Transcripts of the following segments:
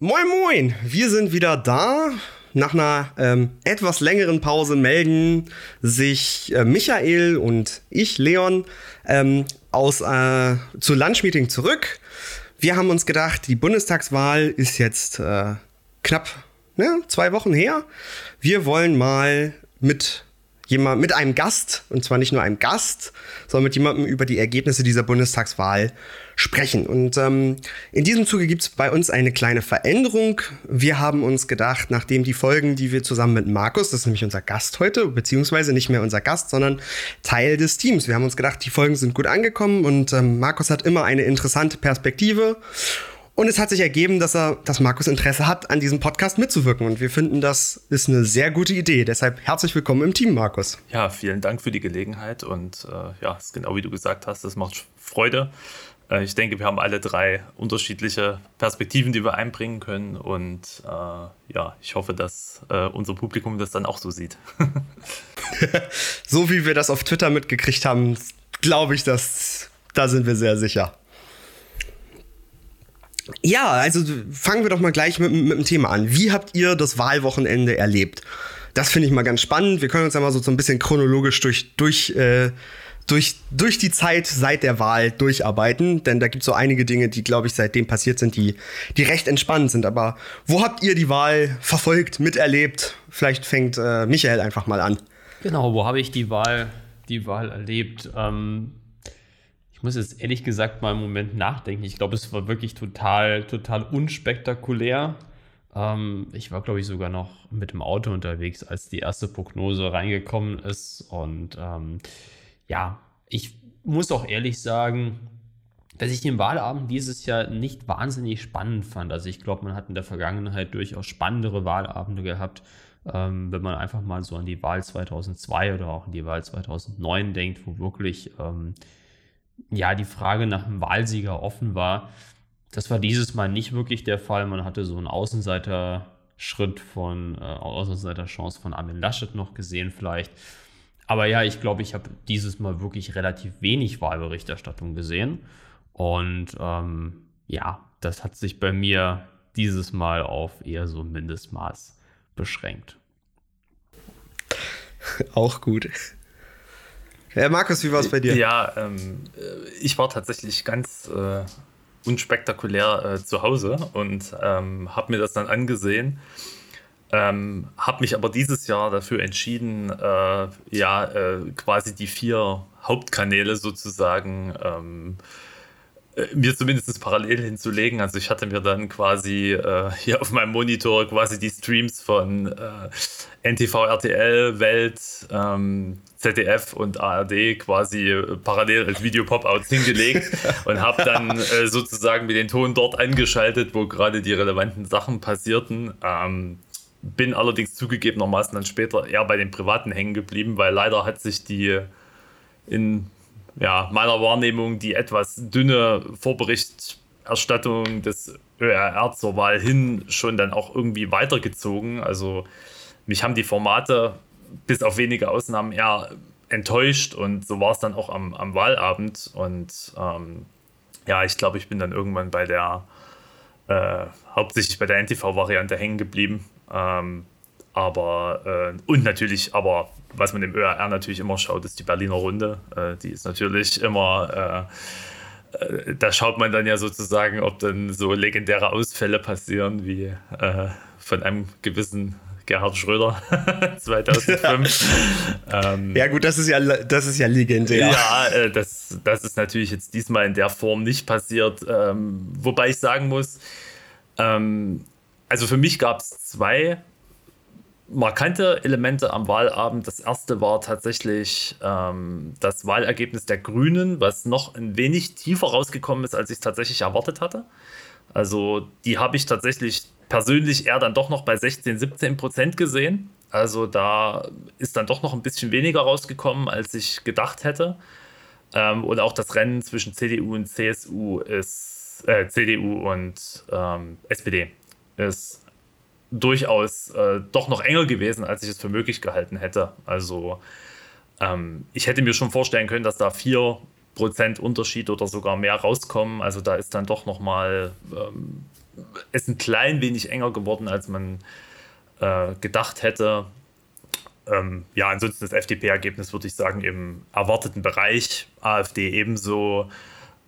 Moin Moin, wir sind wieder da. Nach einer ähm, etwas längeren Pause melden sich äh, Michael und ich, Leon, ähm, aus äh, zu Lunchmeeting zurück. Wir haben uns gedacht, die Bundestagswahl ist jetzt äh, knapp ne, zwei Wochen her. Wir wollen mal mit jemand, mit einem Gast, und zwar nicht nur einem Gast, sondern mit jemandem über die Ergebnisse dieser Bundestagswahl sprechen. Und ähm, in diesem Zuge gibt es bei uns eine kleine Veränderung. Wir haben uns gedacht, nachdem die Folgen, die wir zusammen mit Markus, das ist nämlich unser Gast heute, beziehungsweise nicht mehr unser Gast, sondern Teil des Teams. Wir haben uns gedacht, die Folgen sind gut angekommen und ähm, Markus hat immer eine interessante Perspektive. Und es hat sich ergeben, dass er, dass Markus Interesse hat, an diesem Podcast mitzuwirken. Und wir finden, das ist eine sehr gute Idee. Deshalb herzlich willkommen im Team, Markus. Ja, vielen Dank für die Gelegenheit. Und äh, ja, genau wie du gesagt hast, das macht Freude. Äh, ich denke, wir haben alle drei unterschiedliche Perspektiven, die wir einbringen können. Und äh, ja, ich hoffe, dass äh, unser Publikum das dann auch so sieht. so wie wir das auf Twitter mitgekriegt haben, glaube ich, dass da sind wir sehr sicher. Ja, also fangen wir doch mal gleich mit, mit dem Thema an. Wie habt ihr das Wahlwochenende erlebt? Das finde ich mal ganz spannend. Wir können uns ja mal so, so ein bisschen chronologisch durch, durch, äh, durch, durch die Zeit seit der Wahl durcharbeiten, denn da gibt es so einige Dinge, die, glaube ich, seitdem passiert sind, die, die recht entspannt sind. Aber wo habt ihr die Wahl verfolgt, miterlebt? Vielleicht fängt äh, Michael einfach mal an. Genau, wo habe ich die Wahl, die Wahl erlebt? Ähm, ich muss jetzt ehrlich gesagt mal einen Moment nachdenken. Ich glaube, es war wirklich total, total unspektakulär. Ähm, ich war, glaube ich, sogar noch mit dem Auto unterwegs, als die erste Prognose reingekommen ist. Und ähm, ja, ich muss auch ehrlich sagen, dass ich den Wahlabend dieses Jahr nicht wahnsinnig spannend fand. Also ich glaube, man hat in der Vergangenheit durchaus spannendere Wahlabende gehabt. Ähm, wenn man einfach mal so an die Wahl 2002 oder auch an die Wahl 2009 denkt, wo wirklich ähm, ja, die Frage nach einem Wahlsieger offen war. Das war dieses Mal nicht wirklich der Fall. Man hatte so einen Außenseiter-Schritt von, äh, Außenseiter-Chance von Armin Laschet noch gesehen vielleicht. Aber ja, ich glaube, ich habe dieses Mal wirklich relativ wenig Wahlberichterstattung gesehen. Und ähm, ja, das hat sich bei mir dieses Mal auf eher so ein Mindestmaß beschränkt. Auch gut. Ja, Markus, wie war es bei dir? Ja, ähm, äh, ich war tatsächlich ganz äh, unspektakulär äh, zu Hause und ähm, habe mir das dann angesehen. Ähm, habe mich aber dieses Jahr dafür entschieden, äh, ja, äh, quasi die vier Hauptkanäle sozusagen ähm, äh, mir zumindest parallel hinzulegen. Also ich hatte mir dann quasi äh, hier auf meinem Monitor quasi die Streams von äh, NTV, RTL, Welt, ähm, ZDF und ARD quasi äh, parallel als Video-Pop-Outs hingelegt und habe dann äh, sozusagen mit den Ton dort angeschaltet, wo gerade die relevanten Sachen passierten. Ähm, bin allerdings zugegebenermaßen dann später eher bei den Privaten hängen geblieben, weil leider hat sich die in ja, meiner Wahrnehmung die etwas dünne Vorberichterstattung des ÖRR zur Wahl hin schon dann auch irgendwie weitergezogen. Also mich haben die Formate bis auf wenige Ausnahmen eher enttäuscht und so war es dann auch am, am Wahlabend. Und ähm, ja, ich glaube, ich bin dann irgendwann bei der, äh, hauptsächlich bei der NTV-Variante hängen geblieben. Ähm, aber, äh, und natürlich, aber was man im ÖRR natürlich immer schaut, ist die Berliner Runde. Äh, die ist natürlich immer, äh, äh, da schaut man dann ja sozusagen, ob dann so legendäre Ausfälle passieren, wie äh, von einem gewissen Gerhard Schröder 2005. ähm, ja gut, das ist ja, das ist ja legendär. Ja, äh, das, das ist natürlich jetzt diesmal in der Form nicht passiert. Ähm, wobei ich sagen muss, ähm, also für mich gab es zwei markante Elemente am Wahlabend. Das erste war tatsächlich ähm, das Wahlergebnis der Grünen, was noch ein wenig tiefer rausgekommen ist, als ich tatsächlich erwartet hatte. Also die habe ich tatsächlich persönlich eher dann doch noch bei 16, 17 Prozent gesehen. Also da ist dann doch noch ein bisschen weniger rausgekommen, als ich gedacht hätte. Ähm, und auch das Rennen zwischen CDU und CSU ist, äh, CDU und ähm, SPD ist durchaus äh, doch noch enger gewesen, als ich es für möglich gehalten hätte. Also ähm, ich hätte mir schon vorstellen können, dass da 4% Unterschied oder sogar mehr rauskommen. Also da ist dann doch nochmal ähm, ist ein klein wenig enger geworden, als man äh, gedacht hätte. Ähm, ja, ansonsten das FDP-Ergebnis würde ich sagen im erwarteten Bereich. AfD ebenso.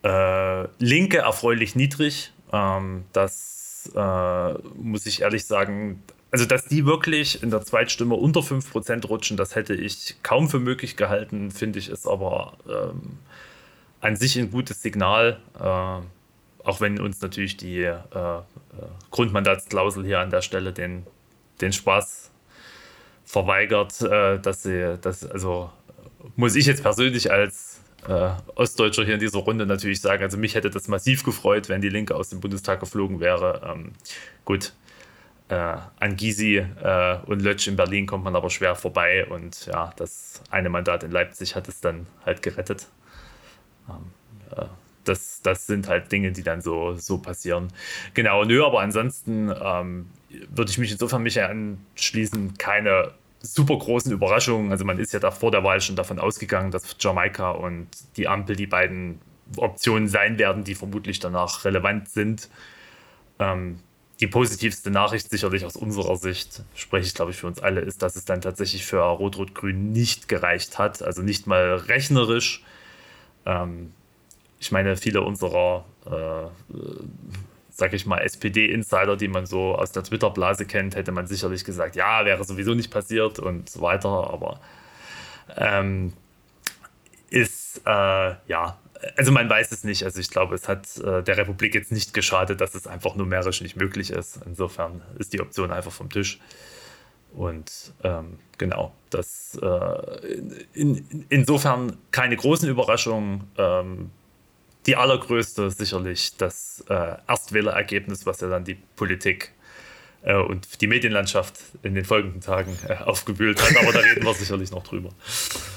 Äh, Linke erfreulich niedrig. Ähm, das äh, muss ich ehrlich sagen, also dass die wirklich in der Zweitstimme unter 5% rutschen, das hätte ich kaum für möglich gehalten, finde ich, ist aber ähm, an sich ein gutes Signal. Äh, auch wenn uns natürlich die äh, äh, Grundmandatsklausel hier an der Stelle den, den Spaß verweigert, äh, dass sie, dass, also muss ich jetzt persönlich als äh, Ostdeutscher hier in dieser Runde natürlich sagen, also mich hätte das massiv gefreut, wenn die Linke aus dem Bundestag geflogen wäre. Ähm, gut, äh, an Gysi äh, und Lötsch in Berlin kommt man aber schwer vorbei und ja, das eine Mandat in Leipzig hat es dann halt gerettet. Ähm, äh, das, das sind halt Dinge, die dann so, so passieren. Genau, nö, aber ansonsten ähm, würde ich mich insofern mich anschließen, keine super großen Überraschungen. Also man ist ja da vor der Wahl schon davon ausgegangen, dass Jamaika und die Ampel die beiden Optionen sein werden, die vermutlich danach relevant sind. Ähm, die positivste Nachricht sicherlich aus unserer Sicht, spreche ich glaube ich für uns alle, ist, dass es dann tatsächlich für Rot-Rot-Grün nicht gereicht hat. Also nicht mal rechnerisch. Ähm, ich meine, viele unserer, äh, sag ich mal, SPD-Insider, die man so aus der Twitter-Blase kennt, hätte man sicherlich gesagt, ja, wäre sowieso nicht passiert und so weiter. Aber ähm, ist, äh, ja, also man weiß es nicht. Also ich glaube, es hat äh, der Republik jetzt nicht geschadet, dass es einfach numerisch nicht möglich ist. Insofern ist die Option einfach vom Tisch. Und ähm, genau, das äh, in, in, insofern keine großen Überraschungen. Ähm, die allergrößte sicherlich das äh, Erstwählerergebnis, was ja dann die Politik und die Medienlandschaft in den folgenden Tagen äh, aufgewühlt hat. Aber da reden wir sicherlich noch drüber.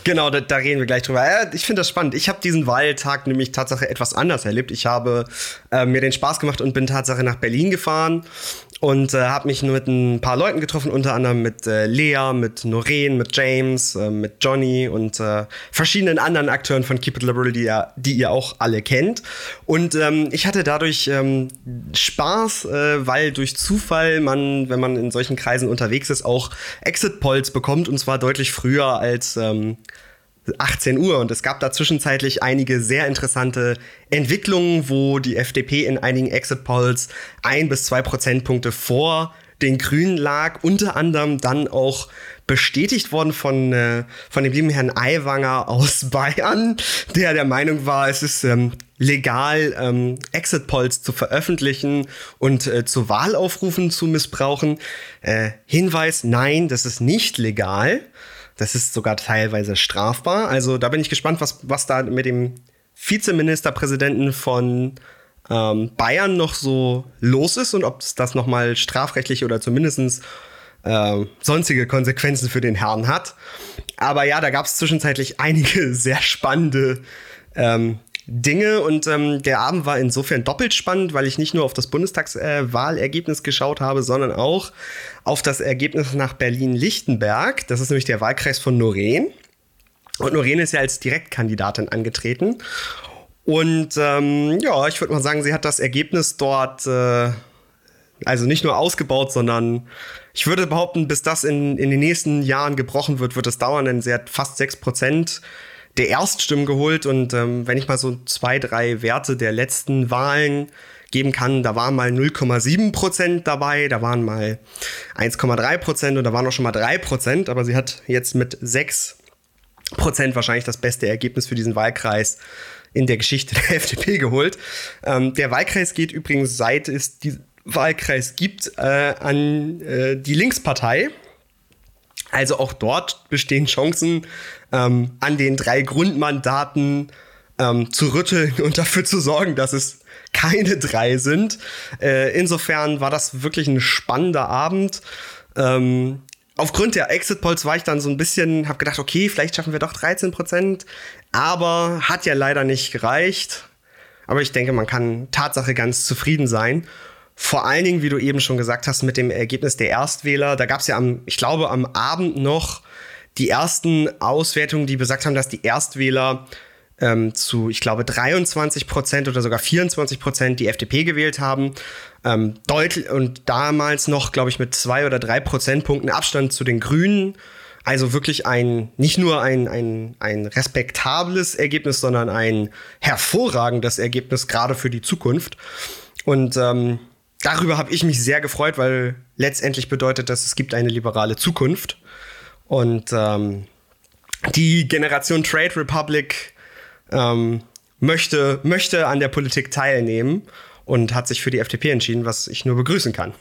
Genau, da, da reden wir gleich drüber. Ich finde das spannend. Ich habe diesen Wahltag nämlich Tatsache etwas anders erlebt. Ich habe äh, mir den Spaß gemacht und bin Tatsache nach Berlin gefahren und äh, habe mich nur mit ein paar Leuten getroffen, unter anderem mit äh, Lea, mit Noreen, mit James, äh, mit Johnny und äh, verschiedenen anderen Akteuren von Keep It Liberal, die die ihr auch alle kennt. Und ähm, ich hatte dadurch ähm, Spaß, äh, weil durch Zufall man, wenn man in solchen Kreisen unterwegs ist, auch Exit-Polls bekommt und zwar deutlich früher als ähm, 18 Uhr. Und es gab da zwischenzeitlich einige sehr interessante Entwicklungen, wo die FDP in einigen Exit Polls ein bis zwei Prozentpunkte vor den Grünen lag, unter anderem dann auch bestätigt worden von, äh, von dem lieben Herrn Aiwanger aus Bayern, der der Meinung war, es ist ähm, legal, ähm, Exit Polls zu veröffentlichen und äh, zu Wahlaufrufen zu missbrauchen. Äh, Hinweis, nein, das ist nicht legal. Das ist sogar teilweise strafbar. Also da bin ich gespannt, was, was da mit dem Vizeministerpräsidenten von ähm, Bayern noch so los ist und ob es das nochmal strafrechtlich oder zumindest äh, sonstige Konsequenzen für den Herrn hat. Aber ja, da gab es zwischenzeitlich einige sehr spannende ähm, Dinge und ähm, der Abend war insofern doppelt spannend, weil ich nicht nur auf das Bundestagswahlergebnis äh, geschaut habe, sondern auch auf das Ergebnis nach Berlin-Lichtenberg. Das ist nämlich der Wahlkreis von Noreen. Und Noreen ist ja als Direktkandidatin angetreten. Und ähm, ja, ich würde mal sagen, sie hat das Ergebnis dort äh, also nicht nur ausgebaut, sondern ich würde behaupten, bis das in, in den nächsten Jahren gebrochen wird, wird es dauern, denn sie hat fast 6 Prozent der Erststimmen geholt. Und ähm, wenn ich mal so zwei, drei Werte der letzten Wahlen geben kann, da waren mal 0,7 Prozent dabei, da waren mal 1,3 Prozent und da waren auch schon mal 3 Prozent. Aber sie hat jetzt mit 6 Prozent wahrscheinlich das beste Ergebnis für diesen Wahlkreis in der Geschichte der FDP geholt. Ähm, der Wahlkreis geht übrigens, seit es diesen Wahlkreis gibt, äh, an äh, die Linkspartei. Also auch dort bestehen Chancen, ähm, an den drei Grundmandaten ähm, zu rütteln und dafür zu sorgen, dass es keine drei sind. Äh, insofern war das wirklich ein spannender Abend. Ähm, aufgrund der Exit Polls war ich dann so ein bisschen, habe gedacht, okay, vielleicht schaffen wir doch 13 Prozent, aber hat ja leider nicht gereicht. Aber ich denke, man kann Tatsache ganz zufrieden sein. Vor allen Dingen, wie du eben schon gesagt hast, mit dem Ergebnis der Erstwähler. Da gab es ja am, ich glaube, am Abend noch die ersten Auswertungen, die besagt haben, dass die Erstwähler ähm, zu, ich glaube, 23 Prozent oder sogar 24 Prozent die FDP gewählt haben. Ähm, deutlich und damals noch, glaube ich, mit zwei oder drei Prozentpunkten Abstand zu den Grünen. Also wirklich ein, nicht nur ein, ein, ein respektables Ergebnis, sondern ein hervorragendes Ergebnis, gerade für die Zukunft. Und ähm, darüber habe ich mich sehr gefreut, weil letztendlich bedeutet das, es gibt eine liberale Zukunft. Und ähm, die Generation Trade Republic ähm, möchte, möchte an der Politik teilnehmen und hat sich für die FDP entschieden, was ich nur begrüßen kann.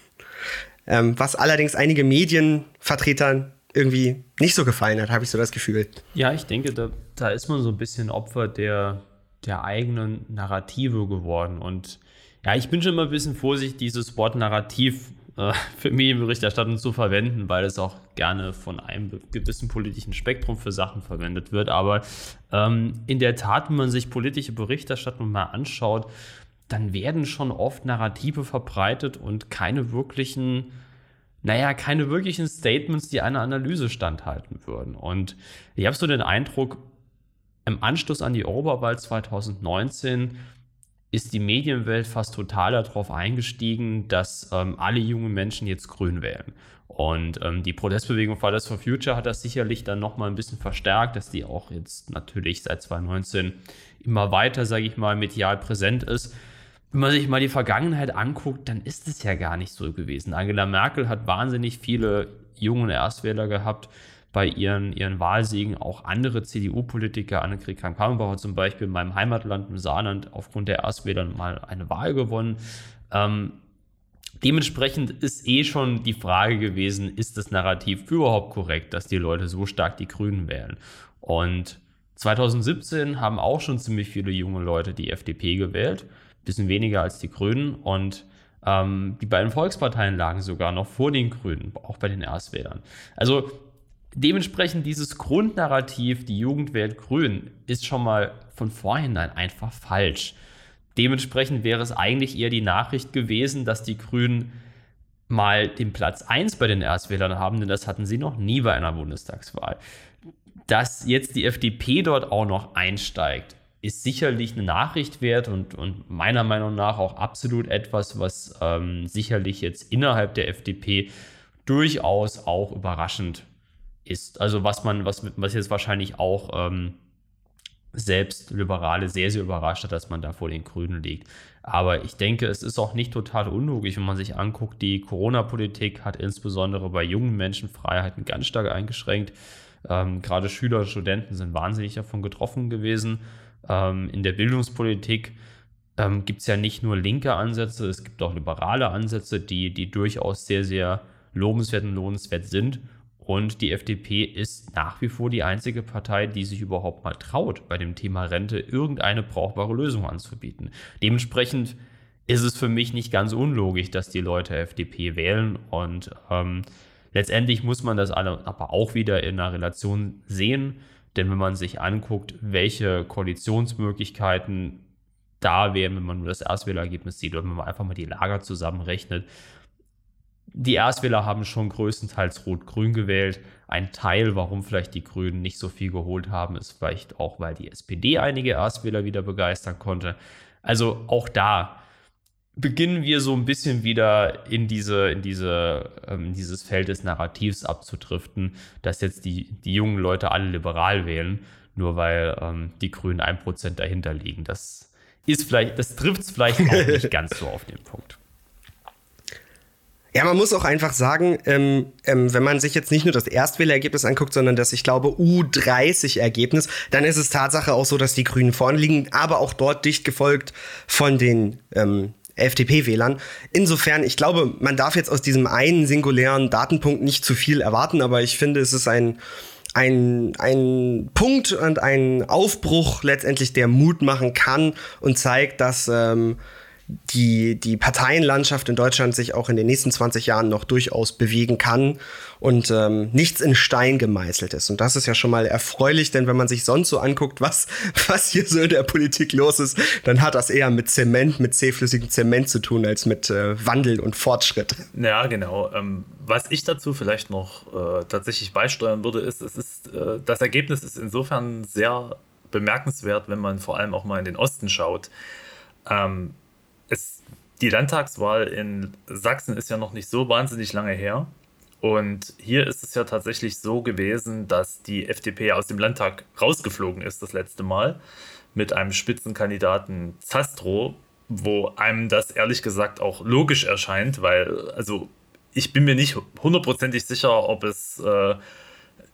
Ähm, was allerdings einige Medienvertreter irgendwie nicht so gefallen hat, habe ich so das Gefühl. Ja, ich denke, da, da ist man so ein bisschen Opfer der, der eigenen Narrative geworden. Und ja, ich bin schon immer ein bisschen vorsichtig, dieses Wort Narrativ äh, für Medienberichterstattung zu verwenden, weil es auch gerne von einem gewissen politischen Spektrum für Sachen verwendet wird. Aber ähm, in der Tat, wenn man sich politische Berichterstattung mal anschaut, dann werden schon oft Narrative verbreitet und keine wirklichen, naja, keine wirklichen Statements, die einer Analyse standhalten würden. Und ich habe so den Eindruck, im Anschluss an die Oberwahl 2019 ist die Medienwelt fast total darauf eingestiegen, dass ähm, alle jungen Menschen jetzt grün wählen. Und ähm, die Protestbewegung Fridays for Future hat das sicherlich dann nochmal ein bisschen verstärkt, dass die auch jetzt natürlich seit 2019 immer weiter, sage ich mal, medial präsent ist. Wenn man sich mal die Vergangenheit anguckt, dann ist es ja gar nicht so gewesen. Angela Merkel hat wahnsinnig viele junge Erstwähler gehabt bei ihren, ihren Wahlsiegen auch andere CDU-Politiker, Annegret Kramp-Karrenbauer zum Beispiel in meinem Heimatland im Saarland aufgrund der Erstwähler mal eine Wahl gewonnen. Ähm, dementsprechend ist eh schon die Frage gewesen, ist das Narrativ überhaupt korrekt, dass die Leute so stark die Grünen wählen? Und 2017 haben auch schon ziemlich viele junge Leute die FDP gewählt, bisschen weniger als die Grünen und ähm, die beiden Volksparteien lagen sogar noch vor den Grünen, auch bei den Erstwählern. Also Dementsprechend dieses Grundnarrativ, die Jugend wählt grün, ist schon mal von vornherein einfach falsch. Dementsprechend wäre es eigentlich eher die Nachricht gewesen, dass die Grünen mal den Platz 1 bei den Erstwählern haben, denn das hatten sie noch nie bei einer Bundestagswahl. Dass jetzt die FDP dort auch noch einsteigt, ist sicherlich eine Nachricht wert und, und meiner Meinung nach auch absolut etwas, was ähm, sicherlich jetzt innerhalb der FDP durchaus auch überraschend ist. Also was man, was, was jetzt wahrscheinlich auch ähm, selbst Liberale sehr, sehr überrascht hat, dass man da vor den Grünen liegt. Aber ich denke, es ist auch nicht total unlogisch, wenn man sich anguckt, die Corona-Politik hat insbesondere bei jungen Menschen Freiheiten ganz stark eingeschränkt. Ähm, gerade Schüler und Studenten sind wahnsinnig davon getroffen gewesen. Ähm, in der Bildungspolitik ähm, gibt es ja nicht nur linke Ansätze, es gibt auch liberale Ansätze, die, die durchaus sehr, sehr lobenswert und lohnenswert sind. Und die FDP ist nach wie vor die einzige Partei, die sich überhaupt mal traut, bei dem Thema Rente irgendeine brauchbare Lösung anzubieten. Dementsprechend ist es für mich nicht ganz unlogisch, dass die Leute FDP wählen. Und ähm, letztendlich muss man das aber auch wieder in einer Relation sehen. Denn wenn man sich anguckt, welche Koalitionsmöglichkeiten da wären, wenn man nur das Erstwählergebnis sieht oder wenn man einfach mal die Lager zusammenrechnet, die Erstwähler haben schon größtenteils Rot-Grün gewählt. Ein Teil, warum vielleicht die Grünen nicht so viel geholt haben, ist vielleicht auch, weil die SPD einige Erstwähler wieder begeistern konnte. Also auch da beginnen wir so ein bisschen wieder in diese, in diese, ähm, in dieses Feld des Narrativs abzudriften, dass jetzt die, die jungen Leute alle liberal wählen, nur weil ähm, die Grünen ein Prozent dahinter liegen. Das ist vielleicht, das trifft es vielleicht auch nicht ganz so auf den Punkt. Ja, man muss auch einfach sagen, ähm, ähm, wenn man sich jetzt nicht nur das Erstwählergebnis anguckt, sondern das, ich glaube, U30-Ergebnis, dann ist es Tatsache auch so, dass die Grünen vorn liegen, aber auch dort dicht gefolgt von den ähm, FDP-Wählern. Insofern, ich glaube, man darf jetzt aus diesem einen singulären Datenpunkt nicht zu viel erwarten, aber ich finde, es ist ein, ein, ein Punkt und ein Aufbruch letztendlich, der Mut machen kann und zeigt, dass ähm, die, die Parteienlandschaft in Deutschland sich auch in den nächsten 20 Jahren noch durchaus bewegen kann und ähm, nichts in Stein gemeißelt ist. Und das ist ja schon mal erfreulich, denn wenn man sich sonst so anguckt, was, was hier so in der Politik los ist, dann hat das eher mit Zement, mit zähflüssigem Zement zu tun, als mit äh, Wandel und Fortschritt. Ja, genau. Ähm, was ich dazu vielleicht noch äh, tatsächlich beisteuern würde, ist, es ist, äh, das Ergebnis ist insofern sehr bemerkenswert, wenn man vor allem auch mal in den Osten schaut. Ähm, es, die Landtagswahl in Sachsen ist ja noch nicht so wahnsinnig lange her. Und hier ist es ja tatsächlich so gewesen, dass die FDP aus dem Landtag rausgeflogen ist das letzte Mal mit einem Spitzenkandidaten Zastro, wo einem das ehrlich gesagt auch logisch erscheint, weil also ich bin mir nicht hundertprozentig sicher, ob es äh,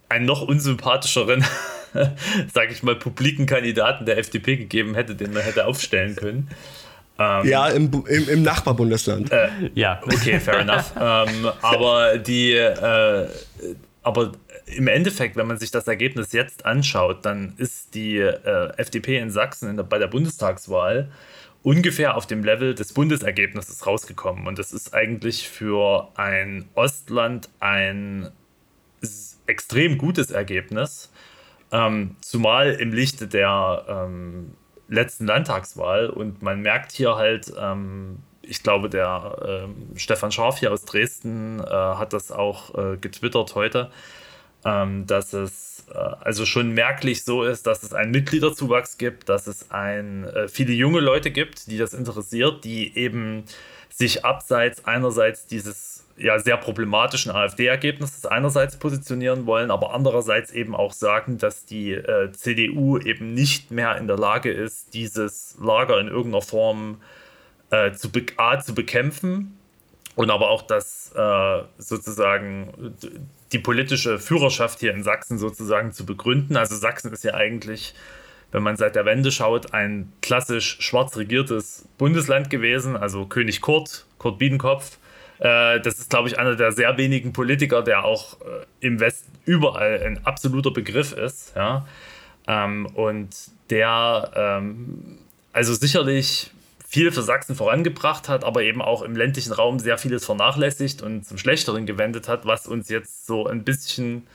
einen noch unsympathischeren, sage ich mal, publiken Kandidaten der FDP gegeben hätte, den man hätte aufstellen können. Ähm, ja, im, im, im Nachbarbundesland. Äh, ja, okay, fair enough. ähm, aber die, äh, aber im Endeffekt, wenn man sich das Ergebnis jetzt anschaut, dann ist die äh, FDP in Sachsen in der, bei der Bundestagswahl ungefähr auf dem Level des Bundesergebnisses rausgekommen. Und das ist eigentlich für ein Ostland ein extrem gutes Ergebnis. Ähm, zumal im Lichte der ähm, letzten Landtagswahl. Und man merkt hier halt, ähm, ich glaube, der ähm, Stefan Scharf hier aus Dresden äh, hat das auch äh, getwittert heute, ähm, dass es äh, also schon merklich so ist, dass es einen Mitgliederzuwachs gibt, dass es ein, äh, viele junge Leute gibt, die das interessiert, die eben sich abseits einerseits dieses ja, sehr problematischen AfD-Ergebnisses einerseits positionieren wollen, aber andererseits eben auch sagen, dass die äh, CDU eben nicht mehr in der Lage ist, dieses Lager in irgendeiner Form äh, zu, A, zu bekämpfen und aber auch, dass äh, sozusagen die politische Führerschaft hier in Sachsen sozusagen zu begründen. Also Sachsen ist ja eigentlich, wenn man seit der Wende schaut, ein klassisch schwarz regiertes Bundesland gewesen, also König Kurt, Kurt Biedenkopf äh, das ist, glaube ich, einer der sehr wenigen Politiker, der auch äh, im Westen überall ein absoluter Begriff ist. Ja? Ähm, und der ähm, also sicherlich viel für Sachsen vorangebracht hat, aber eben auch im ländlichen Raum sehr vieles vernachlässigt und zum Schlechteren gewendet hat, was uns jetzt so ein bisschen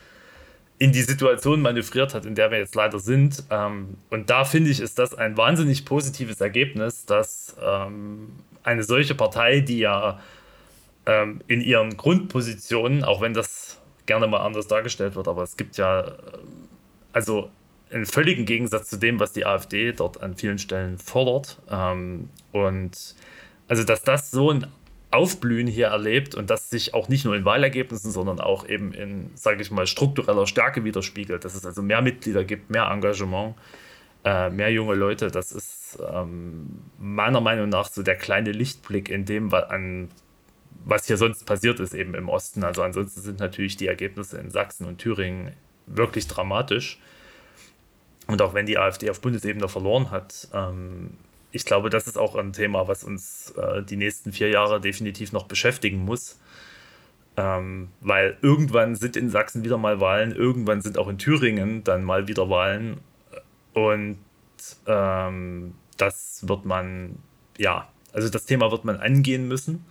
in die Situation manövriert hat, in der wir jetzt leider sind. Ähm, und da finde ich, ist das ein wahnsinnig positives Ergebnis, dass ähm, eine solche Partei, die ja ähm, in ihren Grundpositionen, auch wenn das gerne mal anders dargestellt wird, aber es gibt ja äh, also einen völligen Gegensatz zu dem, was die AfD dort an vielen Stellen fordert. Ähm, und also, dass das so ein Aufblühen hier erlebt und das sich auch nicht nur in Wahlergebnissen, sondern auch eben in, sage ich mal, struktureller Stärke widerspiegelt, dass es also mehr Mitglieder gibt, mehr Engagement, äh, mehr junge Leute, das ist ähm, meiner Meinung nach so der kleine Lichtblick in dem, was an was hier sonst passiert ist, eben im Osten. Also ansonsten sind natürlich die Ergebnisse in Sachsen und Thüringen wirklich dramatisch. Und auch wenn die AfD auf Bundesebene verloren hat, ähm, ich glaube, das ist auch ein Thema, was uns äh, die nächsten vier Jahre definitiv noch beschäftigen muss. Ähm, weil irgendwann sind in Sachsen wieder mal Wahlen, irgendwann sind auch in Thüringen dann mal wieder Wahlen. Und ähm, das wird man, ja, also das Thema wird man angehen müssen.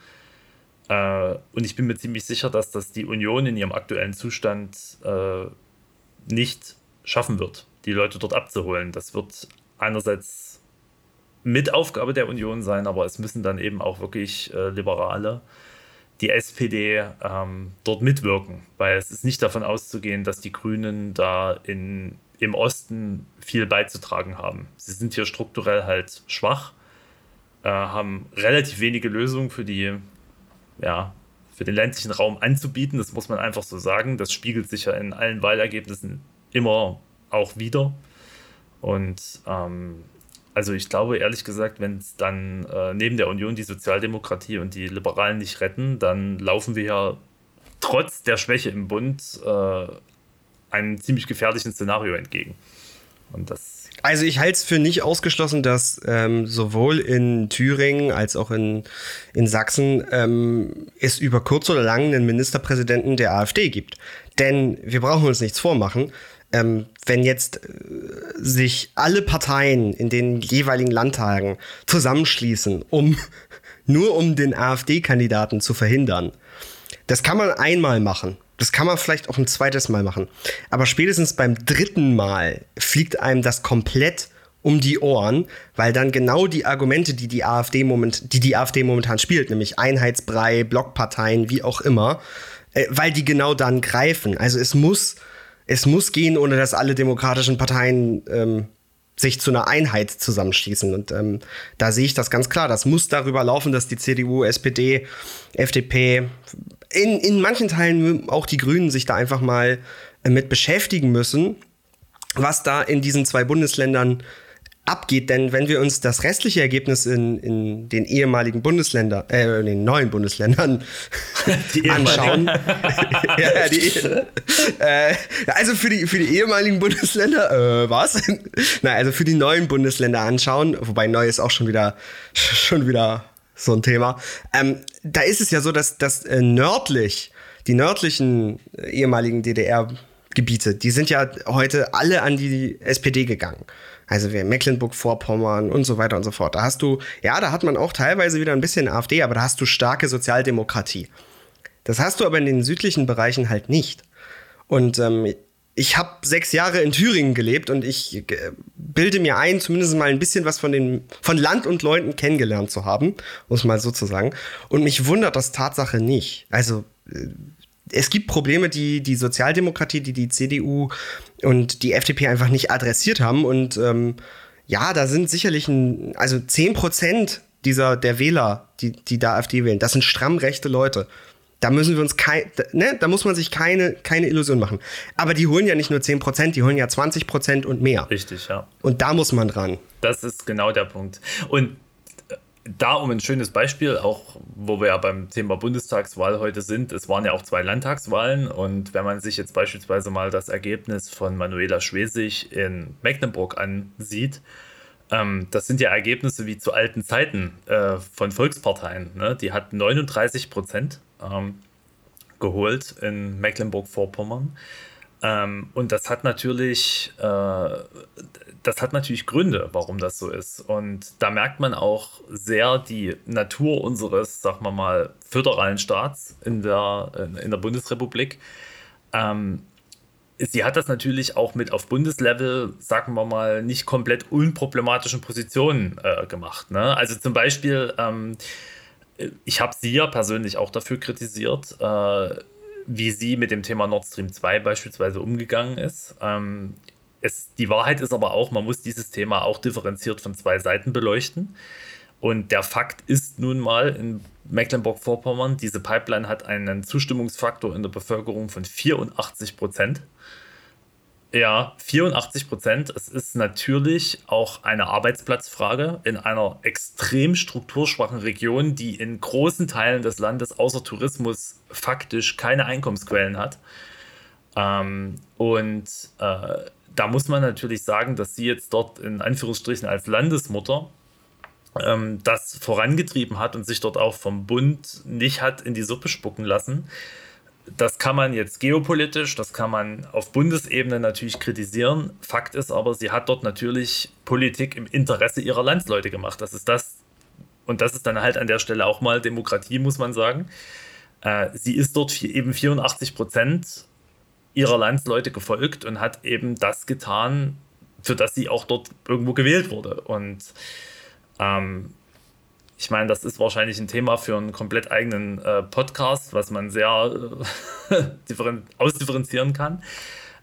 Äh, und ich bin mir ziemlich sicher, dass das die Union in ihrem aktuellen Zustand äh, nicht schaffen wird, die Leute dort abzuholen. Das wird einerseits mit Aufgabe der Union sein, aber es müssen dann eben auch wirklich äh, Liberale, die SPD ähm, dort mitwirken, weil es ist nicht davon auszugehen, dass die Grünen da in, im Osten viel beizutragen haben. Sie sind hier strukturell halt schwach, äh, haben relativ wenige Lösungen für die ja, für den ländlichen Raum anzubieten. Das muss man einfach so sagen. Das spiegelt sich ja in allen Wahlergebnissen immer auch wieder. Und ähm, also ich glaube ehrlich gesagt, wenn es dann äh, neben der Union die Sozialdemokratie und die Liberalen nicht retten, dann laufen wir ja trotz der Schwäche im Bund äh, einem ziemlich gefährlichen Szenario entgegen. Und das also ich halte es für nicht ausgeschlossen, dass ähm, sowohl in Thüringen als auch in, in Sachsen ähm, es über kurz oder lang einen Ministerpräsidenten der AfD gibt. Denn wir brauchen uns nichts vormachen. Ähm, wenn jetzt äh, sich alle Parteien in den jeweiligen Landtagen zusammenschließen, um nur um den AfD-Kandidaten zu verhindern, das kann man einmal machen. Das kann man vielleicht auch ein zweites Mal machen. Aber spätestens beim dritten Mal fliegt einem das komplett um die Ohren, weil dann genau die Argumente, die die AfD, moment, die, die AfD momentan spielt, nämlich Einheitsbrei, Blockparteien, wie auch immer, äh, weil die genau dann greifen. Also es muss, es muss gehen, ohne dass alle demokratischen Parteien ähm, sich zu einer Einheit zusammenschließen. Und ähm, da sehe ich das ganz klar. Das muss darüber laufen, dass die CDU, SPD, FDP, in, in manchen Teilen auch die Grünen sich da einfach mal äh, mit beschäftigen müssen, was da in diesen zwei Bundesländern abgeht. Denn wenn wir uns das restliche Ergebnis in, in den ehemaligen Bundesländern, äh, in den neuen Bundesländern anschauen. ja, die, äh, also für die, für die ehemaligen Bundesländer, äh, was? Nein, also für die neuen Bundesländer anschauen, wobei neu ist auch schon wieder, schon wieder so ein Thema. Ähm, da ist es ja so, dass, dass äh, nördlich, die nördlichen äh, ehemaligen DDR-Gebiete, die sind ja heute alle an die SPD gegangen. Also wie Mecklenburg-Vorpommern und so weiter und so fort. Da hast du, ja, da hat man auch teilweise wieder ein bisschen AfD, aber da hast du starke Sozialdemokratie. Das hast du aber in den südlichen Bereichen halt nicht. Und ähm, ich habe sechs Jahre in Thüringen gelebt und ich äh, bilde mir ein, zumindest mal ein bisschen was von, den, von Land und Leuten kennengelernt zu haben, muss mal so zu sagen. Und mich wundert das Tatsache nicht. Also äh, es gibt Probleme, die die Sozialdemokratie, die die CDU und die FDP einfach nicht adressiert haben. Und ähm, ja, da sind sicherlich ein, also 10 Prozent dieser der Wähler, die, die da AfD wählen, das sind stramm rechte Leute. Da müssen wir uns kein, ne, da muss man sich keine, keine Illusion machen. Aber die holen ja nicht nur 10 Prozent, die holen ja 20 Prozent und mehr. Richtig, ja. Und da muss man dran. Das ist genau der Punkt. Und da um ein schönes Beispiel, auch wo wir ja beim Thema Bundestagswahl heute sind, es waren ja auch zwei Landtagswahlen und wenn man sich jetzt beispielsweise mal das Ergebnis von Manuela Schwesig in Mecklenburg ansieht, ähm, das sind ja Ergebnisse wie zu alten Zeiten äh, von Volksparteien. Ne? Die hat 39 Prozent ähm, geholt in Mecklenburg-Vorpommern. Ähm, und das hat natürlich, äh, das hat natürlich Gründe, warum das so ist. Und da merkt man auch sehr die Natur unseres, sagen wir mal, föderalen Staats in der, in der Bundesrepublik. Ähm, sie hat das natürlich auch mit auf Bundeslevel, sagen wir mal, nicht komplett unproblematischen Positionen äh, gemacht. Ne? Also zum Beispiel, ähm, ich habe sie ja persönlich auch dafür kritisiert, äh, wie sie mit dem Thema Nord Stream 2 beispielsweise umgegangen ist. Ähm, es, die Wahrheit ist aber auch, man muss dieses Thema auch differenziert von zwei Seiten beleuchten. Und der Fakt ist nun mal in Mecklenburg-Vorpommern, diese Pipeline hat einen Zustimmungsfaktor in der Bevölkerung von 84 Prozent. Ja, 84 Prozent. Es ist natürlich auch eine Arbeitsplatzfrage in einer extrem strukturschwachen Region, die in großen Teilen des Landes außer Tourismus faktisch keine Einkommensquellen hat. Ähm, und äh, da muss man natürlich sagen, dass sie jetzt dort in Anführungsstrichen als Landesmutter ähm, das vorangetrieben hat und sich dort auch vom Bund nicht hat in die Suppe spucken lassen das kann man jetzt geopolitisch, das kann man auf Bundesebene natürlich kritisieren. Fakt ist aber, sie hat dort natürlich Politik im Interesse ihrer Landsleute gemacht. Das ist das, und das ist dann halt an der Stelle auch mal Demokratie, muss man sagen. Äh, sie ist dort eben 84 Prozent ihrer Landsleute gefolgt und hat eben das getan, für das sie auch dort irgendwo gewählt wurde. Und ähm, ich meine, das ist wahrscheinlich ein Thema für einen komplett eigenen äh, Podcast, was man sehr äh, ausdifferenzieren kann.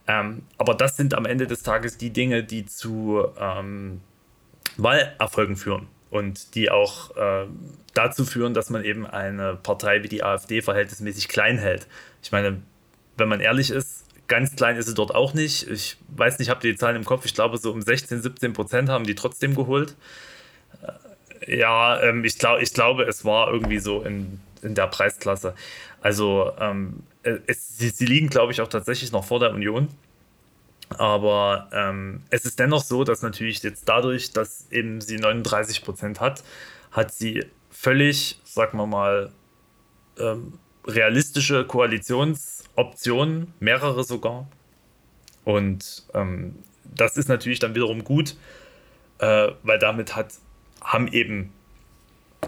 Ähm, aber das sind am Ende des Tages die Dinge, die zu ähm, Wahlerfolgen führen und die auch äh, dazu führen, dass man eben eine Partei wie die AfD verhältnismäßig klein hält. Ich meine, wenn man ehrlich ist, ganz klein ist sie dort auch nicht. Ich weiß nicht, habt ihr die Zahlen im Kopf? Ich glaube, so um 16, 17 Prozent haben die trotzdem geholt. Ja, ähm, ich, glaub, ich glaube, es war irgendwie so in, in der Preisklasse. Also ähm, es, sie, sie, liegen, glaube ich, auch tatsächlich noch vor der Union. Aber ähm, es ist dennoch so, dass natürlich jetzt dadurch, dass eben sie 39 Prozent hat, hat sie völlig, sagen wir mal, ähm, realistische Koalitionsoptionen, mehrere sogar. Und ähm, das ist natürlich dann wiederum gut, äh, weil damit hat haben eben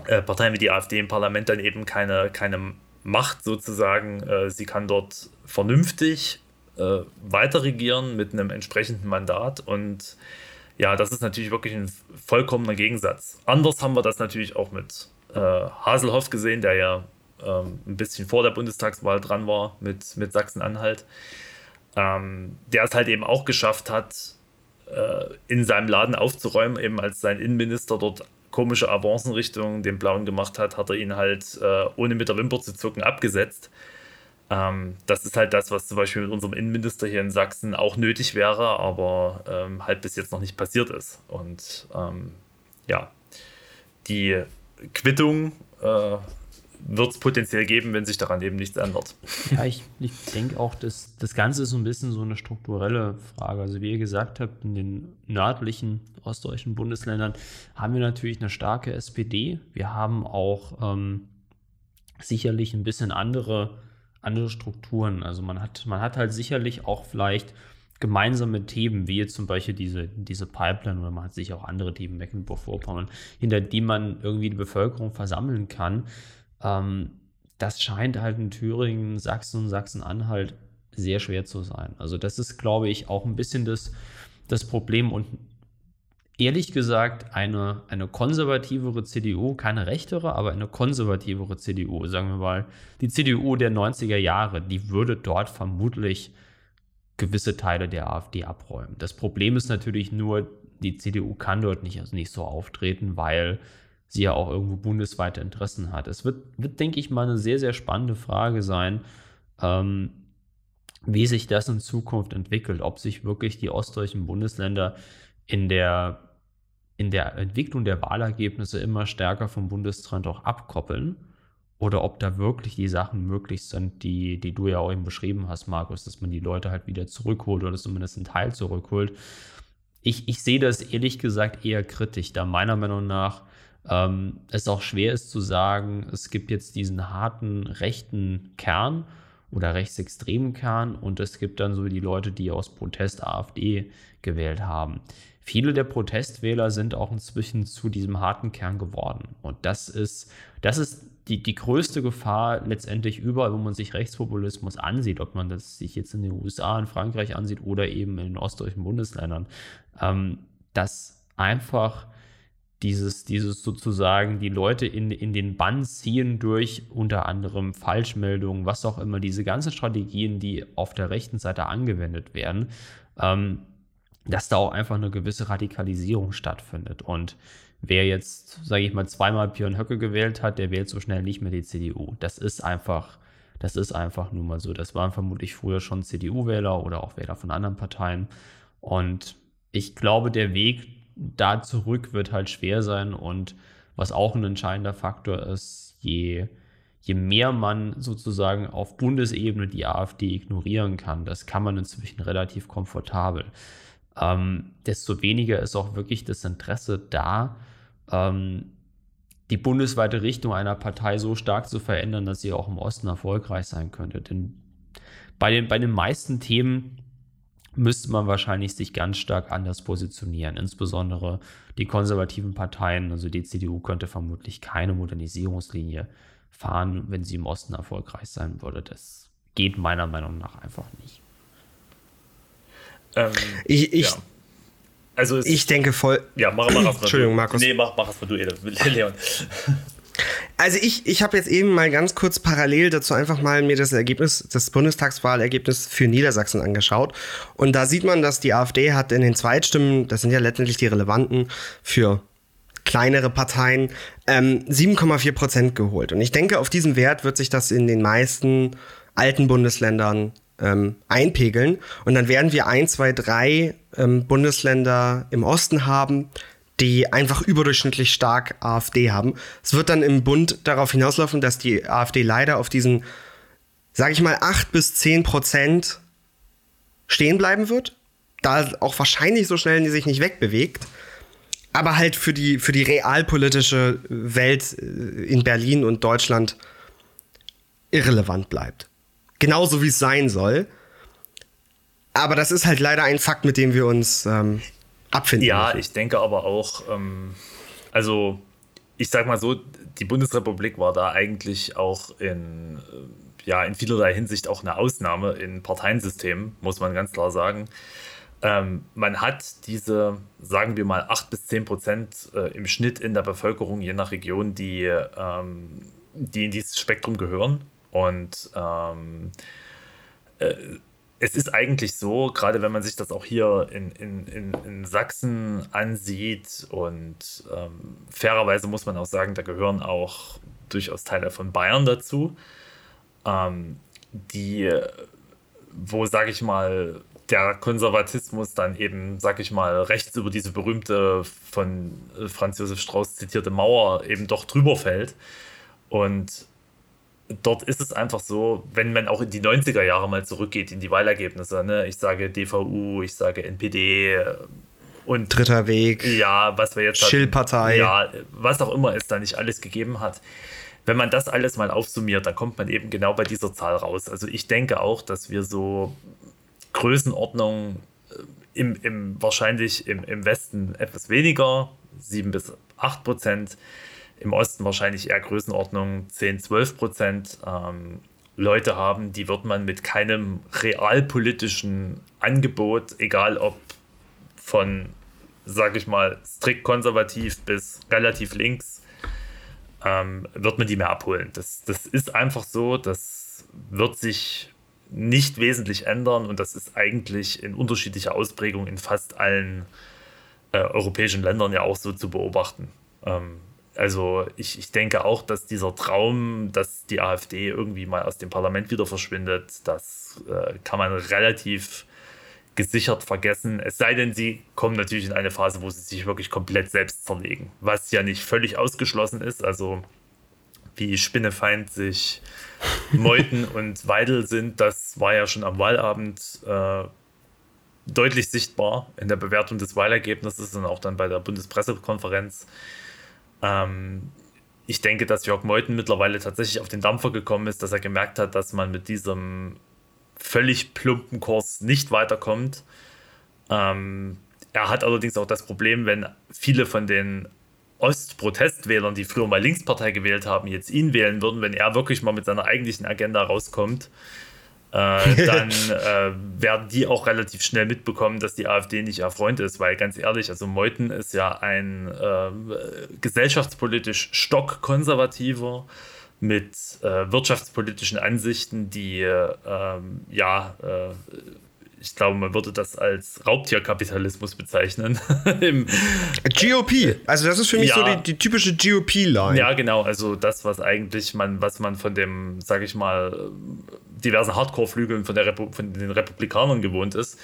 äh, Parteien wie die AfD im Parlament dann eben keine, keine Macht sozusagen. Äh, sie kann dort vernünftig äh, weiter regieren mit einem entsprechenden Mandat und ja, das ist natürlich wirklich ein vollkommener Gegensatz. Anders haben wir das natürlich auch mit äh, Haselhoff gesehen, der ja ähm, ein bisschen vor der Bundestagswahl dran war mit, mit Sachsen-Anhalt, ähm, der es halt eben auch geschafft hat, in seinem Laden aufzuräumen, eben als sein Innenminister dort komische Avancen Richtung den Blauen gemacht hat, hat er ihn halt äh, ohne mit der Wimper zu zucken abgesetzt. Ähm, das ist halt das, was zum Beispiel mit unserem Innenminister hier in Sachsen auch nötig wäre, aber ähm, halt bis jetzt noch nicht passiert ist. Und ähm, ja, die Quittung äh, wird es potenziell geben, wenn sich daran eben nichts ändert. Ja, ich, ich denke auch, dass das Ganze ist so ein bisschen so eine strukturelle Frage. Also wie ihr gesagt habt, in den nördlichen ostdeutschen Bundesländern haben wir natürlich eine starke SPD. Wir haben auch ähm, sicherlich ein bisschen andere, andere Strukturen. Also man hat, man hat halt sicherlich auch vielleicht gemeinsame Themen, wie jetzt zum Beispiel diese, diese Pipeline oder man hat sich auch andere Themen, Mecklenburg-Vorpommern, hinter die man irgendwie die Bevölkerung versammeln kann. Ähm, das scheint halt in Thüringen, Sachsen und Sachsen-Anhalt sehr schwer zu sein. Also das ist, glaube ich, auch ein bisschen das, das Problem und ehrlich gesagt eine, eine konservativere CDU, keine rechtere, aber eine konservativere CDU, sagen wir mal, die CDU der 90er Jahre, die würde dort vermutlich gewisse Teile der AfD abräumen. Das Problem ist natürlich nur, die CDU kann dort nicht, also nicht so auftreten, weil sie ja auch irgendwo bundesweite Interessen hat. Es wird, wird denke ich, mal eine sehr, sehr spannende Frage sein, ähm, wie sich das in Zukunft entwickelt, ob sich wirklich die ostdeutschen Bundesländer in der, in der Entwicklung der Wahlergebnisse immer stärker vom Bundestrend auch abkoppeln oder ob da wirklich die Sachen möglich sind, die, die du ja auch eben beschrieben hast, Markus, dass man die Leute halt wieder zurückholt oder zumindest einen Teil zurückholt. Ich, ich sehe das ehrlich gesagt eher kritisch, da meiner Meinung nach ähm, es auch schwer ist zu sagen, es gibt jetzt diesen harten rechten Kern oder rechtsextremen Kern und es gibt dann so die Leute, die aus Protest AfD gewählt haben. Viele der Protestwähler sind auch inzwischen zu diesem harten Kern geworden. Und das ist, das ist die, die größte Gefahr letztendlich überall, wo man sich Rechtspopulismus ansieht, ob man das sich jetzt in den USA, in Frankreich ansieht oder eben in den ostdeutschen Bundesländern, ähm, dass einfach dieses, dieses sozusagen die Leute in, in den Bann ziehen durch unter anderem Falschmeldungen, was auch immer, diese ganzen Strategien, die auf der rechten Seite angewendet werden, ähm, dass da auch einfach eine gewisse Radikalisierung stattfindet. Und wer jetzt, sage ich mal, zweimal Björn Höcke gewählt hat, der wählt so schnell nicht mehr die CDU. Das ist einfach, das ist einfach nun mal so. Das waren vermutlich früher schon CDU-Wähler oder auch Wähler von anderen Parteien. Und ich glaube, der Weg da zurück wird halt schwer sein und was auch ein entscheidender Faktor ist, je, je mehr man sozusagen auf Bundesebene die AfD ignorieren kann, das kann man inzwischen relativ komfortabel, ähm, desto weniger ist auch wirklich das Interesse da, ähm, die bundesweite Richtung einer Partei so stark zu verändern, dass sie auch im Osten erfolgreich sein könnte. Denn bei den, bei den meisten Themen müsste man wahrscheinlich sich ganz stark anders positionieren. Insbesondere die konservativen Parteien, also die CDU könnte vermutlich keine Modernisierungslinie fahren, wenn sie im Osten erfolgreich sein würde. Das geht meiner Meinung nach einfach nicht. Ähm, ich, ich, ja. also ich denke voll. Ja, mach, mach Entschuldigung, Markus. Nee, mach, mach es mal du, Leon. Also ich, ich habe jetzt eben mal ganz kurz parallel dazu einfach mal mir das Ergebnis, das Bundestagswahlergebnis für Niedersachsen angeschaut. Und da sieht man, dass die AfD hat in den Zweitstimmen, das sind ja letztendlich die relevanten für kleinere Parteien, ähm, 7,4 Prozent geholt. Und ich denke, auf diesen Wert wird sich das in den meisten alten Bundesländern ähm, einpegeln. Und dann werden wir ein, zwei, drei ähm, Bundesländer im Osten haben, die einfach überdurchschnittlich stark AfD haben. Es wird dann im Bund darauf hinauslaufen, dass die AfD leider auf diesen, sage ich mal, 8 bis 10 Prozent stehen bleiben wird. Da auch wahrscheinlich so schnell sich nicht wegbewegt. Aber halt für die, für die realpolitische Welt äh, in Berlin und Deutschland irrelevant bleibt. Genauso wie es sein soll. Aber das ist halt leider ein Fakt, mit dem wir uns ähm, abfinden. Ja, müssen. ich denke aber auch, ähm, also ich sag mal so, die Bundesrepublik war da eigentlich auch in, äh, ja, in vielerlei Hinsicht auch eine Ausnahme in Parteiensystemen, muss man ganz klar sagen. Ähm, man hat diese, sagen wir mal, 8 bis 10 Prozent äh, im Schnitt in der Bevölkerung, je nach Region, die, ähm, die in dieses Spektrum gehören. Und ähm, äh, es ist eigentlich so, gerade wenn man sich das auch hier in, in, in, in Sachsen ansieht und ähm, fairerweise muss man auch sagen, da gehören auch durchaus Teile von Bayern dazu, ähm, die, wo, sage ich mal, der Konservatismus dann eben, sag ich mal, rechts über diese berühmte von Franz Josef Strauß zitierte Mauer eben doch drüber fällt. Und dort ist es einfach so, wenn man auch in die 90er Jahre mal zurückgeht, in die Wahlergebnisse, ne? ich sage DVU, ich sage NPD und Dritter Weg. Ja, was wir jetzt Schillpartei. Ja, was auch immer es da nicht alles gegeben hat. Wenn man das alles mal aufsummiert, dann kommt man eben genau bei dieser Zahl raus. Also ich denke auch, dass wir so Größenordnung äh, im, im wahrscheinlich im, im Westen etwas weniger, 7 bis 8 Prozent, im Osten wahrscheinlich eher Größenordnung 10, 12 Prozent ähm, Leute haben, die wird man mit keinem realpolitischen Angebot, egal ob von, sag ich mal, strikt konservativ bis relativ links, ähm, wird man die mehr abholen. Das, das ist einfach so, das wird sich nicht wesentlich ändern und das ist eigentlich in unterschiedlicher Ausprägung in fast allen äh, europäischen Ländern ja auch so zu beobachten. Ähm, also ich, ich denke auch, dass dieser Traum, dass die AfD irgendwie mal aus dem Parlament wieder verschwindet, das äh, kann man relativ gesichert vergessen. Es sei denn, sie kommen natürlich in eine Phase, wo sie sich wirklich komplett selbst zerlegen, was ja nicht völlig ausgeschlossen ist. Also wie Spinnefeind sich Meuthen und Weidel sind, das war ja schon am Wahlabend äh, deutlich sichtbar in der Bewertung des Wahlergebnisses und auch dann bei der Bundespressekonferenz. Ähm, ich denke, dass Jörg Meuthen mittlerweile tatsächlich auf den Dampfer gekommen ist, dass er gemerkt hat, dass man mit diesem völlig plumpen Kurs nicht weiterkommt. Ähm, er hat allerdings auch das Problem, wenn viele von den Ostprotestwählern, die früher mal Linkspartei gewählt haben, jetzt ihn wählen würden, wenn er wirklich mal mit seiner eigentlichen Agenda rauskommt, äh, dann äh, werden die auch relativ schnell mitbekommen, dass die AfD nicht ihr Freund ist, weil ganz ehrlich, also Meuthen ist ja ein äh, gesellschaftspolitisch stockkonservativer mit äh, wirtschaftspolitischen Ansichten, die ähm, ja äh, ich glaube, man würde das als Raubtierkapitalismus bezeichnen. GOP, also das ist für mich ja, so die, die typische GOP-Line. Ja, genau, also das, was eigentlich man, was man von dem, sage ich mal, diversen Hardcore-Flügeln von, von den Republikanern gewohnt ist.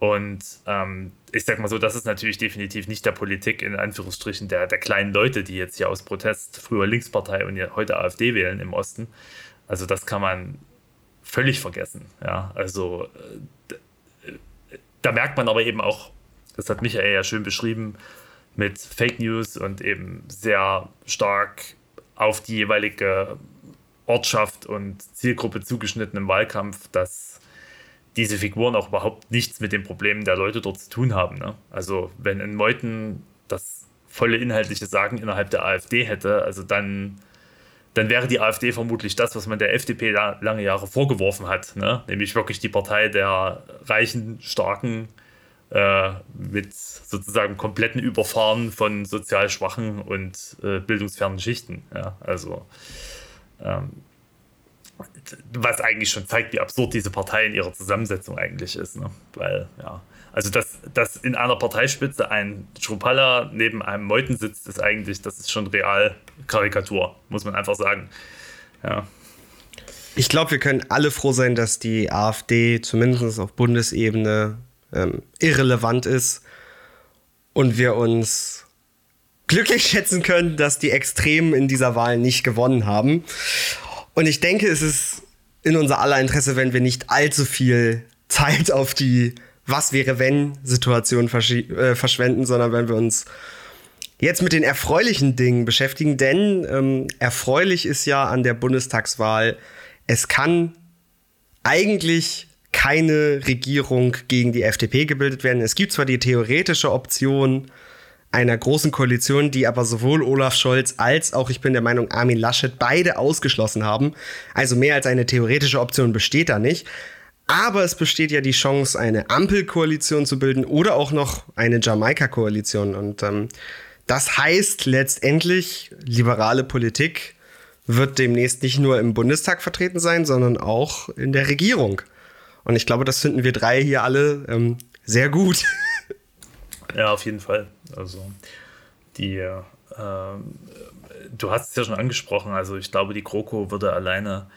Und ähm, ich sag mal so, das ist natürlich definitiv nicht der Politik in Anführungsstrichen der, der kleinen Leute, die jetzt hier aus Protest früher Linkspartei und heute AfD wählen im Osten. Also das kann man völlig vergessen. Ja, also äh, da merkt man aber eben auch, das hat Michael ja schön beschrieben, mit Fake News und eben sehr stark auf die jeweilige Ortschaft und Zielgruppe zugeschnittenem Wahlkampf, dass diese Figuren auch überhaupt nichts mit den Problemen der Leute dort zu tun haben. Ne? Also wenn in Meuthen das volle inhaltliche Sagen innerhalb der AfD hätte, also dann dann wäre die AfD vermutlich das, was man der FDP lange Jahre vorgeworfen hat, ne? nämlich wirklich die Partei der reichen, starken, äh, mit sozusagen kompletten Überfahren von sozial schwachen und äh, bildungsfernen Schichten. Ja? Also ähm, was eigentlich schon zeigt, wie absurd diese Partei in ihrer Zusammensetzung eigentlich ist. Ne? Weil, ja, also dass, dass in einer Parteispitze ein Schrupalla neben einem Meuten sitzt, ist eigentlich, das ist schon real Karikatur, muss man einfach sagen. Ja. Ich glaube, wir können alle froh sein, dass die AfD zumindest auf Bundesebene ähm, irrelevant ist und wir uns glücklich schätzen können, dass die Extremen in dieser Wahl nicht gewonnen haben. Und ich denke, es ist in unser aller Interesse, wenn wir nicht allzu viel Zeit auf die Was wäre wenn Situation äh, verschwenden, sondern wenn wir uns jetzt mit den erfreulichen Dingen beschäftigen. Denn ähm, erfreulich ist ja an der Bundestagswahl, es kann eigentlich keine Regierung gegen die FDP gebildet werden. Es gibt zwar die theoretische Option, einer großen Koalition, die aber sowohl Olaf Scholz als auch, ich bin der Meinung, Armin Laschet beide ausgeschlossen haben. Also mehr als eine theoretische Option besteht da nicht. Aber es besteht ja die Chance, eine Ampelkoalition zu bilden oder auch noch eine Jamaika-Koalition. Und ähm, das heißt letztendlich, liberale Politik wird demnächst nicht nur im Bundestag vertreten sein, sondern auch in der Regierung. Und ich glaube, das finden wir drei hier alle ähm, sehr gut. Ja, auf jeden Fall. Also die, äh, du hast es ja schon angesprochen, also ich glaube, die GroKo würde alleine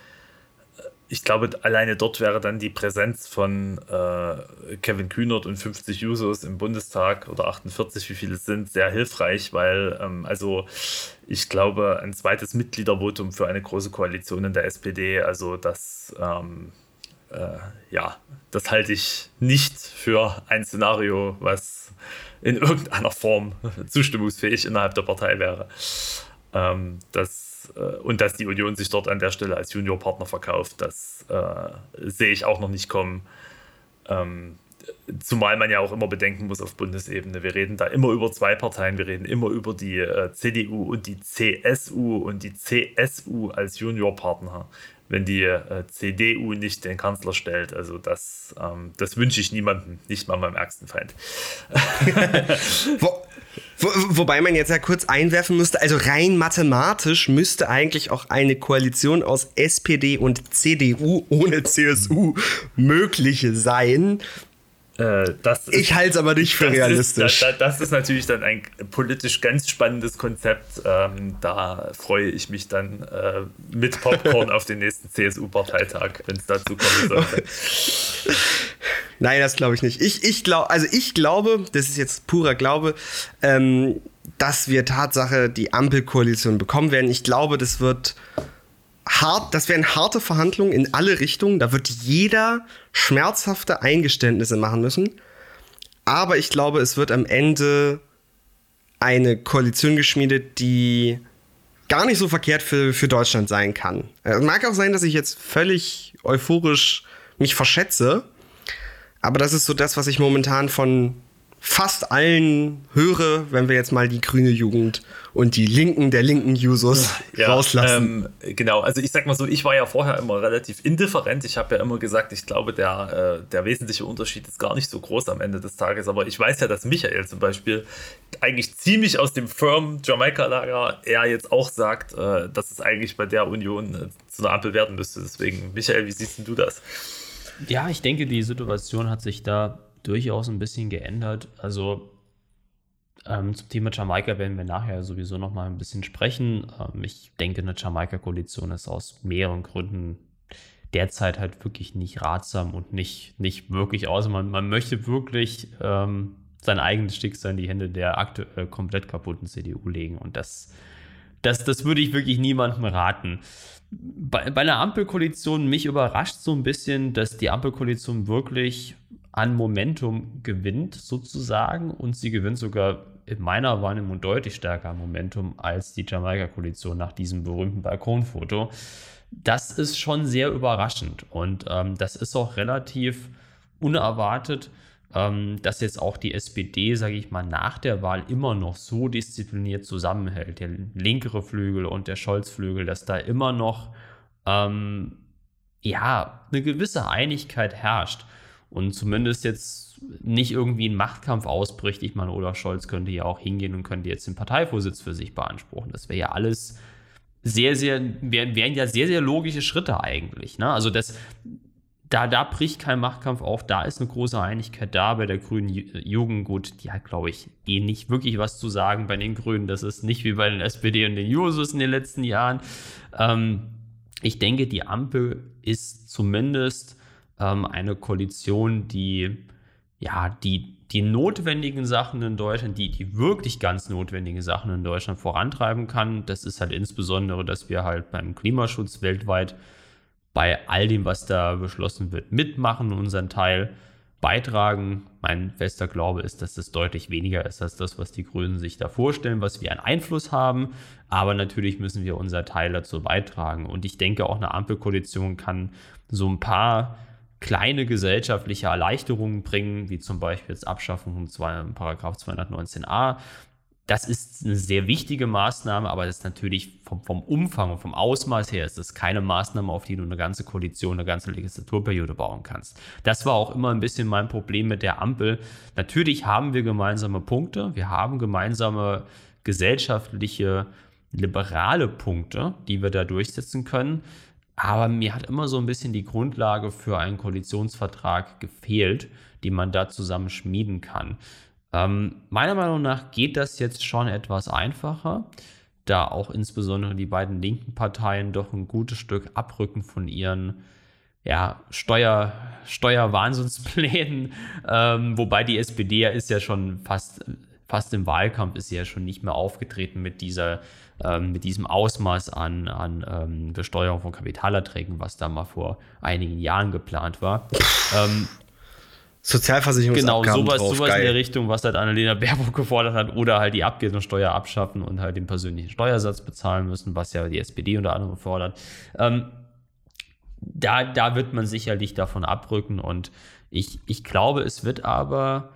ich glaube, alleine dort wäre dann die Präsenz von äh, Kevin Kühnert und 50 Jusos im Bundestag oder 48, wie viele es sind, sehr hilfreich, weil ähm, also ich glaube, ein zweites Mitgliedervotum für eine große Koalition in der SPD, also das ähm, äh, ja, das halte ich nicht für ein Szenario, was in irgendeiner Form zustimmungsfähig innerhalb der Partei wäre. Ähm, das äh, und dass die Union sich dort an der Stelle als Juniorpartner verkauft, das äh, sehe ich auch noch nicht kommen. Ähm, zumal man ja auch immer bedenken muss auf Bundesebene. Wir reden da immer über zwei Parteien, wir reden immer über die äh, CDU und die CSU und die CSU als Juniorpartner, wenn die äh, CDU nicht den Kanzler stellt. Also das, ähm, das wünsche ich niemandem, nicht mal meinem ärgsten Feind. Wo, wobei man jetzt ja kurz einwerfen müsste, also rein mathematisch müsste eigentlich auch eine Koalition aus SPD und CDU ohne CSU möglich sein. Äh, ist, ich halte es aber nicht für realistisch. Ist, das, das, ist natürlich dann ein politisch ganz spannendes Konzept. Ähm, da freue ich mich dann äh, mit Popcorn auf den nächsten CSU-Parteitag, wenn es dazu kommen sollte. Nein, das glaube ich nicht. Ich, ich glaube, also ich glaube, das ist jetzt purer Glaube, ähm, dass wir Tatsache die Ampelkoalition bekommen werden. Ich glaube, das wird hart, das werden harte Verhandlungen in alle Richtungen. Da wird jeder schmerzhafte Eingeständnisse machen müssen. Aber ich glaube, es wird am Ende eine Koalition geschmiedet, die gar nicht so verkehrt für, für Deutschland sein kann. Es mag auch sein, dass ich jetzt völlig euphorisch mich verschätze. Aber das ist so das, was ich momentan von fast allen höre, wenn wir jetzt mal die grüne Jugend und die Linken der linken Jusos ja, rauslassen. Ähm, genau, also ich sag mal so, ich war ja vorher immer relativ indifferent. Ich habe ja immer gesagt, ich glaube, der, äh, der wesentliche Unterschied ist gar nicht so groß am Ende des Tages. Aber ich weiß ja, dass Michael zum Beispiel eigentlich ziemlich aus dem firm Jamaika-Lager er jetzt auch sagt, äh, dass es eigentlich bei der Union äh, zu einer Ampel werden müsste. Deswegen, Michael, wie siehst du das? Ja, ich denke, die Situation hat sich da durchaus ein bisschen geändert. Also ähm, zum Thema Jamaika werden wir nachher sowieso noch mal ein bisschen sprechen. Ähm, ich denke, eine Jamaika-Koalition ist aus mehreren Gründen derzeit halt wirklich nicht ratsam und nicht, nicht wirklich aus. Man, man möchte wirklich ähm, sein eigenes Schicksal in die Hände der aktuell komplett kaputten CDU legen. Und das, das, das würde ich wirklich niemandem raten. Bei, bei einer Ampelkoalition, mich überrascht so ein bisschen, dass die Ampelkoalition wirklich an Momentum gewinnt, sozusagen. Und sie gewinnt sogar in meiner Wahrnehmung deutlich stärker an Momentum als die Jamaika-Koalition nach diesem berühmten Balkonfoto. Das ist schon sehr überraschend und ähm, das ist auch relativ unerwartet, ähm, dass jetzt auch die SPD, sage ich mal, nach der Wahl immer noch so diszipliniert zusammenhält. Der linkere Flügel und der Scholz-Flügel, dass da immer noch ähm, ja eine gewisse Einigkeit herrscht und zumindest jetzt nicht irgendwie ein Machtkampf ausbricht. Ich meine, Olaf Scholz könnte ja auch hingehen und könnte jetzt den Parteivorsitz für sich beanspruchen. Das wäre ja alles sehr, sehr, wären, wären ja sehr, sehr logische Schritte eigentlich. Ne? Also das, da, da bricht kein Machtkampf auf, da ist eine große Einigkeit da bei der grünen Jugend. Gut, die hat, glaube ich, eh nicht wirklich was zu sagen bei den Grünen. Das ist nicht wie bei den SPD und den Jusos in den letzten Jahren. Ähm, ich denke, die Ampel ist zumindest ähm, eine Koalition, die ja, die, die notwendigen Sachen in Deutschland, die, die wirklich ganz notwendigen Sachen in Deutschland vorantreiben kann. Das ist halt insbesondere, dass wir halt beim Klimaschutz weltweit bei all dem, was da beschlossen wird, mitmachen unseren Teil beitragen. Mein fester Glaube ist, dass das deutlich weniger ist als das, was die Grünen sich da vorstellen, was wir an Einfluss haben. Aber natürlich müssen wir unser Teil dazu beitragen. Und ich denke, auch eine Ampelkoalition kann so ein paar kleine gesellschaftliche Erleichterungen bringen, wie zum Beispiel jetzt Abschaffung von Paragraph 219a. Das ist eine sehr wichtige Maßnahme, aber das ist natürlich vom, vom Umfang und vom Ausmaß her ist das keine Maßnahme, auf die du eine ganze Koalition, eine ganze Legislaturperiode bauen kannst. Das war auch immer ein bisschen mein Problem mit der Ampel. Natürlich haben wir gemeinsame Punkte, wir haben gemeinsame gesellschaftliche, liberale Punkte, die wir da durchsetzen können. Aber mir hat immer so ein bisschen die Grundlage für einen Koalitionsvertrag gefehlt, den man da zusammen schmieden kann. Ähm, meiner Meinung nach geht das jetzt schon etwas einfacher, da auch insbesondere die beiden linken Parteien doch ein gutes Stück abrücken von ihren ja, Steuer, Steuerwahnsinnsplänen, ähm, wobei die SPD ja ist ja schon fast, fast im Wahlkampf ist ja schon nicht mehr aufgetreten mit dieser, ähm, mit diesem Ausmaß an, an ähm, Besteuerung von Kapitalerträgen, was da mal vor einigen Jahren geplant war. ähm, Sozialversicherungsabgaben Genau, sowas, sowas in der Richtung, was halt Annalena Baerbock gefordert hat, oder halt die Abgeltungssteuer abschaffen und halt den persönlichen Steuersatz bezahlen müssen, was ja die SPD unter anderem fordert. Ähm, da, da wird man sicherlich davon abrücken und ich, ich glaube, es wird aber,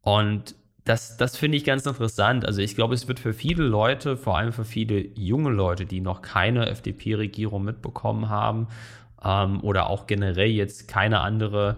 und das, das finde ich ganz interessant, also ich glaube, es wird für viele Leute, vor allem für viele junge Leute, die noch keine FDP-Regierung mitbekommen haben ähm, oder auch generell jetzt keine andere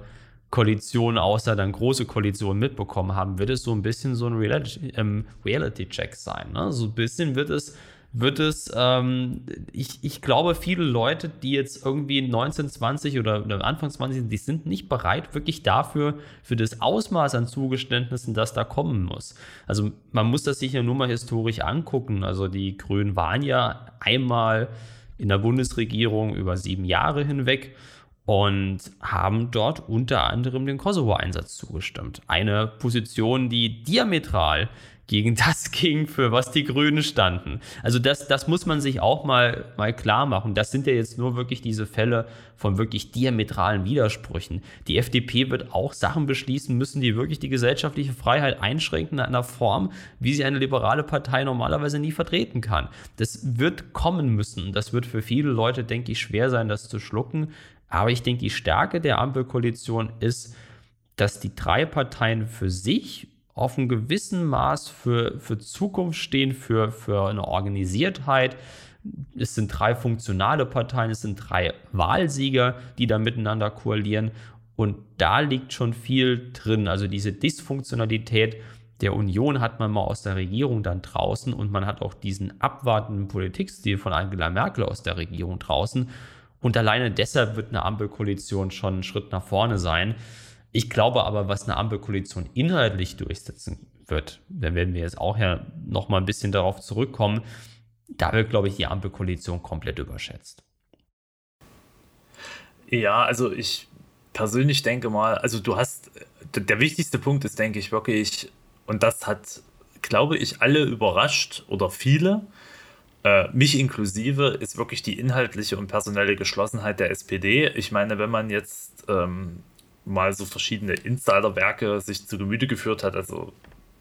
Koalition außer dann große Koalitionen mitbekommen haben, wird es so ein bisschen so ein Reality-Check ähm, Reality sein. Ne? So ein bisschen wird es wird es, ähm, ich, ich glaube, viele Leute, die jetzt irgendwie 19, 20 oder, Anfang 20 sind, die sind nicht bereit, wirklich dafür, für das Ausmaß an Zugeständnissen, das da kommen muss. Also man muss das sich ja nur mal historisch angucken. Also die Grünen waren ja einmal in der Bundesregierung über sieben Jahre hinweg und haben dort unter anderem den Kosovo-Einsatz zugestimmt. Eine Position, die diametral gegen das ging, für was die Grünen standen. Also das, das muss man sich auch mal, mal klar machen. Das sind ja jetzt nur wirklich diese Fälle von wirklich diametralen Widersprüchen. Die FDP wird auch Sachen beschließen müssen, die wirklich die gesellschaftliche Freiheit einschränken in einer Form, wie sie eine liberale Partei normalerweise nie vertreten kann. Das wird kommen müssen. Das wird für viele Leute, denke ich, schwer sein, das zu schlucken. Aber ich denke, die Stärke der Ampelkoalition ist, dass die drei Parteien für sich auf einem gewissen Maß für, für Zukunft stehen, für, für eine Organisiertheit. Es sind drei funktionale Parteien, es sind drei Wahlsieger, die da miteinander koalieren. Und da liegt schon viel drin. Also diese Dysfunktionalität der Union hat man mal aus der Regierung dann draußen und man hat auch diesen abwartenden Politikstil von Angela Merkel aus der Regierung draußen. Und alleine deshalb wird eine Ampelkoalition schon ein Schritt nach vorne sein. Ich glaube aber, was eine Ampelkoalition inhaltlich durchsetzen wird, da werden wir jetzt auch ja noch mal ein bisschen darauf zurückkommen, da wird, glaube ich, die Ampelkoalition komplett überschätzt. Ja, also ich persönlich denke mal, also du hast, der wichtigste Punkt ist, denke ich, wirklich, und das hat, glaube ich, alle überrascht oder viele, äh, mich inklusive, ist wirklich die inhaltliche und personelle Geschlossenheit der SPD. Ich meine, wenn man jetzt ähm, mal so verschiedene Insiderwerke sich zu Gemüte geführt hat. Also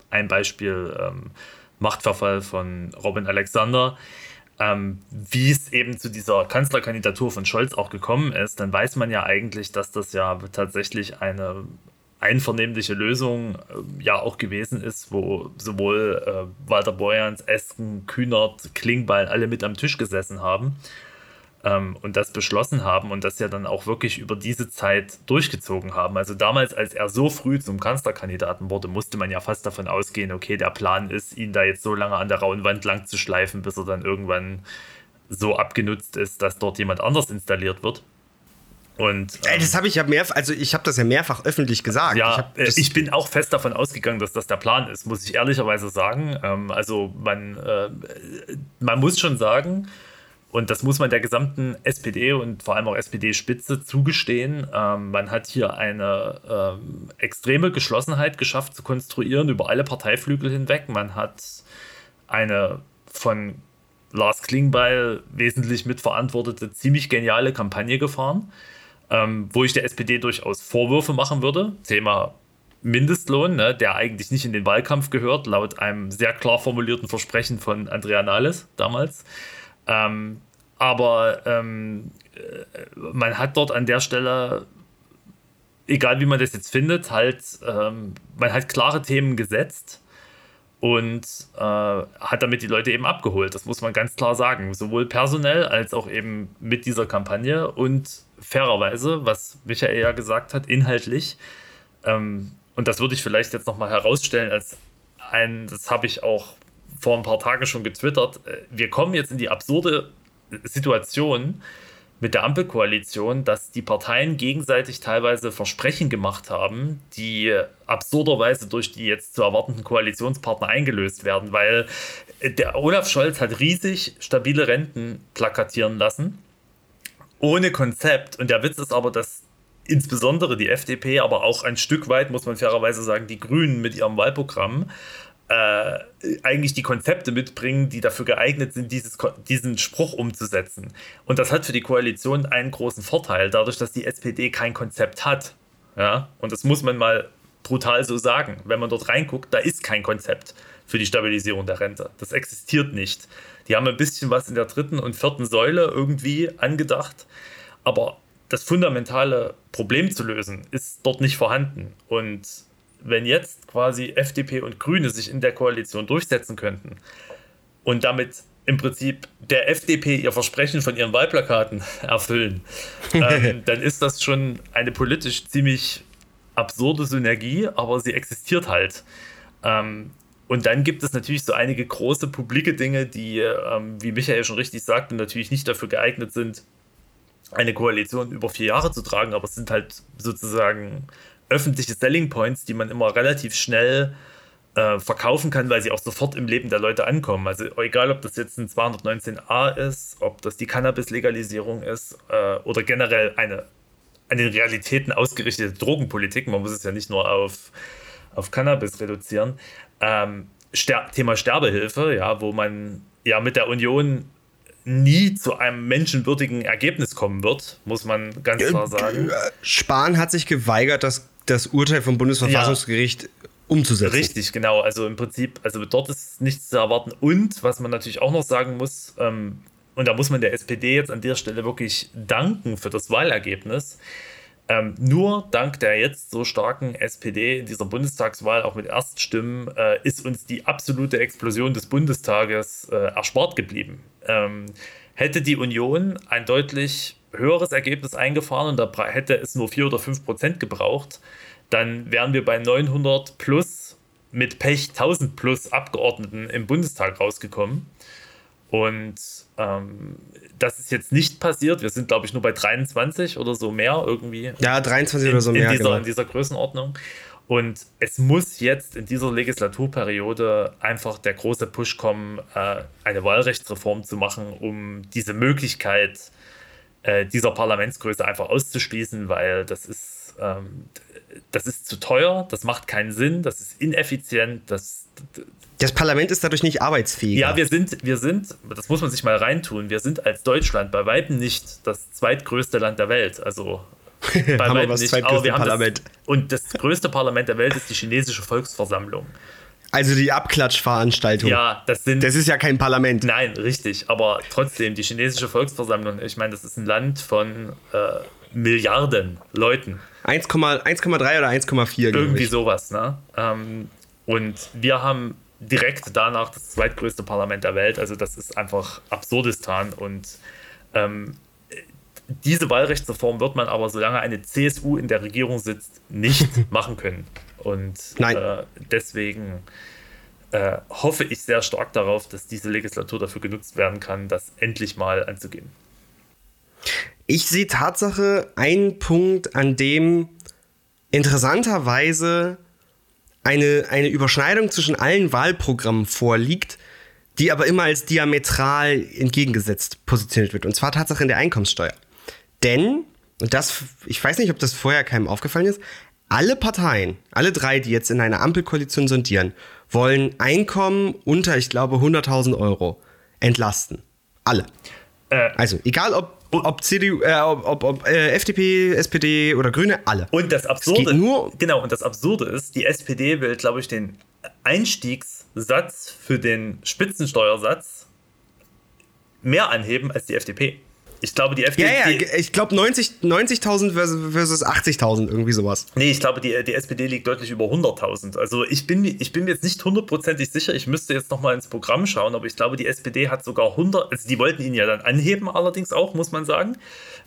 ein Beispiel ähm, Machtverfall von Robin Alexander. Ähm, wie es eben zu dieser Kanzlerkandidatur von Scholz auch gekommen ist, dann weiß man ja eigentlich, dass das ja tatsächlich eine einvernehmliche Lösung äh, ja auch gewesen ist, wo sowohl äh, Walter Borjans, Esken, Kühnert, Klingbeil alle mit am Tisch gesessen haben ähm, und das beschlossen haben und das ja dann auch wirklich über diese Zeit durchgezogen haben. Also damals, als er so früh zum Kanzlerkandidaten wurde, musste man ja fast davon ausgehen, okay, der Plan ist, ihn da jetzt so lange an der rauen Wand lang zu schleifen, bis er dann irgendwann so abgenutzt ist, dass dort jemand anders installiert wird. Und, ähm, das habe ich ja mehrfach, also ich habe das ja mehrfach öffentlich gesagt. Ja, ich, äh, ich, bin auch fest davon ausgegangen, dass das der Plan ist, muss ich ehrlicherweise sagen. Ähm, also man, äh, man muss schon sagen, und das muss man der gesamten SPD und vor allem auch SPD-Spitze zugestehen. Ähm, man hat hier eine ähm, extreme Geschlossenheit geschafft zu konstruieren über alle Parteiflügel hinweg. Man hat eine von Lars Klingbeil wesentlich mitverantwortete, ziemlich geniale Kampagne gefahren, ähm, wo ich der SPD durchaus Vorwürfe machen würde. Thema Mindestlohn, ne, der eigentlich nicht in den Wahlkampf gehört, laut einem sehr klar formulierten Versprechen von Andrea Nahles damals. Ähm, aber ähm, äh, man hat dort an der Stelle, egal wie man das jetzt findet, halt, ähm, man hat klare Themen gesetzt und äh, hat damit die Leute eben abgeholt. Das muss man ganz klar sagen. Sowohl personell als auch eben mit dieser Kampagne und fairerweise, was Michael ja gesagt hat, inhaltlich. Ähm, und das würde ich vielleicht jetzt nochmal herausstellen als ein, das habe ich auch vor ein paar Tagen schon getwittert, äh, wir kommen jetzt in die absurde Situation, mit der Ampelkoalition, dass die Parteien gegenseitig teilweise Versprechen gemacht haben, die absurderweise durch die jetzt zu erwartenden Koalitionspartner eingelöst werden, weil der Olaf Scholz hat riesig stabile Renten plakatieren lassen, ohne Konzept. Und der Witz ist aber, dass insbesondere die FDP, aber auch ein Stück weit, muss man fairerweise sagen, die Grünen mit ihrem Wahlprogramm äh, eigentlich die Konzepte mitbringen, die dafür geeignet sind, dieses, diesen Spruch umzusetzen. Und das hat für die Koalition einen großen Vorteil, dadurch, dass die SPD kein Konzept hat. Ja? Und das muss man mal brutal so sagen. Wenn man dort reinguckt, da ist kein Konzept für die Stabilisierung der Rente. Das existiert nicht. Die haben ein bisschen was in der dritten und vierten Säule irgendwie angedacht, aber das fundamentale Problem zu lösen ist dort nicht vorhanden. Und wenn jetzt quasi FDP und Grüne sich in der Koalition durchsetzen könnten und damit im Prinzip der FDP ihr Versprechen von ihren Wahlplakaten erfüllen, ähm, dann ist das schon eine politisch ziemlich absurde Synergie, aber sie existiert halt. Ähm, und dann gibt es natürlich so einige große publike Dinge, die, ähm, wie Michael schon richtig sagte, natürlich nicht dafür geeignet sind, eine Koalition über vier Jahre zu tragen, aber es sind halt sozusagen öffentliche Selling Points, die man immer relativ schnell äh, verkaufen kann, weil sie auch sofort im Leben der Leute ankommen. Also egal, ob das jetzt ein 219a ist, ob das die Cannabis-Legalisierung ist äh, oder generell eine an den Realitäten ausgerichtete Drogenpolitik, man muss es ja nicht nur auf, auf Cannabis reduzieren. Ähm, Ster Thema Sterbehilfe, ja, wo man ja mit der Union nie zu einem menschenwürdigen Ergebnis kommen wird, muss man ganz klar sagen. Spahn hat sich geweigert, das das Urteil vom Bundesverfassungsgericht ja. umzusetzen. Richtig, genau. Also im Prinzip, also dort ist nichts zu erwarten. Und was man natürlich auch noch sagen muss, ähm, und da muss man der SPD jetzt an der Stelle wirklich danken für das Wahlergebnis. Ähm, nur dank der jetzt so starken SPD in dieser Bundestagswahl, auch mit Erststimmen, äh, ist uns die absolute Explosion des Bundestages äh, erspart geblieben. Ähm, hätte die Union ein deutlich höheres Ergebnis eingefahren und da hätte es nur 4 oder 5 Prozent gebraucht, dann wären wir bei 900 plus mit Pech 1000 plus Abgeordneten im Bundestag rausgekommen. Und ähm, das ist jetzt nicht passiert. Wir sind, glaube ich, nur bei 23 oder so mehr irgendwie. Ja, 23 in, oder so mehr. In dieser, genau. in dieser Größenordnung. Und es muss jetzt in dieser Legislaturperiode einfach der große Push kommen, äh, eine Wahlrechtsreform zu machen, um diese Möglichkeit äh, dieser Parlamentsgröße einfach auszuschließen, weil das ist, ähm, das ist zu teuer, das macht keinen Sinn, das ist ineffizient, das. Das Parlament ist dadurch nicht arbeitsfähig. Ja, wir sind, wir sind, das muss man sich mal reintun, wir sind als Deutschland bei weitem nicht das zweitgrößte Land der Welt. Also bei weitem nicht. Aber wir haben das, und das größte Parlament der Welt ist die chinesische Volksversammlung. Also die Abklatschveranstaltung. Ja, das sind. Das ist ja kein Parlament. Nein, richtig. Aber trotzdem, die chinesische Volksversammlung, ich meine, das ist ein Land von äh, Milliarden Leuten. 1,3 oder 1,4. Irgendwie sowas, ne? Ähm, und wir haben direkt danach das zweitgrößte Parlament der Welt. Also das ist einfach Absurdistan. Und ähm, diese Wahlrechtsreform wird man aber, solange eine CSU in der Regierung sitzt, nicht machen können. Und äh, deswegen äh, hoffe ich sehr stark darauf, dass diese Legislatur dafür genutzt werden kann, das endlich mal anzugehen. Ich sehe Tatsache einen Punkt, an dem interessanterweise eine, eine Überschneidung zwischen allen Wahlprogrammen vorliegt, die aber immer als diametral entgegengesetzt positioniert wird. Und zwar Tatsache in der Einkommenssteuer. Denn, und das, ich weiß nicht, ob das vorher keinem aufgefallen ist, alle Parteien, alle drei, die jetzt in einer Ampelkoalition sondieren, wollen Einkommen unter, ich glaube, 100.000 Euro entlasten. Alle. Äh, also, egal ob, ob CDU, äh, ob, ob äh, FDP, SPD oder Grüne, alle. Und das Absurde, nur genau, und das Absurde ist, die SPD will, glaube ich, den Einstiegssatz für den Spitzensteuersatz mehr anheben als die FDP. Ich glaube, die FDP. Ja, ja, ich glaube 90.000 90 versus, versus 80.000, irgendwie sowas. Nee, ich glaube, die, die SPD liegt deutlich über 100.000. Also ich bin, ich bin mir jetzt nicht hundertprozentig sicher, ich müsste jetzt nochmal ins Programm schauen, aber ich glaube, die SPD hat sogar 100, also die wollten ihn ja dann anheben, allerdings auch, muss man sagen.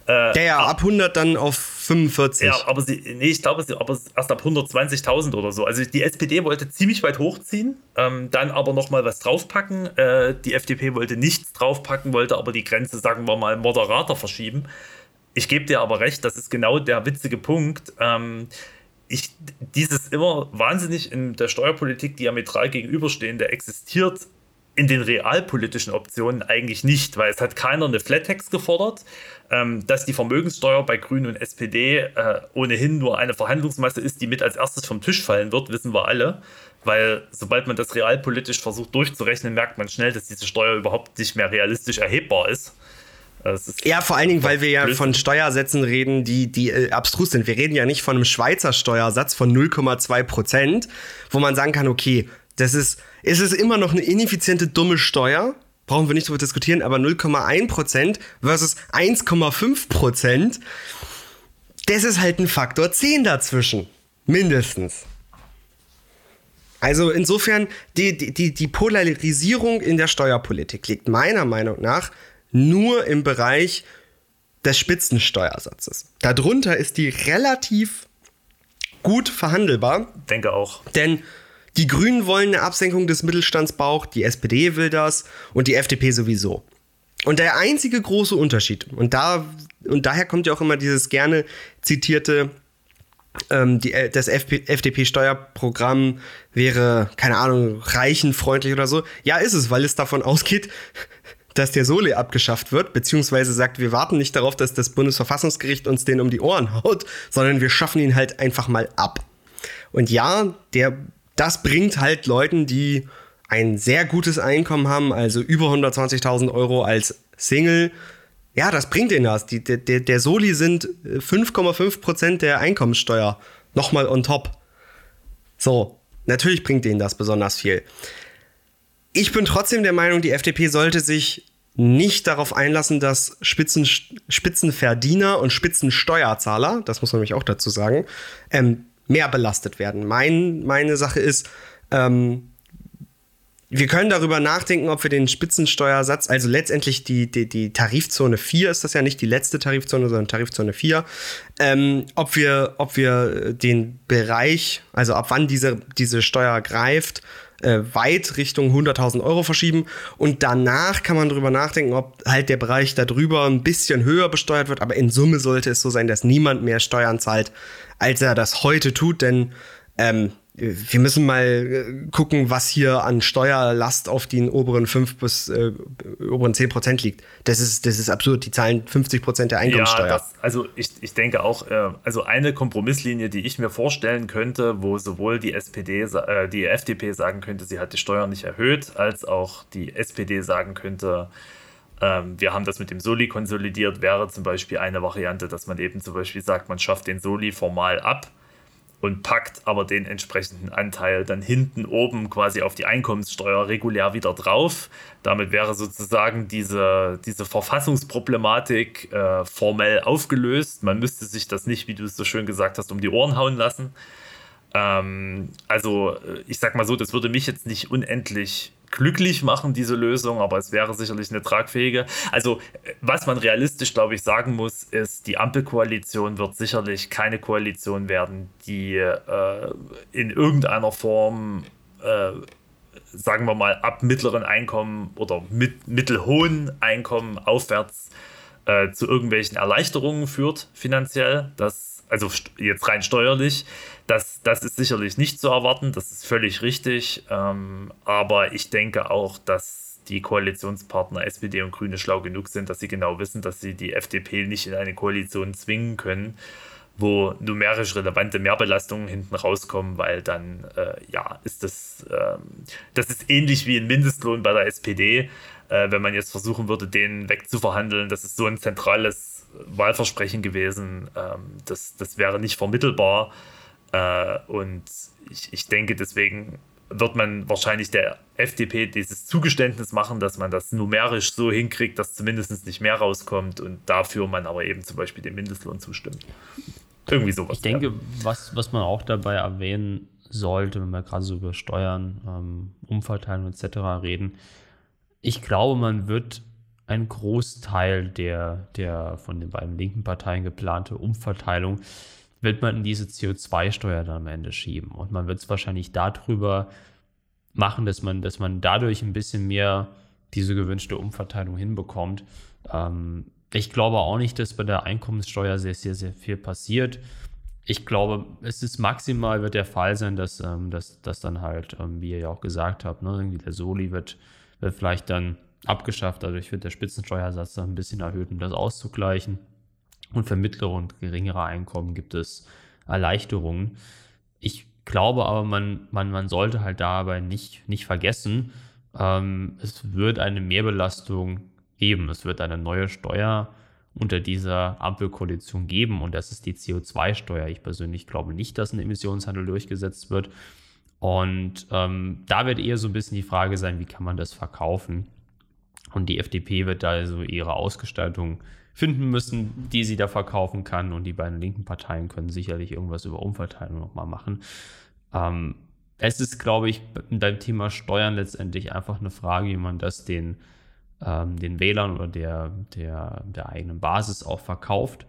Äh, der ja ab 100 dann auf 45. Ja, aber sie, nee, ich glaube, sie, aber erst ab 120.000 oder so. Also die SPD wollte ziemlich weit hochziehen, ähm, dann aber nochmal was draufpacken. Äh, die FDP wollte nichts draufpacken, wollte aber die Grenze, sagen wir mal, moderater verschieben. Ich gebe dir aber recht, das ist genau der witzige Punkt. Ähm, ich, dieses immer wahnsinnig in der Steuerpolitik diametral gegenüberstehende existiert in den realpolitischen Optionen eigentlich nicht, weil es hat keiner eine Flat Tax gefordert. Ähm, dass die Vermögenssteuer bei Grünen und SPD äh, ohnehin nur eine Verhandlungsmasse ist, die mit als erstes vom Tisch fallen wird, wissen wir alle. Weil sobald man das realpolitisch versucht durchzurechnen, merkt man schnell, dass diese Steuer überhaupt nicht mehr realistisch erhebbar ist. ist ja, vor allen Dingen, weil wir ja von Steuersätzen reden, die, die äh, abstrus sind. Wir reden ja nicht von einem Schweizer Steuersatz von 0,2 Prozent, wo man sagen kann, okay, das ist, ist es immer noch eine ineffiziente, dumme Steuer, brauchen wir nicht darüber diskutieren, aber 0,1% versus 1,5%, das ist halt ein Faktor 10 dazwischen. Mindestens. Also insofern, die, die, die Polarisierung in der Steuerpolitik liegt meiner Meinung nach nur im Bereich des Spitzensteuersatzes. Darunter ist die relativ gut verhandelbar. Denke auch. Denn die Grünen wollen eine Absenkung des Mittelstandsbauch, die SPD will das und die FDP sowieso. Und der einzige große Unterschied, und, da, und daher kommt ja auch immer dieses gerne zitierte, ähm, die, äh, das FDP-Steuerprogramm wäre, keine Ahnung, reichenfreundlich oder so. Ja, ist es, weil es davon ausgeht, dass der Soli abgeschafft wird, beziehungsweise sagt, wir warten nicht darauf, dass das Bundesverfassungsgericht uns den um die Ohren haut, sondern wir schaffen ihn halt einfach mal ab. Und ja, der das bringt halt Leuten, die ein sehr gutes Einkommen haben, also über 120.000 Euro als Single, ja, das bringt ihnen das. Die, der, der Soli sind 5,5 Prozent der Einkommenssteuer nochmal on top. So, natürlich bringt ihnen das besonders viel. Ich bin trotzdem der Meinung, die FDP sollte sich nicht darauf einlassen, dass Spitzen, Spitzenverdiener und Spitzensteuerzahler, das muss man nämlich auch dazu sagen, ähm, mehr belastet werden. Mein, meine Sache ist, ähm, wir können darüber nachdenken, ob wir den Spitzensteuersatz, also letztendlich die, die, die Tarifzone 4 ist das ja nicht die letzte Tarifzone, sondern Tarifzone 4, ähm, ob, wir, ob wir den Bereich, also ab wann diese, diese Steuer greift, äh, weit Richtung 100.000 Euro verschieben. Und danach kann man darüber nachdenken, ob halt der Bereich darüber ein bisschen höher besteuert wird. Aber in Summe sollte es so sein, dass niemand mehr Steuern zahlt, als er das heute tut. Denn ähm, wir müssen mal äh, gucken, was hier an Steuerlast auf den oberen 5 bis äh, oberen 10 Prozent liegt. Das ist, das ist absurd. Die zahlen 50 Prozent der Einkommenssteuer. Ja, das, also ich, ich denke auch, äh, also eine Kompromisslinie, die ich mir vorstellen könnte, wo sowohl die SPD, äh, die FDP sagen könnte, sie hat die Steuern nicht erhöht, als auch die SPD sagen könnte, ähm, wir haben das mit dem Soli konsolidiert, wäre zum Beispiel eine Variante, dass man eben zum Beispiel sagt, man schafft den Soli formal ab und packt aber den entsprechenden Anteil dann hinten oben quasi auf die Einkommenssteuer regulär wieder drauf. Damit wäre sozusagen diese, diese Verfassungsproblematik äh, formell aufgelöst. Man müsste sich das nicht, wie du es so schön gesagt hast, um die Ohren hauen lassen. Ähm, also äh, ich sag mal so, das würde mich jetzt nicht unendlich glücklich machen, diese Lösung, aber es wäre sicherlich eine tragfähige. Also, was man realistisch, glaube ich, sagen muss, ist, die Ampelkoalition wird sicherlich keine Koalition werden, die äh, in irgendeiner Form, äh, sagen wir mal, ab mittleren Einkommen oder mit mittelhohen Einkommen aufwärts äh, zu irgendwelchen Erleichterungen führt, finanziell. Das, also jetzt rein steuerlich. Das, das ist sicherlich nicht zu erwarten, das ist völlig richtig. Ähm, aber ich denke auch, dass die Koalitionspartner SPD und Grüne schlau genug sind, dass sie genau wissen, dass sie die FDP nicht in eine Koalition zwingen können, wo numerisch relevante Mehrbelastungen hinten rauskommen, weil dann äh, ja ist das, äh, das ist ähnlich wie ein Mindestlohn bei der SPD. Äh, wenn man jetzt versuchen würde, den wegzuverhandeln, das ist so ein zentrales Wahlversprechen gewesen. Ähm, das, das wäre nicht vermittelbar. Äh, und ich, ich denke, deswegen wird man wahrscheinlich der FDP dieses Zugeständnis machen, dass man das numerisch so hinkriegt, dass zumindest nicht mehr rauskommt und dafür man aber eben zum Beispiel dem Mindestlohn zustimmt. Irgendwie sowas. Ich denke, ja. was, was man auch dabei erwähnen sollte, wenn wir gerade so über Steuern, ähm, Umverteilung etc. reden, ich glaube, man wird ein Großteil der, der von den beiden linken Parteien geplante Umverteilung wird man in diese CO2-Steuer dann am Ende schieben. Und man wird es wahrscheinlich darüber machen, dass man, dass man dadurch ein bisschen mehr diese gewünschte Umverteilung hinbekommt. Ähm, ich glaube auch nicht, dass bei der Einkommenssteuer sehr, sehr, sehr viel passiert. Ich glaube, es ist maximal wird der Fall sein, dass, ähm, dass, dass dann halt, ähm, wie ihr ja auch gesagt habt, ne, irgendwie der Soli wird, wird vielleicht dann abgeschafft. Dadurch wird der Spitzensteuersatz dann ein bisschen erhöht, um das auszugleichen. Und für mittlere und geringere Einkommen gibt es Erleichterungen. Ich glaube aber, man, man, man sollte halt dabei nicht, nicht vergessen, ähm, es wird eine Mehrbelastung geben. Es wird eine neue Steuer unter dieser Ampelkoalition geben und das ist die CO2-Steuer. Ich persönlich glaube nicht, dass ein Emissionshandel durchgesetzt wird. Und ähm, da wird eher so ein bisschen die Frage sein, wie kann man das verkaufen? Und die FDP wird da also ihre Ausgestaltung finden müssen, die sie da verkaufen kann. Und die beiden linken Parteien können sicherlich irgendwas über Umverteilung nochmal machen. Ähm, es ist, glaube ich, beim Thema Steuern letztendlich einfach eine Frage, wie man das den, ähm, den Wählern oder der, der, der eigenen Basis auch verkauft.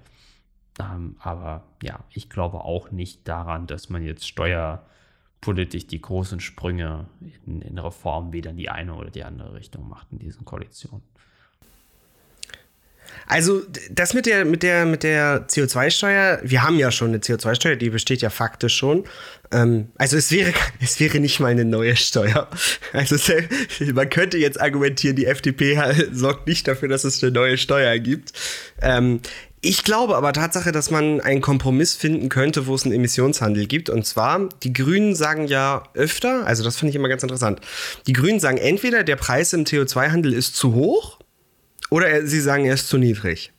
Ähm, aber ja, ich glaube auch nicht daran, dass man jetzt steuerpolitisch die großen Sprünge in, in Reformen weder in die eine oder die andere Richtung macht in diesen Koalitionen. Also das mit der, mit der, mit der CO2-Steuer, wir haben ja schon eine CO2-Steuer, die besteht ja faktisch schon. Ähm, also es wäre, es wäre nicht mal eine neue Steuer. Also man könnte jetzt argumentieren, die FDP sorgt nicht dafür, dass es eine neue Steuer gibt. Ähm, ich glaube aber Tatsache, dass man einen Kompromiss finden könnte, wo es einen Emissionshandel gibt. Und zwar, die Grünen sagen ja öfter, also das finde ich immer ganz interessant. Die Grünen sagen entweder, der Preis im CO2-Handel ist zu hoch oder sie sagen, er ist zu niedrig.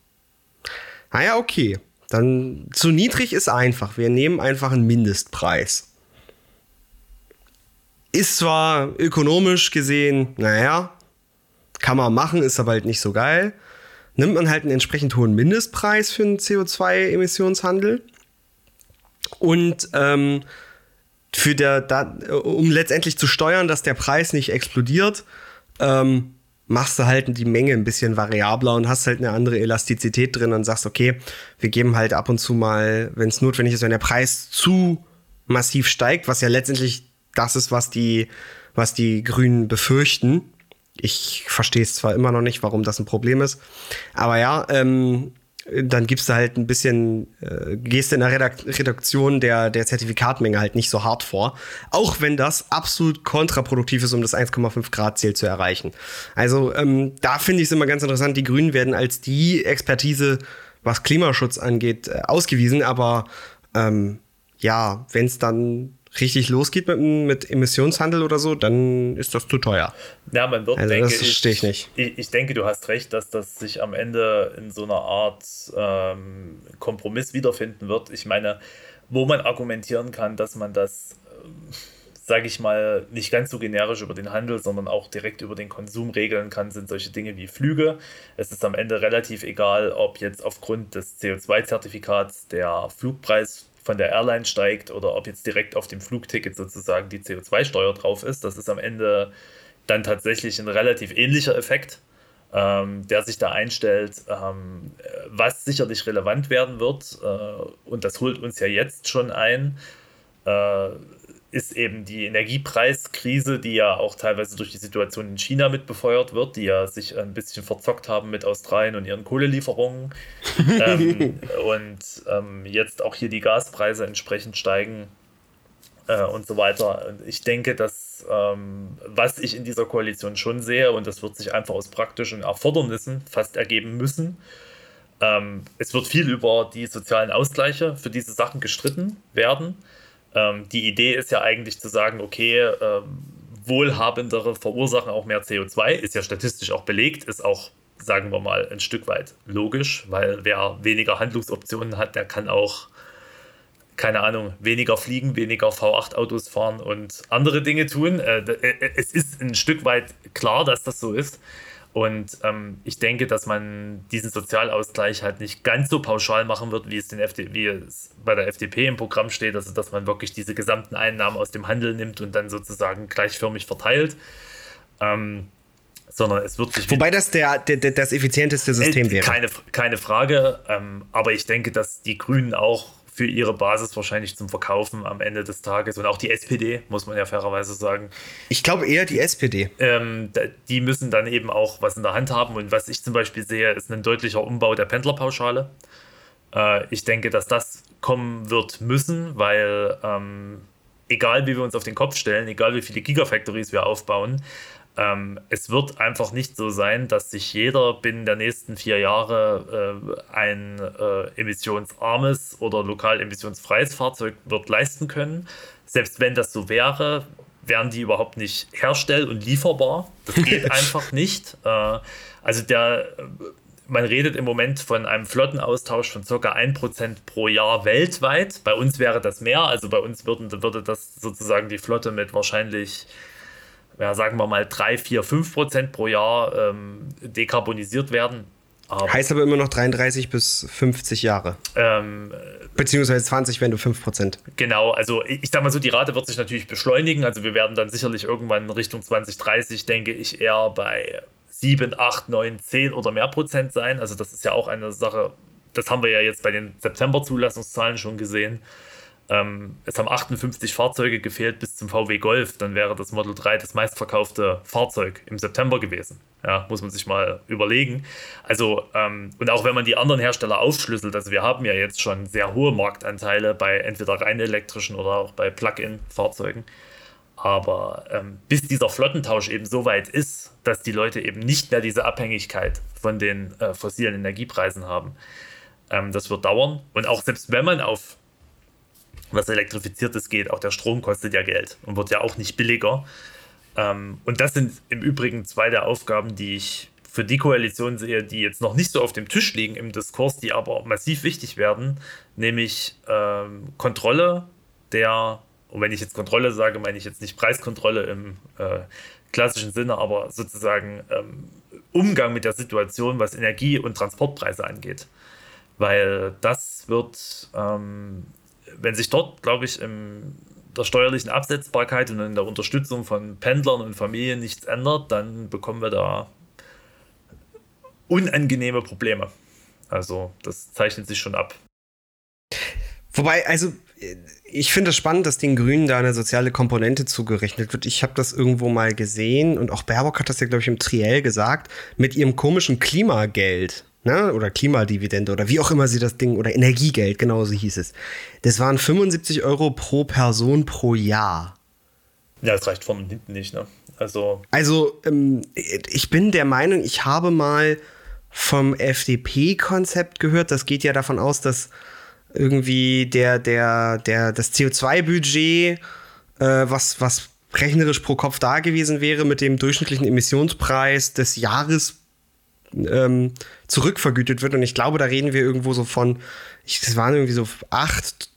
Naja, ah okay. Dann zu niedrig ist einfach. Wir nehmen einfach einen Mindestpreis. Ist zwar ökonomisch gesehen, naja, kann man machen, ist aber halt nicht so geil. Nimmt man halt einen entsprechend hohen Mindestpreis für einen CO2-Emissionshandel. Und ähm, für der, da, um letztendlich zu steuern, dass der Preis nicht explodiert, ähm, machst du halt die Menge ein bisschen variabler und hast halt eine andere Elastizität drin und sagst, okay, wir geben halt ab und zu mal, wenn es notwendig ist, wenn der Preis zu massiv steigt, was ja letztendlich das ist, was die, was die Grünen befürchten. Ich verstehe es zwar immer noch nicht, warum das ein Problem ist, aber ja, ähm, dann gibst du halt ein bisschen, äh, gehst in der Redak Reduktion der, der Zertifikatmenge halt nicht so hart vor. Auch wenn das absolut kontraproduktiv ist, um das 1,5 Grad Ziel zu erreichen. Also ähm, da finde ich es immer ganz interessant. Die Grünen werden als die Expertise, was Klimaschutz angeht, äh, ausgewiesen. Aber ähm, ja, wenn es dann richtig losgeht mit, mit Emissionshandel oder so, dann ist das zu teuer. Ja, man wird, also, denke das verstehe ich nicht. Ich, ich, denke, du hast recht, dass das sich am Ende in so einer Art ähm, Kompromiss wiederfinden wird. Ich meine, wo man argumentieren kann, dass man das, äh, sage ich mal, nicht ganz so generisch über den Handel, sondern auch direkt über den Konsum regeln kann, sind solche Dinge wie Flüge. Es ist am Ende relativ egal, ob jetzt aufgrund des CO2-Zertifikats der Flugpreis von der Airline steigt oder ob jetzt direkt auf dem Flugticket sozusagen die CO2-Steuer drauf ist. Das ist am Ende dann tatsächlich ein relativ ähnlicher Effekt, ähm, der sich da einstellt, ähm, was sicherlich relevant werden wird. Äh, und das holt uns ja jetzt schon ein. Äh, ist eben die Energiepreiskrise, die ja auch teilweise durch die Situation in China mit befeuert wird, die ja sich ein bisschen verzockt haben mit Australien und ihren Kohlelieferungen. ähm, und ähm, jetzt auch hier die Gaspreise entsprechend steigen äh, und so weiter. Und ich denke, dass ähm, was ich in dieser Koalition schon sehe, und das wird sich einfach aus praktischen Erfordernissen fast ergeben müssen, ähm, es wird viel über die sozialen Ausgleiche für diese Sachen gestritten werden. Ähm, die Idee ist ja eigentlich zu sagen, okay, ähm, wohlhabendere verursachen auch mehr CO2, ist ja statistisch auch belegt, ist auch, sagen wir mal, ein Stück weit logisch, weil wer weniger Handlungsoptionen hat, der kann auch, keine Ahnung, weniger fliegen, weniger V8-Autos fahren und andere Dinge tun. Äh, äh, es ist ein Stück weit klar, dass das so ist. Und ähm, ich denke, dass man diesen Sozialausgleich halt nicht ganz so pauschal machen wird, wie es, den FD wie es bei der FDP im Programm steht, also dass man wirklich diese gesamten Einnahmen aus dem Handel nimmt und dann sozusagen gleichförmig verteilt. Ähm, sondern es wird sich. Wobei das der, der, das effizienteste System äh, wäre. Keine, keine Frage, ähm, aber ich denke, dass die Grünen auch für ihre Basis wahrscheinlich zum Verkaufen am Ende des Tages und auch die SPD, muss man ja fairerweise sagen. Ich glaube eher die SPD. Ähm, die müssen dann eben auch was in der Hand haben und was ich zum Beispiel sehe, ist ein deutlicher Umbau der Pendlerpauschale. Äh, ich denke, dass das kommen wird müssen, weil ähm, egal wie wir uns auf den Kopf stellen, egal wie viele Gigafactories wir aufbauen, ähm, es wird einfach nicht so sein, dass sich jeder binnen der nächsten vier Jahre äh, ein äh, emissionsarmes oder lokal emissionsfreies Fahrzeug wird leisten können. Selbst wenn das so wäre, wären die überhaupt nicht herstell- und lieferbar. Das geht einfach nicht. Äh, also der, man redet im Moment von einem Flottenaustausch von ca. 1% pro Jahr weltweit. Bei uns wäre das mehr. Also bei uns würden, würde das sozusagen die Flotte mit wahrscheinlich ja, sagen wir mal 3, 4, 5 Prozent pro Jahr ähm, dekarbonisiert werden. Aber, heißt aber immer noch 33 bis 50 Jahre. Ähm, Beziehungsweise 20, wenn du 5 Prozent. Genau, also ich, sag mal so, die Rate wird sich natürlich beschleunigen. Also wir werden dann sicherlich irgendwann Richtung 2030, denke ich, eher bei 7, 8, 9, 10 oder mehr Prozent sein. Also das ist ja auch eine Sache, das haben wir ja jetzt bei den September-Zulassungszahlen schon gesehen. Ähm, es haben 58 Fahrzeuge gefehlt bis zum VW Golf. Dann wäre das Model 3 das meistverkaufte Fahrzeug im September gewesen. Ja, muss man sich mal überlegen. Also, ähm, und auch wenn man die anderen Hersteller aufschlüsselt, also wir haben ja jetzt schon sehr hohe Marktanteile bei entweder rein elektrischen oder auch bei Plug-in-Fahrzeugen. Aber ähm, bis dieser Flottentausch eben so weit ist, dass die Leute eben nicht mehr diese Abhängigkeit von den äh, fossilen Energiepreisen haben, ähm, das wird dauern. Und auch selbst wenn man auf was Elektrifiziertes geht. Auch der Strom kostet ja Geld und wird ja auch nicht billiger. Ähm, und das sind im Übrigen zwei der Aufgaben, die ich für die Koalition sehe, die jetzt noch nicht so auf dem Tisch liegen im Diskurs, die aber massiv wichtig werden, nämlich ähm, Kontrolle der, und wenn ich jetzt Kontrolle sage, meine ich jetzt nicht Preiskontrolle im äh, klassischen Sinne, aber sozusagen ähm, Umgang mit der Situation, was Energie- und Transportpreise angeht. Weil das wird ähm, wenn sich dort, glaube ich, in der steuerlichen Absetzbarkeit und in der Unterstützung von Pendlern und Familien nichts ändert, dann bekommen wir da unangenehme Probleme. Also das zeichnet sich schon ab. Wobei, also ich finde es spannend, dass den Grünen da eine soziale Komponente zugerechnet wird. Ich habe das irgendwo mal gesehen und auch Baerbock hat das ja, glaube ich, im Triell gesagt, mit ihrem komischen Klimageld ne? oder Klimadividende oder wie auch immer sie das Ding, oder Energiegeld, genauso hieß es. Das waren 75 Euro pro Person pro Jahr. Ja, das reicht und hinten nicht, ne? Also, also ähm, ich bin der Meinung, ich habe mal vom FDP-Konzept gehört, das geht ja davon aus, dass irgendwie der, der, der, das CO2-Budget, äh, was, was rechnerisch pro Kopf da gewesen wäre, mit dem durchschnittlichen Emissionspreis des Jahres ähm, zurückvergütet wird. Und ich glaube, da reden wir irgendwo so von, das waren irgendwie so acht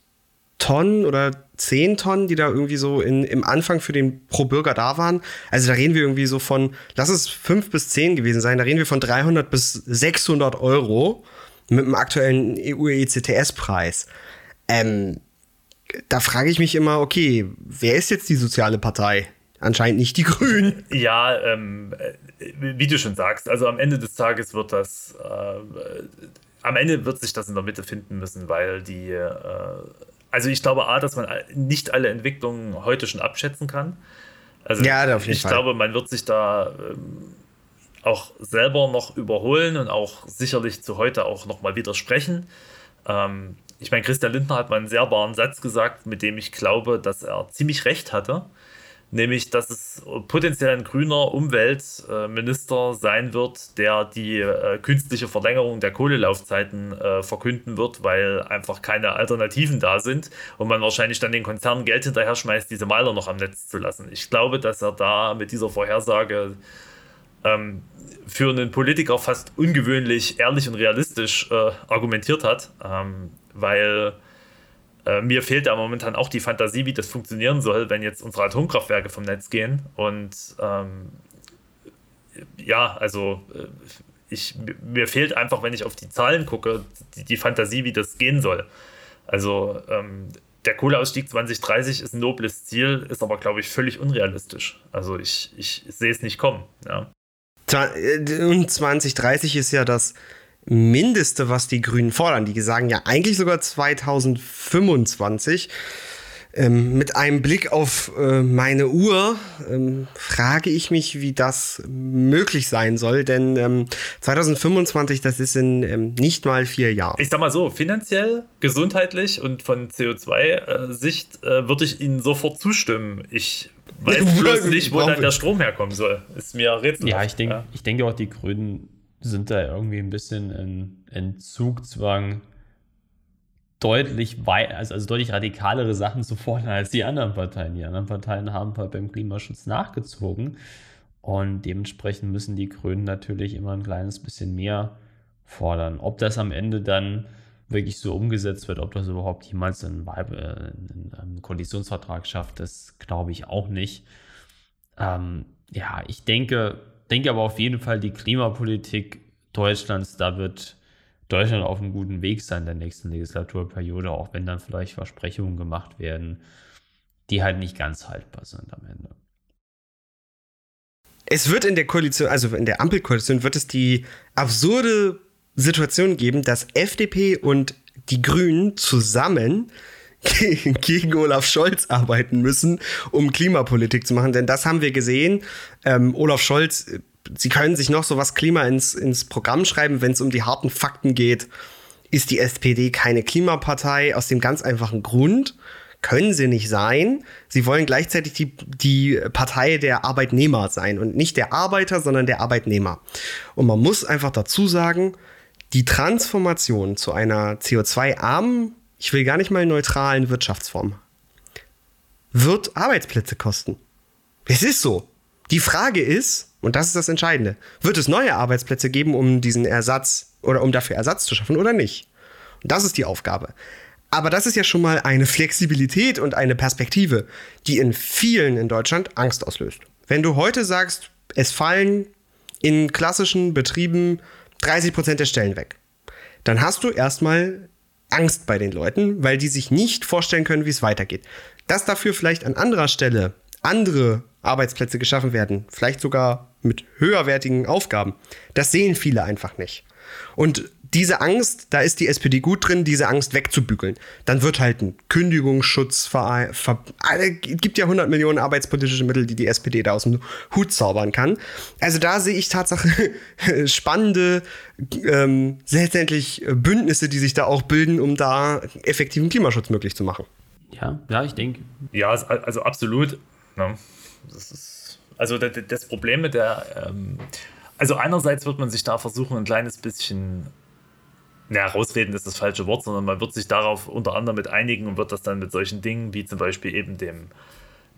Tonnen oder zehn Tonnen, die da irgendwie so in, im Anfang für den pro Bürger da waren. Also da reden wir irgendwie so von, lass es fünf bis zehn gewesen sein, da reden wir von 300 bis 600 Euro mit dem aktuellen EU-ECTS-Preis. Ähm, da frage ich mich immer, okay, wer ist jetzt die soziale Partei? Anscheinend nicht die Grünen. Ja, ähm, wie du schon sagst, also am Ende des Tages wird das, äh, am Ende wird sich das in der Mitte finden müssen, weil die, äh, also ich glaube A, dass man nicht alle Entwicklungen heute schon abschätzen kann. Also ja, auf jeden ich Fall. glaube, man wird sich da ähm, auch selber noch überholen und auch sicherlich zu heute auch nochmal widersprechen. Ähm, ich meine, Christian Lindner hat mal einen sehr wahren Satz gesagt, mit dem ich glaube, dass er ziemlich recht hatte nämlich dass es potenziell ein grüner Umweltminister sein wird, der die äh, künstliche Verlängerung der Kohlelaufzeiten äh, verkünden wird, weil einfach keine Alternativen da sind und man wahrscheinlich dann den Konzernen Geld hinterher schmeißt, diese Meiler noch am Netz zu lassen. Ich glaube, dass er da mit dieser Vorhersage ähm, für einen Politiker fast ungewöhnlich ehrlich und realistisch äh, argumentiert hat, ähm, weil äh, mir fehlt da momentan auch die Fantasie, wie das funktionieren soll, wenn jetzt unsere Atomkraftwerke vom Netz gehen. Und ähm, ja, also äh, ich, mir fehlt einfach, wenn ich auf die Zahlen gucke, die, die Fantasie, wie das gehen soll. Also ähm, der Kohleausstieg 2030 ist ein nobles Ziel, ist aber, glaube ich, völlig unrealistisch. Also ich, ich sehe es nicht kommen. Ja. Und 2030 ist ja das Mindeste, was die Grünen fordern. Die sagen ja eigentlich sogar 2025. Ähm, mit einem Blick auf äh, meine Uhr ähm, frage ich mich, wie das möglich sein soll, denn ähm, 2025, das ist in ähm, nicht mal vier Jahren. Ich sag mal so, finanziell, gesundheitlich und von CO2-Sicht äh, würde ich Ihnen sofort zustimmen. Ich weiß bloß nicht, wo dann der Strom herkommen soll. Ist mir rätselhaft. Ja, ich, denk, ja. ich denke auch, die Grünen sind da irgendwie ein bisschen in, in Zugzwang deutlich weit, also, also deutlich radikalere Sachen zu fordern als die anderen Parteien. Die anderen Parteien haben beim Klimaschutz nachgezogen und dementsprechend müssen die Grünen natürlich immer ein kleines bisschen mehr fordern. Ob das am Ende dann wirklich so umgesetzt wird, ob das überhaupt jemals einen, einen Koalitionsvertrag schafft, das glaube ich auch nicht. Ähm, ja, ich denke, denke aber auf jeden Fall, die Klimapolitik Deutschlands, da wird Deutschland auf einem guten Weg sein in der nächsten Legislaturperiode, auch wenn dann vielleicht Versprechungen gemacht werden, die halt nicht ganz haltbar sind am Ende. Es wird in der Koalition, also in der Ampelkoalition, wird es die absurde Situation geben, dass FDP und die Grünen zusammen gegen Olaf Scholz arbeiten müssen, um Klimapolitik zu machen. Denn das haben wir gesehen. Ähm, Olaf Scholz sie können sich noch so was Klima ins, ins Programm schreiben, wenn es um die harten Fakten geht, ist die SPD keine Klimapartei aus dem ganz einfachen Grund. Können sie nicht sein. Sie wollen gleichzeitig die, die Partei der Arbeitnehmer sein und nicht der Arbeiter, sondern der Arbeitnehmer. Und man muss einfach dazu sagen, die Transformation zu einer CO2-armen, ich will gar nicht mal neutralen Wirtschaftsform, wird Arbeitsplätze kosten. Es ist so. Die Frage ist, und das ist das Entscheidende. Wird es neue Arbeitsplätze geben, um diesen Ersatz oder um dafür Ersatz zu schaffen oder nicht? Und das ist die Aufgabe. Aber das ist ja schon mal eine Flexibilität und eine Perspektive, die in vielen in Deutschland Angst auslöst. Wenn du heute sagst, es fallen in klassischen Betrieben 30 Prozent der Stellen weg, dann hast du erstmal Angst bei den Leuten, weil die sich nicht vorstellen können, wie es weitergeht. Dass dafür vielleicht an anderer Stelle andere Arbeitsplätze geschaffen werden, vielleicht sogar mit höherwertigen Aufgaben. Das sehen viele einfach nicht. Und diese Angst, da ist die SPD gut drin, diese Angst wegzubügeln. Dann wird halt ein Kündigungsschutz ver, ver gibt ja 100 Millionen arbeitspolitische Mittel, die die SPD da aus dem Hut zaubern kann. Also da sehe ich Tatsache spannende, ähm, letztendlich Bündnisse, die sich da auch bilden, um da effektiven Klimaschutz möglich zu machen. Ja, ja, ich denke. Ja, also absolut. Ja. Das ist, also das Problem mit der, ähm, also einerseits wird man sich da versuchen, ein kleines bisschen, naja, rausreden ist das falsche Wort, sondern man wird sich darauf unter anderem mit einigen und wird das dann mit solchen Dingen wie zum Beispiel eben dem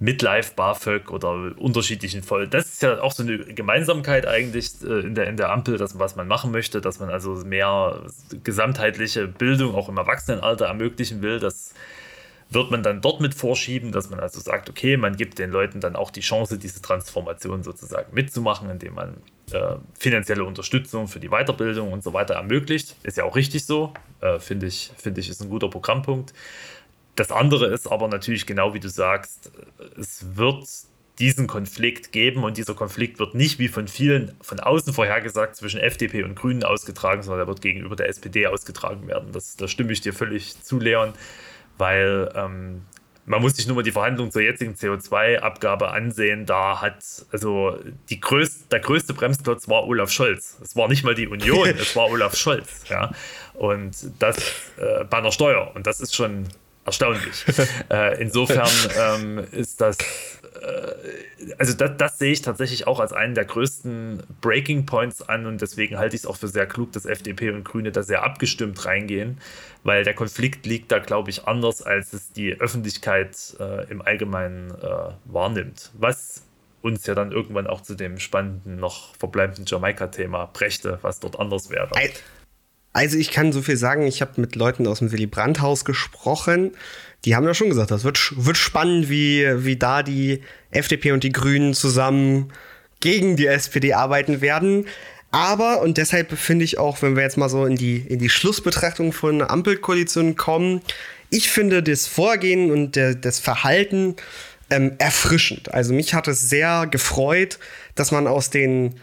Midlife BAföG oder unterschiedlichen Voll. Das ist ja auch so eine Gemeinsamkeit eigentlich äh, in der, in der Ampel, dass, was man machen möchte, dass man also mehr gesamtheitliche Bildung auch im Erwachsenenalter ermöglichen will, dass wird man dann dort mit vorschieben, dass man also sagt, okay, man gibt den Leuten dann auch die Chance, diese Transformation sozusagen mitzumachen, indem man äh, finanzielle Unterstützung für die Weiterbildung und so weiter ermöglicht. Ist ja auch richtig so, äh, finde ich, finde ich, ist ein guter Programmpunkt. Das andere ist aber natürlich genau wie du sagst, es wird diesen Konflikt geben und dieser Konflikt wird nicht wie von vielen von außen vorhergesagt zwischen FDP und Grünen ausgetragen, sondern er wird gegenüber der SPD ausgetragen werden. Das, da stimme ich dir völlig zu, Leon weil ähm, man muss sich nur mal die Verhandlungen zur jetzigen CO2-Abgabe ansehen. Da hat also größte, der größte Bremsklotz war Olaf Scholz. Es war nicht mal die Union, es war Olaf Scholz. Ja? Und das äh, bei einer Steuer. Und das ist schon erstaunlich. äh, insofern ähm, ist das also das, das, sehe ich tatsächlich auch als einen der größten Breaking Points an und deswegen halte ich es auch für sehr klug, dass FDP und Grüne da sehr abgestimmt reingehen, weil der Konflikt liegt da, glaube ich, anders, als es die Öffentlichkeit äh, im Allgemeinen äh, wahrnimmt. Was uns ja dann irgendwann auch zu dem spannenden, noch verbleibenden Jamaika-Thema brächte, was dort anders wäre. Also ich kann so viel sagen, ich habe mit Leuten aus dem Willy Brandt-Haus gesprochen, die haben ja schon gesagt, das wird, wird spannend, wie, wie da die FDP und die Grünen zusammen gegen die SPD arbeiten werden. Aber, und deshalb finde ich auch, wenn wir jetzt mal so in die, in die Schlussbetrachtung von Ampelkoalitionen kommen, ich finde das Vorgehen und der, das Verhalten ähm, erfrischend. Also mich hat es sehr gefreut, dass man aus den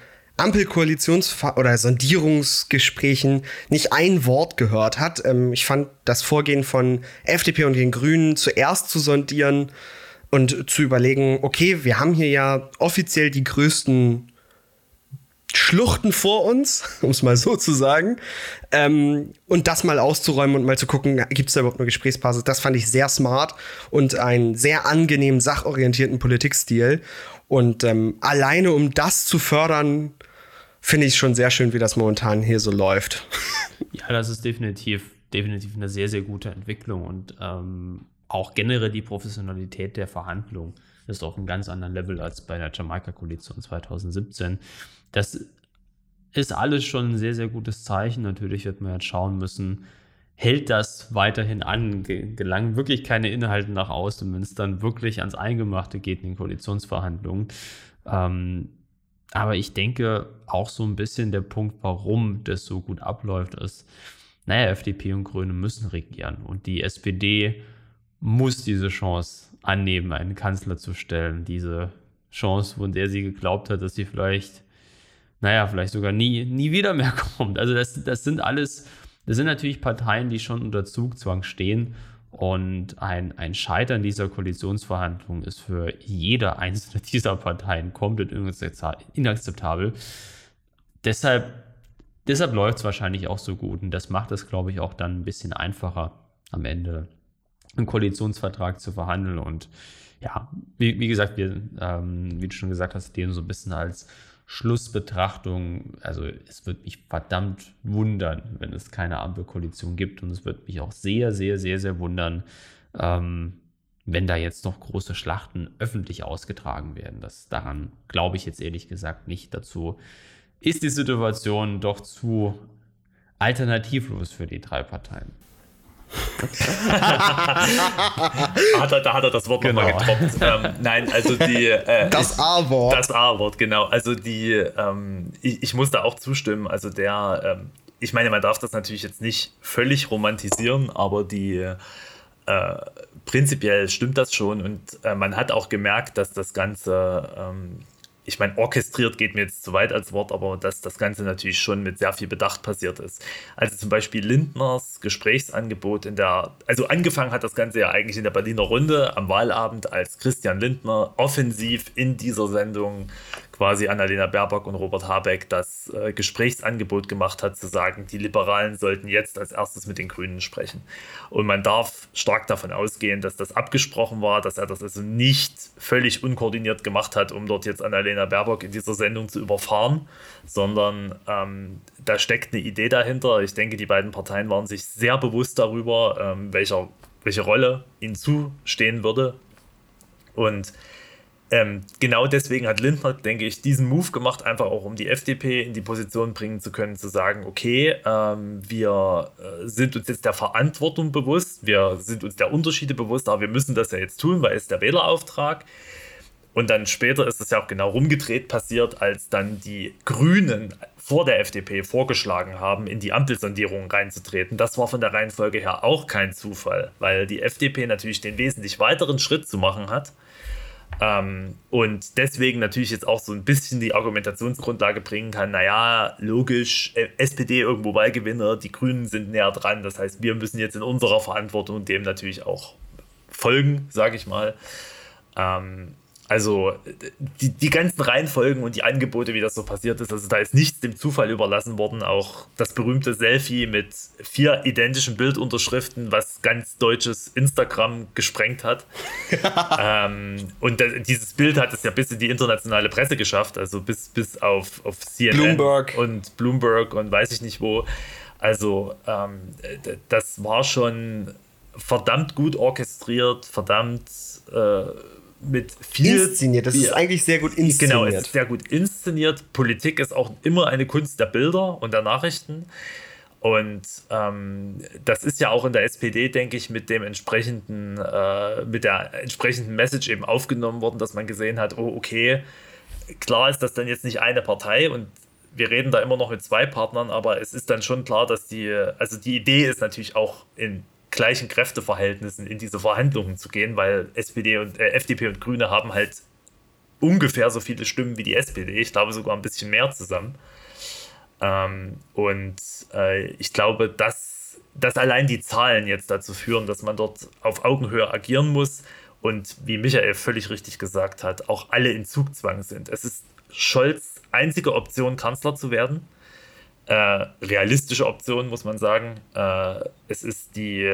Ampelkoalitions- oder Sondierungsgesprächen nicht ein Wort gehört hat. Ähm, ich fand das Vorgehen von FDP und den Grünen zuerst zu sondieren und zu überlegen, okay, wir haben hier ja offiziell die größten Schluchten vor uns, um es mal so zu sagen. Ähm, und das mal auszuräumen und mal zu gucken, gibt es da überhaupt eine Gesprächsbasis? Das fand ich sehr smart und einen sehr angenehmen, sachorientierten Politikstil. Und ähm, alleine um das zu fördern, finde ich schon sehr schön, wie das momentan hier so läuft. Ja, das ist definitiv, definitiv eine sehr, sehr gute Entwicklung und ähm, auch generell die Professionalität der Verhandlungen ist auf einem ganz anderen Level als bei der Jamaika-Koalition 2017. Das ist alles schon ein sehr, sehr gutes Zeichen. Natürlich wird man jetzt schauen müssen, hält das weiterhin an? Gelangen wirklich keine Inhalte nach außen, wenn es dann wirklich ans Eingemachte geht in den Koalitionsverhandlungen? Ähm, aber ich denke auch so ein bisschen der Punkt, warum das so gut abläuft, ist, naja, FDP und Grüne müssen regieren und die SPD muss diese Chance annehmen, einen Kanzler zu stellen. Diese Chance, von der sie geglaubt hat, dass sie vielleicht, naja, vielleicht sogar nie, nie wieder mehr kommt. Also das, das sind alles, das sind natürlich Parteien, die schon unter Zugzwang stehen. Und ein, ein Scheitern dieser Koalitionsverhandlungen ist für jede einzelne dieser Parteien komplett inakzeptabel. Deshalb, deshalb läuft es wahrscheinlich auch so gut. Und das macht es, glaube ich, auch dann ein bisschen einfacher am Ende einen Koalitionsvertrag zu verhandeln. Und ja, wie, wie gesagt, wir, ähm, wie du schon gesagt hast, den so ein bisschen als Schlussbetrachtung, also es wird mich verdammt wundern, wenn es keine Ampelkoalition gibt. Und es wird mich auch sehr, sehr, sehr, sehr wundern, ähm, wenn da jetzt noch große Schlachten öffentlich ausgetragen werden. Das daran glaube ich jetzt ehrlich gesagt nicht. Dazu ist die Situation doch zu alternativlos für die drei Parteien hat er, da hat er das Wort genau. nochmal getroppt. Ähm, nein, also die. Äh, das A-Wort. Das A-Wort, genau. Also die, ähm, ich, ich, muss da auch zustimmen. Also der, ähm, ich meine, man darf das natürlich jetzt nicht völlig romantisieren, aber die. Äh, prinzipiell stimmt das schon und äh, man hat auch gemerkt, dass das Ganze ähm, ich meine, orchestriert geht mir jetzt zu weit als Wort, aber dass das Ganze natürlich schon mit sehr viel Bedacht passiert ist. Also zum Beispiel Lindners Gesprächsangebot in der, also angefangen hat das Ganze ja eigentlich in der Berliner Runde am Wahlabend, als Christian Lindner offensiv in dieser Sendung quasi Annalena Baerbock und Robert Habeck das äh, Gesprächsangebot gemacht hat, zu sagen, die Liberalen sollten jetzt als erstes mit den Grünen sprechen. Und man darf stark davon ausgehen, dass das abgesprochen war, dass er das also nicht völlig unkoordiniert gemacht hat, um dort jetzt Annalena Baerbock in dieser Sendung zu überfahren, sondern ähm, da steckt eine Idee dahinter. Ich denke, die beiden Parteien waren sich sehr bewusst darüber, ähm, welcher, welche Rolle ihnen zustehen würde. Und ähm, genau deswegen hat Lindner, denke ich, diesen Move gemacht, einfach auch um die FDP in die Position bringen zu können, zu sagen, okay, ähm, wir äh, sind uns jetzt der Verantwortung bewusst, wir sind uns der Unterschiede bewusst, aber wir müssen das ja jetzt tun, weil es der Wählerauftrag. Und dann später ist es ja auch genau rumgedreht passiert, als dann die Grünen vor der FDP vorgeschlagen haben, in die Ampelsondierung reinzutreten. Das war von der Reihenfolge her auch kein Zufall, weil die FDP natürlich den wesentlich weiteren Schritt zu machen hat ähm, und deswegen natürlich jetzt auch so ein bisschen die Argumentationsgrundlage bringen kann, naja, logisch, äh, SPD irgendwo Wahlgewinner, die Grünen sind näher dran, das heißt, wir müssen jetzt in unserer Verantwortung dem natürlich auch folgen, sage ich mal. Ähm, also die, die ganzen Reihenfolgen und die Angebote, wie das so passiert ist, also da ist nichts dem Zufall überlassen worden. Auch das berühmte Selfie mit vier identischen Bildunterschriften, was ganz deutsches Instagram gesprengt hat. ähm, und das, dieses Bild hat es ja bis in die internationale Presse geschafft, also bis, bis auf, auf CNN Bloomberg. und Bloomberg und weiß ich nicht wo. Also ähm, das war schon verdammt gut orchestriert, verdammt... Äh, mit viel. Inszeniert, das ist eigentlich sehr gut inszeniert. Genau, es ist sehr gut inszeniert. Politik ist auch immer eine Kunst der Bilder und der Nachrichten. Und ähm, das ist ja auch in der SPD, denke ich, mit dem entsprechenden, äh, mit der entsprechenden Message eben aufgenommen worden, dass man gesehen hat, oh, okay, klar ist das dann jetzt nicht eine Partei und wir reden da immer noch mit zwei Partnern, aber es ist dann schon klar, dass die, also die Idee ist natürlich auch in gleichen Kräfteverhältnissen in diese Verhandlungen zu gehen, weil SPD und äh, FDP und Grüne haben halt ungefähr so viele Stimmen wie die SPD. Ich glaube sogar ein bisschen mehr zusammen. Ähm, und äh, ich glaube, dass, dass allein die Zahlen jetzt dazu führen, dass man dort auf Augenhöhe agieren muss und wie Michael völlig richtig gesagt hat, auch alle in Zugzwang sind. Es ist Scholz einzige Option, Kanzler zu werden. Äh, realistische Option, muss man sagen. Äh, es ist die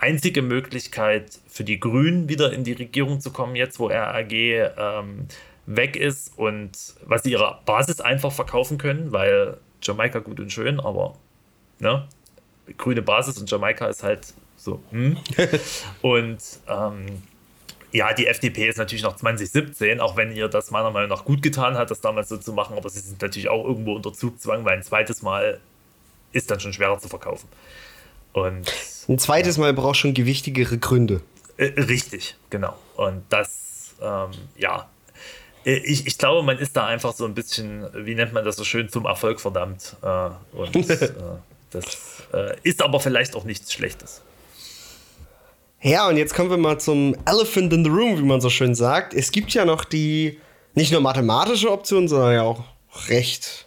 einzige Möglichkeit für die Grünen wieder in die Regierung zu kommen, jetzt wo RAG ähm, weg ist und was sie ihrer Basis einfach verkaufen können, weil Jamaika gut und schön, aber ne, grüne Basis und Jamaika ist halt so. Hm. und ähm, ja, die FDP ist natürlich noch 2017, auch wenn ihr das meiner Meinung nach gut getan hat, das damals so zu machen, aber sie sind natürlich auch irgendwo unter Zugzwang, weil ein zweites Mal ist dann schon schwerer zu verkaufen. Und, ein zweites Mal braucht schon gewichtigere Gründe. Äh, richtig, genau. Und das, ähm, ja, äh, ich, ich glaube, man ist da einfach so ein bisschen, wie nennt man das so schön, zum Erfolg verdammt. Äh, und das ist aber vielleicht auch nichts Schlechtes. Ja, und jetzt kommen wir mal zum Elephant in the Room, wie man so schön sagt. Es gibt ja noch die nicht nur mathematische Option, sondern ja auch recht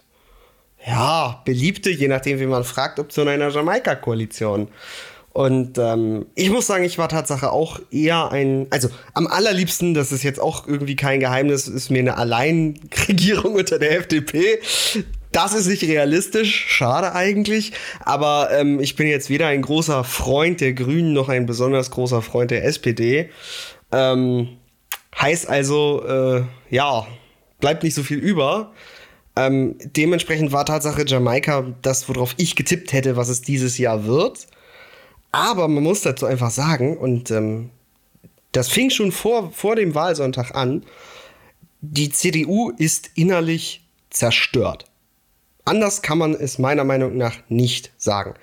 ja, beliebte, je nachdem, wie man fragt, Option einer Jamaika-Koalition. Und ähm, ich muss sagen, ich war Tatsache auch eher ein, also am allerliebsten, das ist jetzt auch irgendwie kein Geheimnis, ist mir eine Alleinregierung unter der FDP. Das ist nicht realistisch, schade eigentlich. Aber ähm, ich bin jetzt weder ein großer Freund der Grünen noch ein besonders großer Freund der SPD. Ähm, heißt also, äh, ja, bleibt nicht so viel über. Ähm, dementsprechend war Tatsache Jamaika das, worauf ich getippt hätte, was es dieses Jahr wird. Aber man muss dazu einfach sagen, und ähm, das fing schon vor, vor dem Wahlsonntag an, die CDU ist innerlich zerstört. Anders kann man es meiner Meinung nach nicht sagen.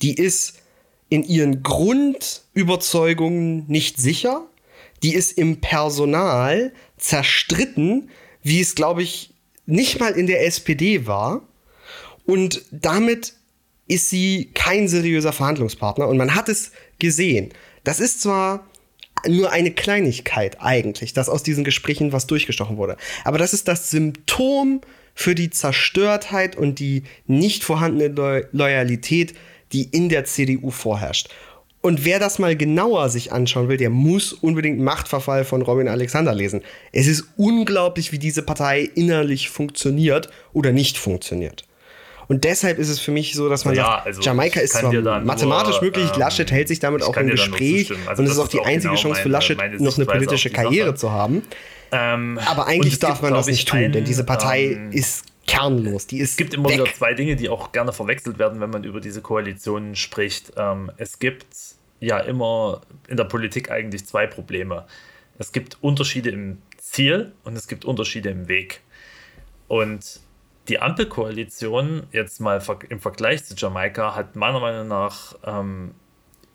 Die ist in ihren Grundüberzeugungen nicht sicher. Die ist im Personal zerstritten, wie es, glaube ich, nicht mal in der SPD war. Und damit ist sie kein seriöser Verhandlungspartner. Und man hat es gesehen. Das ist zwar nur eine Kleinigkeit eigentlich, dass aus diesen Gesprächen was durchgestochen wurde. Aber das ist das Symptom für die Zerstörtheit und die nicht vorhandene Loyalität, die in der CDU vorherrscht. Und wer das mal genauer sich anschauen will, der muss unbedingt Machtverfall von Robin Alexander lesen. Es ist unglaublich, wie diese Partei innerlich funktioniert oder nicht funktioniert. Und deshalb ist es für mich so, dass man ja, sagt, also Jamaika ist zwar mathematisch nur, möglich, ähm, Laschet hält sich damit auch im Gespräch also und es ist auch die einzige genau Chance für Laschet, meine, noch eine politische Karriere zu haben. Ähm, Aber eigentlich darf man das nicht tun, einen, denn diese Partei ähm, ist kernlos. Die ist es gibt immer weg. wieder zwei Dinge, die auch gerne verwechselt werden, wenn man über diese Koalitionen spricht. Ähm, es gibt ja immer in der Politik eigentlich zwei Probleme. Es gibt Unterschiede im Ziel und es gibt Unterschiede im Weg. Und die Ampelkoalition, jetzt mal im Vergleich zu Jamaika, hat meiner Meinung nach ähm,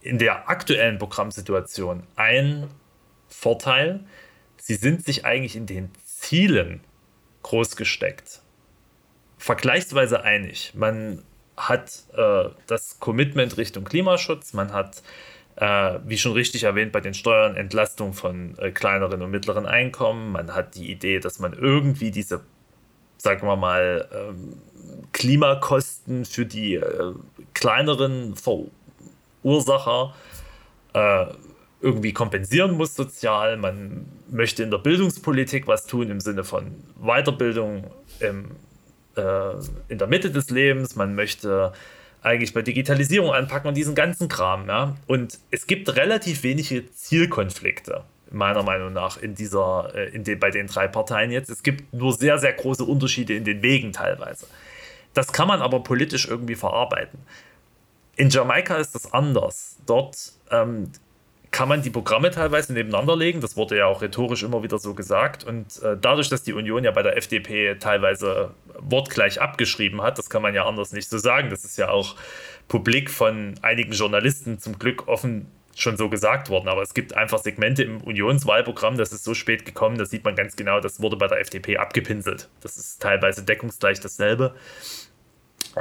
in der aktuellen Programmsituation einen Vorteil. Sie sind sich eigentlich in den Zielen groß gesteckt vergleichsweise einig. Man hat äh, das Commitment Richtung Klimaschutz, man hat, äh, wie schon richtig erwähnt, bei den Steuern Entlastung von äh, kleineren und mittleren Einkommen, man hat die Idee, dass man irgendwie diese, sagen wir mal, ähm, Klimakosten für die äh, kleineren Verursacher äh, irgendwie kompensieren muss sozial. Man möchte in der Bildungspolitik was tun im Sinne von Weiterbildung im äh, in der Mitte des Lebens, man möchte eigentlich bei Digitalisierung anpacken und diesen ganzen Kram. Ja? Und es gibt relativ wenige Zielkonflikte, meiner Meinung nach, in dieser, äh, in den, bei den drei Parteien jetzt. Es gibt nur sehr, sehr große Unterschiede in den Wegen teilweise. Das kann man aber politisch irgendwie verarbeiten. In Jamaika ist das anders. Dort ähm, kann man die Programme teilweise nebeneinander legen. Das wurde ja auch rhetorisch immer wieder so gesagt. Und äh, dadurch, dass die Union ja bei der FDP teilweise wortgleich abgeschrieben hat, das kann man ja anders nicht so sagen. Das ist ja auch publik von einigen Journalisten zum Glück offen schon so gesagt worden. Aber es gibt einfach Segmente im Unionswahlprogramm, das ist so spät gekommen, da sieht man ganz genau, das wurde bei der FDP abgepinselt. Das ist teilweise deckungsgleich dasselbe.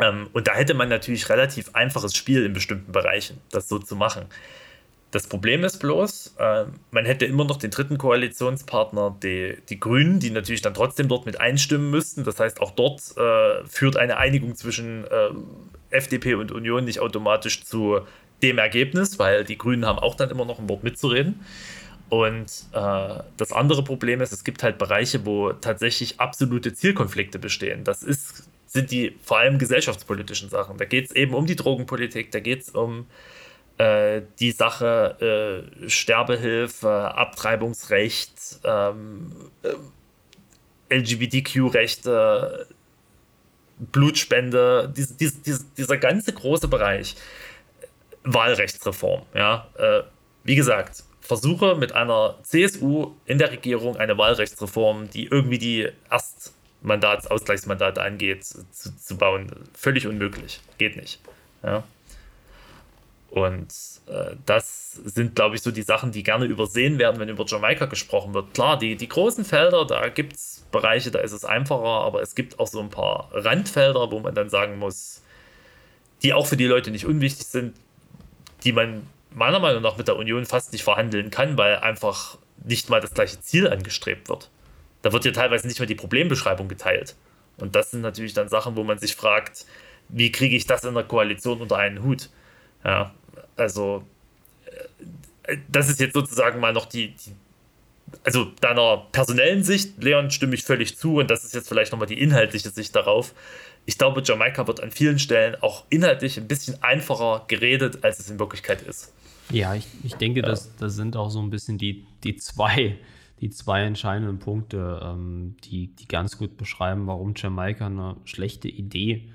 Ähm, und da hätte man natürlich relativ einfaches Spiel in bestimmten Bereichen, das so zu machen. Das Problem ist bloß, äh, man hätte immer noch den dritten Koalitionspartner, die, die Grünen, die natürlich dann trotzdem dort mit einstimmen müssten. Das heißt, auch dort äh, führt eine Einigung zwischen äh, FDP und Union nicht automatisch zu dem Ergebnis, weil die Grünen haben auch dann immer noch ein Wort mitzureden. Und äh, das andere Problem ist, es gibt halt Bereiche, wo tatsächlich absolute Zielkonflikte bestehen. Das ist, sind die vor allem gesellschaftspolitischen Sachen. Da geht es eben um die Drogenpolitik, da geht es um äh, die Sache äh, Sterbehilfe, Abtreibungsrecht, ähm, äh, LGBTQ-Rechte, Blutspende, dies, dies, dies, dieser ganze große Bereich. Wahlrechtsreform, ja. Äh, wie gesagt, versuche mit einer CSU in der Regierung eine Wahlrechtsreform, die irgendwie die Erstmandats-, Ausgleichsmandate angeht, zu, zu, bauen. Völlig unmöglich. Geht nicht. Ja. Und äh, das sind, glaube ich, so die Sachen, die gerne übersehen werden, wenn über Jamaika gesprochen wird. Klar, die, die großen Felder, da gibt es Bereiche, da ist es einfacher, aber es gibt auch so ein paar Randfelder, wo man dann sagen muss, die auch für die Leute nicht unwichtig sind, die man meiner Meinung nach mit der Union fast nicht verhandeln kann, weil einfach nicht mal das gleiche Ziel angestrebt wird. Da wird ja teilweise nicht mal die Problembeschreibung geteilt. Und das sind natürlich dann Sachen, wo man sich fragt, wie kriege ich das in der Koalition unter einen Hut? Ja, also äh, das ist jetzt sozusagen mal noch die, die also deiner personellen Sicht, Leon, stimme ich völlig zu und das ist jetzt vielleicht nochmal die inhaltliche Sicht darauf ich glaube, Jamaika wird an vielen Stellen auch inhaltlich ein bisschen einfacher geredet, als es in Wirklichkeit ist. Ja, ich, ich denke, ja. das, das sind auch so ein bisschen die, die zwei die zwei entscheidenden Punkte, ähm, die, die ganz gut beschreiben, warum Jamaika eine schlechte Idee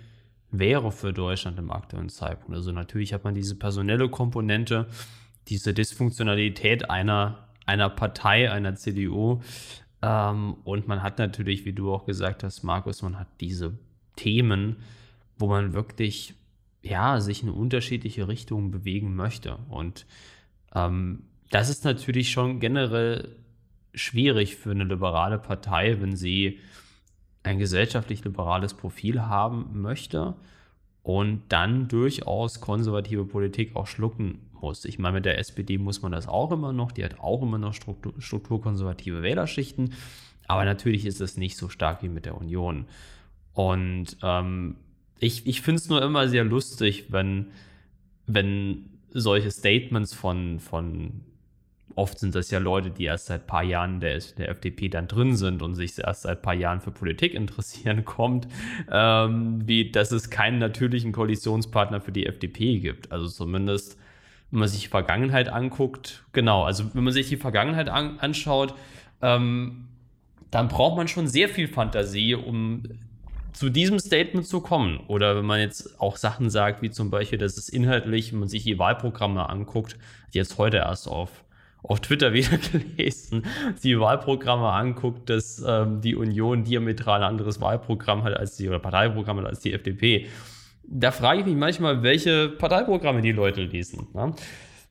wäre für Deutschland im aktuellen Zeitpunkt. Also natürlich hat man diese personelle Komponente, diese Dysfunktionalität einer, einer Partei, einer CDU. Ähm, und man hat natürlich, wie du auch gesagt hast, Markus, man hat diese Themen, wo man wirklich ja, sich in unterschiedliche Richtungen bewegen möchte. Und ähm, das ist natürlich schon generell schwierig für eine liberale Partei, wenn sie ein gesellschaftlich liberales Profil haben möchte und dann durchaus konservative Politik auch schlucken muss. Ich meine, mit der SPD muss man das auch immer noch, die hat auch immer noch Struktur, strukturkonservative Wählerschichten, aber natürlich ist es nicht so stark wie mit der Union. Und ähm, ich, ich finde es nur immer sehr lustig, wenn, wenn solche Statements von, von, oft sind das ja Leute, die erst seit ein paar Jahren der, der FDP dann drin sind und sich erst seit ein paar Jahren für Politik interessieren, kommt, ähm, wie dass es keinen natürlichen Koalitionspartner für die FDP gibt. Also zumindest, wenn man sich die Vergangenheit anguckt, genau, also wenn man sich die Vergangenheit an, anschaut, ähm, dann braucht man schon sehr viel Fantasie, um zu diesem Statement zu kommen. Oder wenn man jetzt auch Sachen sagt, wie zum Beispiel, dass es inhaltlich, wenn man sich die Wahlprogramme anguckt, jetzt heute erst auf, auf Twitter wieder gelesen, die Wahlprogramme anguckt, dass ähm, die Union diametral ein anderes Wahlprogramm hat als die, oder Parteiprogramm hat als die FDP. Da frage ich mich manchmal, welche Parteiprogramme die Leute lesen. Ne?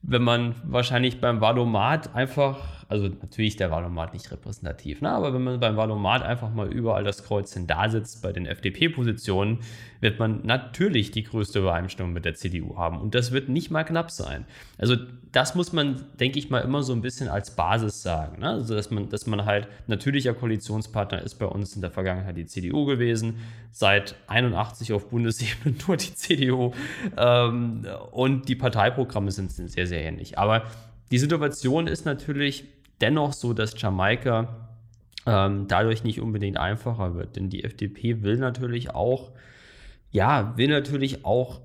Wenn man wahrscheinlich beim Valomat einfach also natürlich der Wahlomat nicht repräsentativ, ne? aber wenn man beim Wahlomat einfach mal überall das Kreuzchen da sitzt bei den FDP-Positionen, wird man natürlich die größte Übereinstimmung mit der CDU haben. Und das wird nicht mal knapp sein. Also das muss man, denke ich mal, immer so ein bisschen als Basis sagen. Ne? Also dass man, dass man halt natürlicher Koalitionspartner ist bei uns in der Vergangenheit die CDU gewesen, seit 81 auf Bundesebene nur die CDU ähm, und die Parteiprogramme sind, sind sehr, sehr ähnlich. Aber die Situation ist natürlich dennoch so, dass Jamaika ähm, dadurch nicht unbedingt einfacher wird. Denn die FDP will natürlich auch, ja, will natürlich auch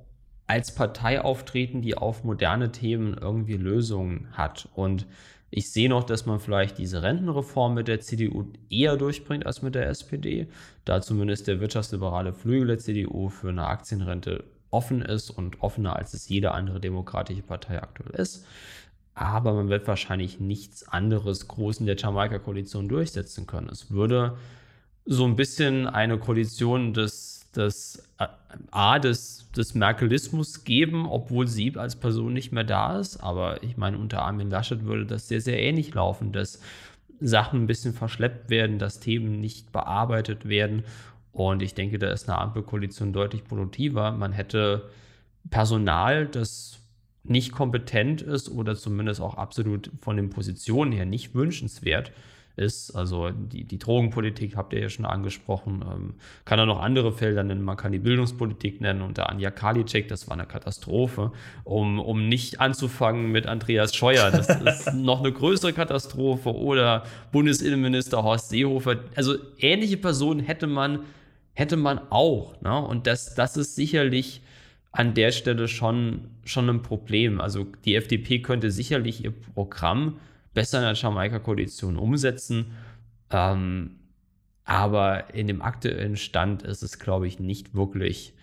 als Partei auftreten, die auf moderne Themen irgendwie Lösungen hat. Und ich sehe noch, dass man vielleicht diese Rentenreform mit der CDU eher durchbringt als mit der SPD, da zumindest der wirtschaftsliberale Flügel der CDU für eine Aktienrente offen ist und offener als es jede andere demokratische Partei aktuell ist aber man wird wahrscheinlich nichts anderes groß in der Jamaika-Koalition durchsetzen können. Es würde so ein bisschen eine Koalition des, des äh, A, des, des Merkelismus geben, obwohl sie als Person nicht mehr da ist. Aber ich meine, unter Armin Laschet würde das sehr, sehr ähnlich laufen, dass Sachen ein bisschen verschleppt werden, dass Themen nicht bearbeitet werden. Und ich denke, da ist eine Ampelkoalition deutlich produktiver. Man hätte Personal, das nicht kompetent ist oder zumindest auch absolut von den Positionen her nicht wünschenswert ist. Also die, die Drogenpolitik habt ihr ja schon angesprochen. Ähm, kann er noch andere Felder nennen. Man kann die Bildungspolitik nennen. Unter Anja Karliczek, das war eine Katastrophe. Um, um nicht anzufangen mit Andreas Scheuer, das ist noch eine größere Katastrophe. Oder Bundesinnenminister Horst Seehofer. Also ähnliche Personen hätte man, hätte man auch. Ne? Und das, das ist sicherlich an der Stelle schon, schon ein Problem. Also die FDP könnte sicherlich ihr Programm besser in der Jamaika-Koalition umsetzen. Ähm, aber in dem aktuellen Stand ist es, glaube ich, nicht wirklich,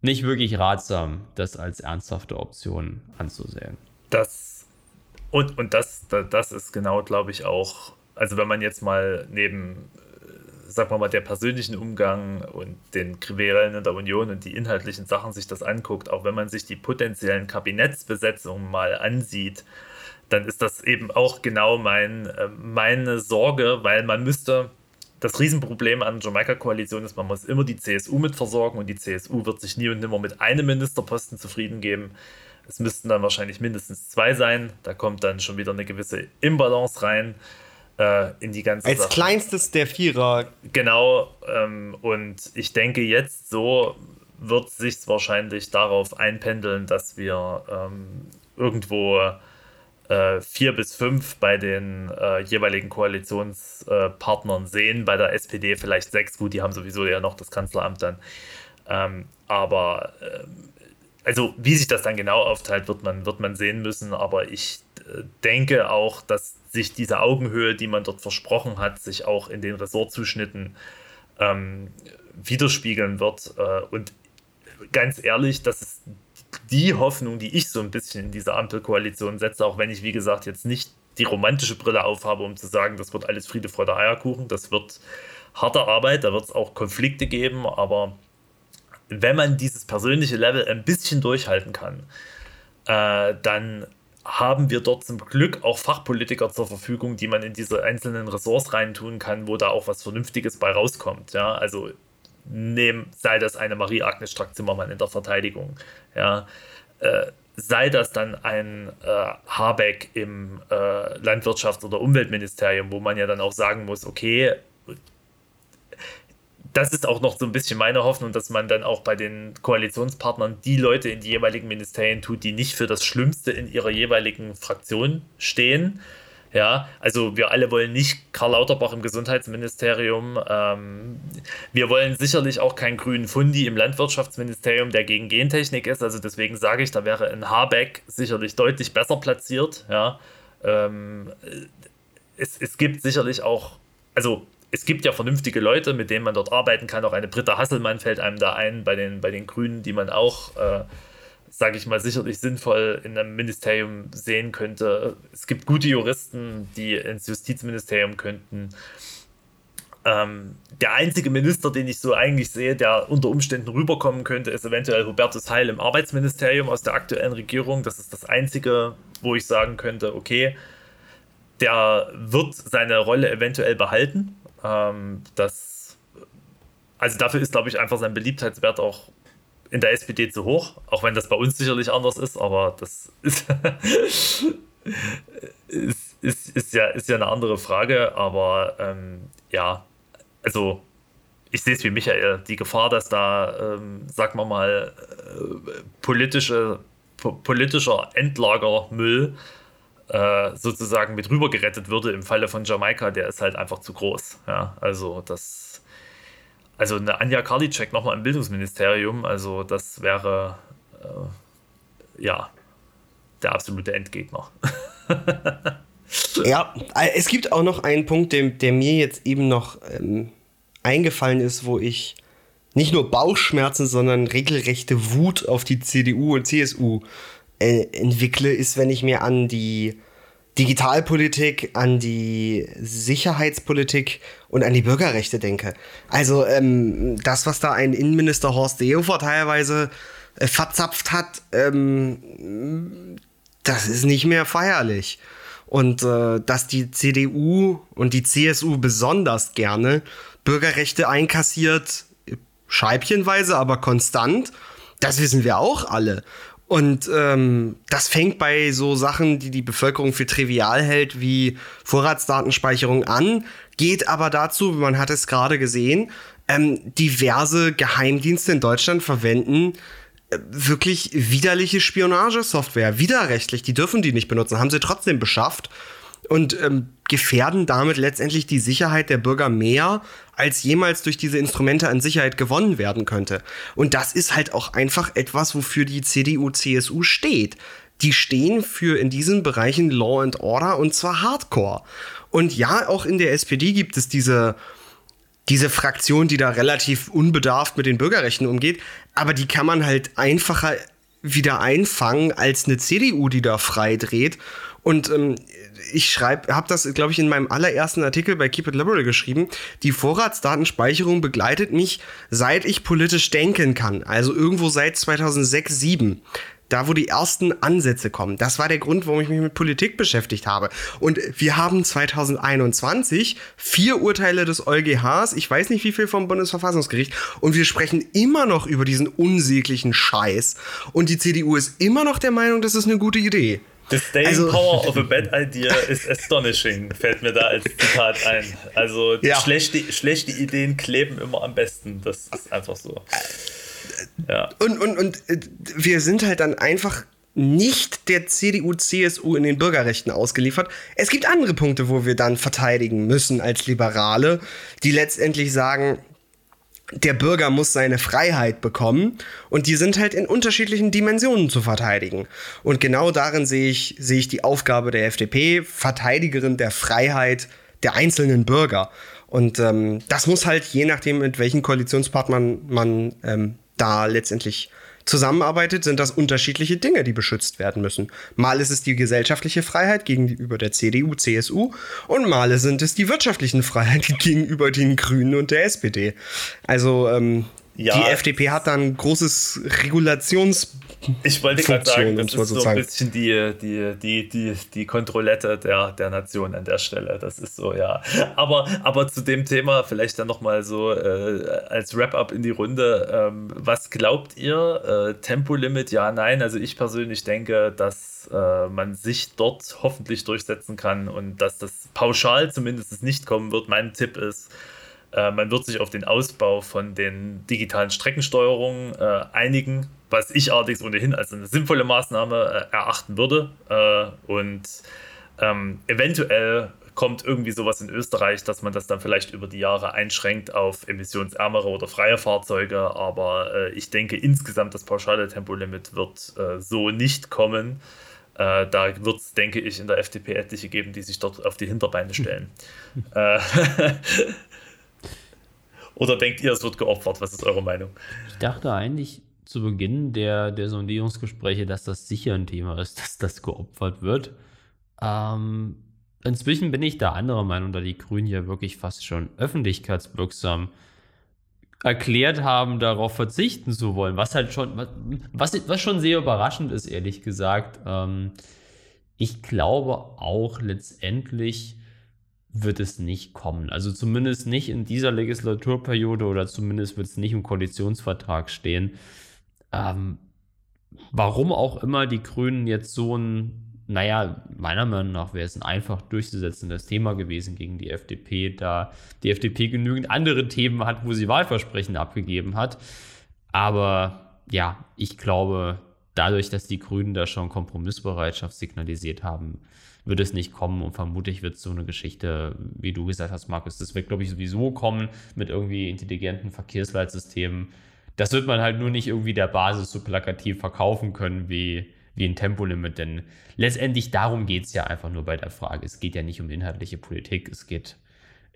nicht wirklich ratsam, das als ernsthafte Option anzusehen. Das und, und das, das ist genau, glaube ich, auch, also wenn man jetzt mal neben, sagen wir mal, der persönlichen Umgang und den Querelen in der Union und die inhaltlichen Sachen sich das anguckt, auch wenn man sich die potenziellen Kabinettsbesetzungen mal ansieht, dann ist das eben auch genau mein, äh, meine Sorge, weil man müsste, das Riesenproblem an der Jamaika-Koalition ist, man muss immer die CSU mit versorgen und die CSU wird sich nie und nimmer mit einem Ministerposten zufrieden geben. Es müssten dann wahrscheinlich mindestens zwei sein. Da kommt dann schon wieder eine gewisse Imbalance rein äh, in die ganze Als Sache. kleinstes der Vierer. Genau. Ähm, und ich denke, jetzt so wird sich wahrscheinlich darauf einpendeln, dass wir ähm, irgendwo äh, vier bis fünf bei den äh, jeweiligen Koalitionspartnern sehen, bei der SPD vielleicht sechs, gut, die haben sowieso ja noch das Kanzleramt dann. Ähm, aber äh, also wie sich das dann genau aufteilt, wird man, wird man sehen müssen, aber ich äh, denke auch, dass sich diese Augenhöhe, die man dort versprochen hat, sich auch in den Ressortzuschnitten ähm, widerspiegeln wird. Äh, und ganz ehrlich, das ist die Hoffnung, die ich so ein bisschen in diese Ampelkoalition setze, auch wenn ich, wie gesagt, jetzt nicht die romantische Brille aufhabe, um zu sagen, das wird alles Friede, Freude, Eierkuchen. Das wird harte Arbeit, da wird es auch Konflikte geben, aber wenn man dieses persönliche Level ein bisschen durchhalten kann, äh, dann haben wir dort zum Glück auch Fachpolitiker zur Verfügung, die man in diese einzelnen Ressorts reintun kann, wo da auch was Vernünftiges bei rauskommt. Ja, also nehmen, sei das eine Marie-Agnes Strack-Zimmermann in der Verteidigung, ja, äh, sei das dann ein äh, Habeck im äh, Landwirtschafts- oder Umweltministerium, wo man ja dann auch sagen muss, okay, das ist auch noch so ein bisschen meine Hoffnung, dass man dann auch bei den Koalitionspartnern die Leute in die jeweiligen Ministerien tut, die nicht für das Schlimmste in ihrer jeweiligen Fraktion stehen, ja, also wir alle wollen nicht Karl Lauterbach im Gesundheitsministerium. Ähm, wir wollen sicherlich auch keinen grünen Fundi im Landwirtschaftsministerium, der gegen Gentechnik ist. Also deswegen sage ich, da wäre ein Habeck sicherlich deutlich besser platziert. Ja, ähm, es, es gibt sicherlich auch, also es gibt ja vernünftige Leute, mit denen man dort arbeiten kann. Auch eine Britta Hasselmann fällt einem da ein bei den, bei den Grünen, die man auch äh, sage ich mal, sicherlich sinnvoll in einem Ministerium sehen könnte. Es gibt gute Juristen, die ins Justizministerium könnten. Ähm, der einzige Minister, den ich so eigentlich sehe, der unter Umständen rüberkommen könnte, ist eventuell Hubertus Heil im Arbeitsministerium aus der aktuellen Regierung. Das ist das einzige, wo ich sagen könnte, okay, der wird seine Rolle eventuell behalten. Ähm, das, also dafür ist, glaube ich, einfach sein Beliebtheitswert auch in der SPD zu hoch, auch wenn das bei uns sicherlich anders ist, aber das ist, ist, ist, ist, ja, ist ja eine andere Frage. Aber ähm, ja, also ich sehe es wie Michael, die Gefahr, dass da, ähm, sagen wir mal, äh, politische, politischer Endlagermüll äh, sozusagen mit rüber gerettet würde im Falle von Jamaika, der ist halt einfach zu groß. Ja, also das also eine Anja Karliczek nochmal im Bildungsministerium, also das wäre äh, ja der absolute Endgegner. ja, äh, es gibt auch noch einen Punkt, der, der mir jetzt eben noch ähm, eingefallen ist, wo ich nicht nur Bauchschmerzen, sondern regelrechte Wut auf die CDU und CSU äh, entwickle, ist, wenn ich mir an die Digitalpolitik, an die Sicherheitspolitik und an die Bürgerrechte denke. Also ähm, das, was da ein Innenminister Horst Seehofer teilweise äh, verzapft hat, ähm, das ist nicht mehr feierlich. Und äh, dass die CDU und die CSU besonders gerne Bürgerrechte einkassiert, scheibchenweise, aber konstant, das wissen wir auch alle. Und ähm, das fängt bei so Sachen, die die Bevölkerung für trivial hält, wie Vorratsdatenspeicherung an, geht aber dazu, man hat es gerade gesehen, ähm, diverse Geheimdienste in Deutschland verwenden äh, wirklich widerliche Spionagesoftware, widerrechtlich, die dürfen die nicht benutzen, haben sie trotzdem beschafft und ähm, gefährden damit letztendlich die Sicherheit der Bürger mehr, als jemals durch diese Instrumente an Sicherheit gewonnen werden könnte. Und das ist halt auch einfach etwas, wofür die CDU, CSU steht. Die stehen für in diesen Bereichen Law and Order und zwar Hardcore. Und ja, auch in der SPD gibt es diese, diese Fraktion, die da relativ unbedarft mit den Bürgerrechten umgeht, aber die kann man halt einfacher wieder einfangen als eine CDU, die da frei dreht. Und ähm, ich schreibe, habe das, glaube ich, in meinem allerersten Artikel bei Keep It Liberal geschrieben. Die Vorratsdatenspeicherung begleitet mich, seit ich politisch denken kann. Also irgendwo seit 2006, 2007 da wo die ersten Ansätze kommen. Das war der Grund, warum ich mich mit Politik beschäftigt habe. Und wir haben 2021 vier Urteile des EuGHs, ich weiß nicht wie viel vom Bundesverfassungsgericht, und wir sprechen immer noch über diesen unsäglichen Scheiß. Und die CDU ist immer noch der Meinung, das ist eine gute Idee. The staying also, power of a bad idea is astonishing, fällt mir da als Zitat ein. Also ja. schlechte, schlechte Ideen kleben immer am besten. Das ist einfach so. Ja. Und, und, und äh, wir sind halt dann einfach nicht der CDU, CSU in den Bürgerrechten ausgeliefert. Es gibt andere Punkte, wo wir dann verteidigen müssen als Liberale, die letztendlich sagen, der Bürger muss seine Freiheit bekommen und die sind halt in unterschiedlichen Dimensionen zu verteidigen. Und genau darin sehe ich, sehe ich die Aufgabe der FDP, Verteidigerin der Freiheit der einzelnen Bürger. Und ähm, das muss halt je nachdem, mit welchen Koalitionspartnern man ähm, da letztendlich zusammenarbeitet, sind das unterschiedliche Dinge, die beschützt werden müssen. Mal ist es die gesellschaftliche Freiheit gegenüber der CDU, CSU und mal sind es die wirtschaftlichen Freiheiten gegenüber den Grünen und der SPD. Also ähm, ja, die FDP hat da ein großes Regulations- ich wollte gerade sagen, das ist so ein bisschen die, die, die, die, die Kontrollette der, der Nation an der Stelle. Das ist so, ja. Aber, aber zu dem Thema vielleicht dann nochmal so äh, als Wrap-up in die Runde. Ähm, was glaubt ihr? Äh, Tempolimit, ja, nein. Also ich persönlich denke, dass äh, man sich dort hoffentlich durchsetzen kann und dass das pauschal zumindest nicht kommen wird. Mein Tipp ist, äh, man wird sich auf den Ausbau von den digitalen Streckensteuerungen äh, einigen, was ich allerdings ohnehin als eine sinnvolle Maßnahme äh, erachten würde. Äh, und ähm, eventuell kommt irgendwie sowas in Österreich, dass man das dann vielleicht über die Jahre einschränkt auf emissionsärmere oder freie Fahrzeuge. Aber äh, ich denke insgesamt, das pauschale Tempolimit wird äh, so nicht kommen. da wird es, denke ich, in der FDP etliche geben, die sich dort auf die Hinterbeine stellen. Oder denkt ihr, es wird geopfert? Was ist eure Meinung? Ich dachte eigentlich zu Beginn der, der Sondierungsgespräche, dass das sicher ein Thema ist, dass das geopfert wird. Ähm, inzwischen bin ich da anderer Meinung, da die Grünen ja wirklich fast schon öffentlichkeitswirksam erklärt haben, darauf verzichten zu wollen, was halt schon, was, was schon sehr überraschend ist, ehrlich gesagt. Ähm, ich glaube auch letztendlich, wird es nicht kommen. Also zumindest nicht in dieser Legislaturperiode oder zumindest wird es nicht im Koalitionsvertrag stehen. Ähm, warum auch immer die Grünen jetzt so ein, naja, meiner Meinung nach wäre es ein einfach durchzusetzendes Thema gewesen gegen die FDP, da die FDP genügend andere Themen hat, wo sie Wahlversprechen abgegeben hat. Aber ja, ich glaube, dadurch, dass die Grünen da schon Kompromissbereitschaft signalisiert haben, wird es nicht kommen und vermutlich wird so eine Geschichte, wie du gesagt hast, Markus, das wird, glaube ich, sowieso kommen mit irgendwie intelligenten Verkehrsleitsystemen. Das wird man halt nur nicht irgendwie der Basis so plakativ verkaufen können wie, wie ein Tempolimit, denn letztendlich darum geht es ja einfach nur bei der Frage. Es geht ja nicht um inhaltliche Politik, es geht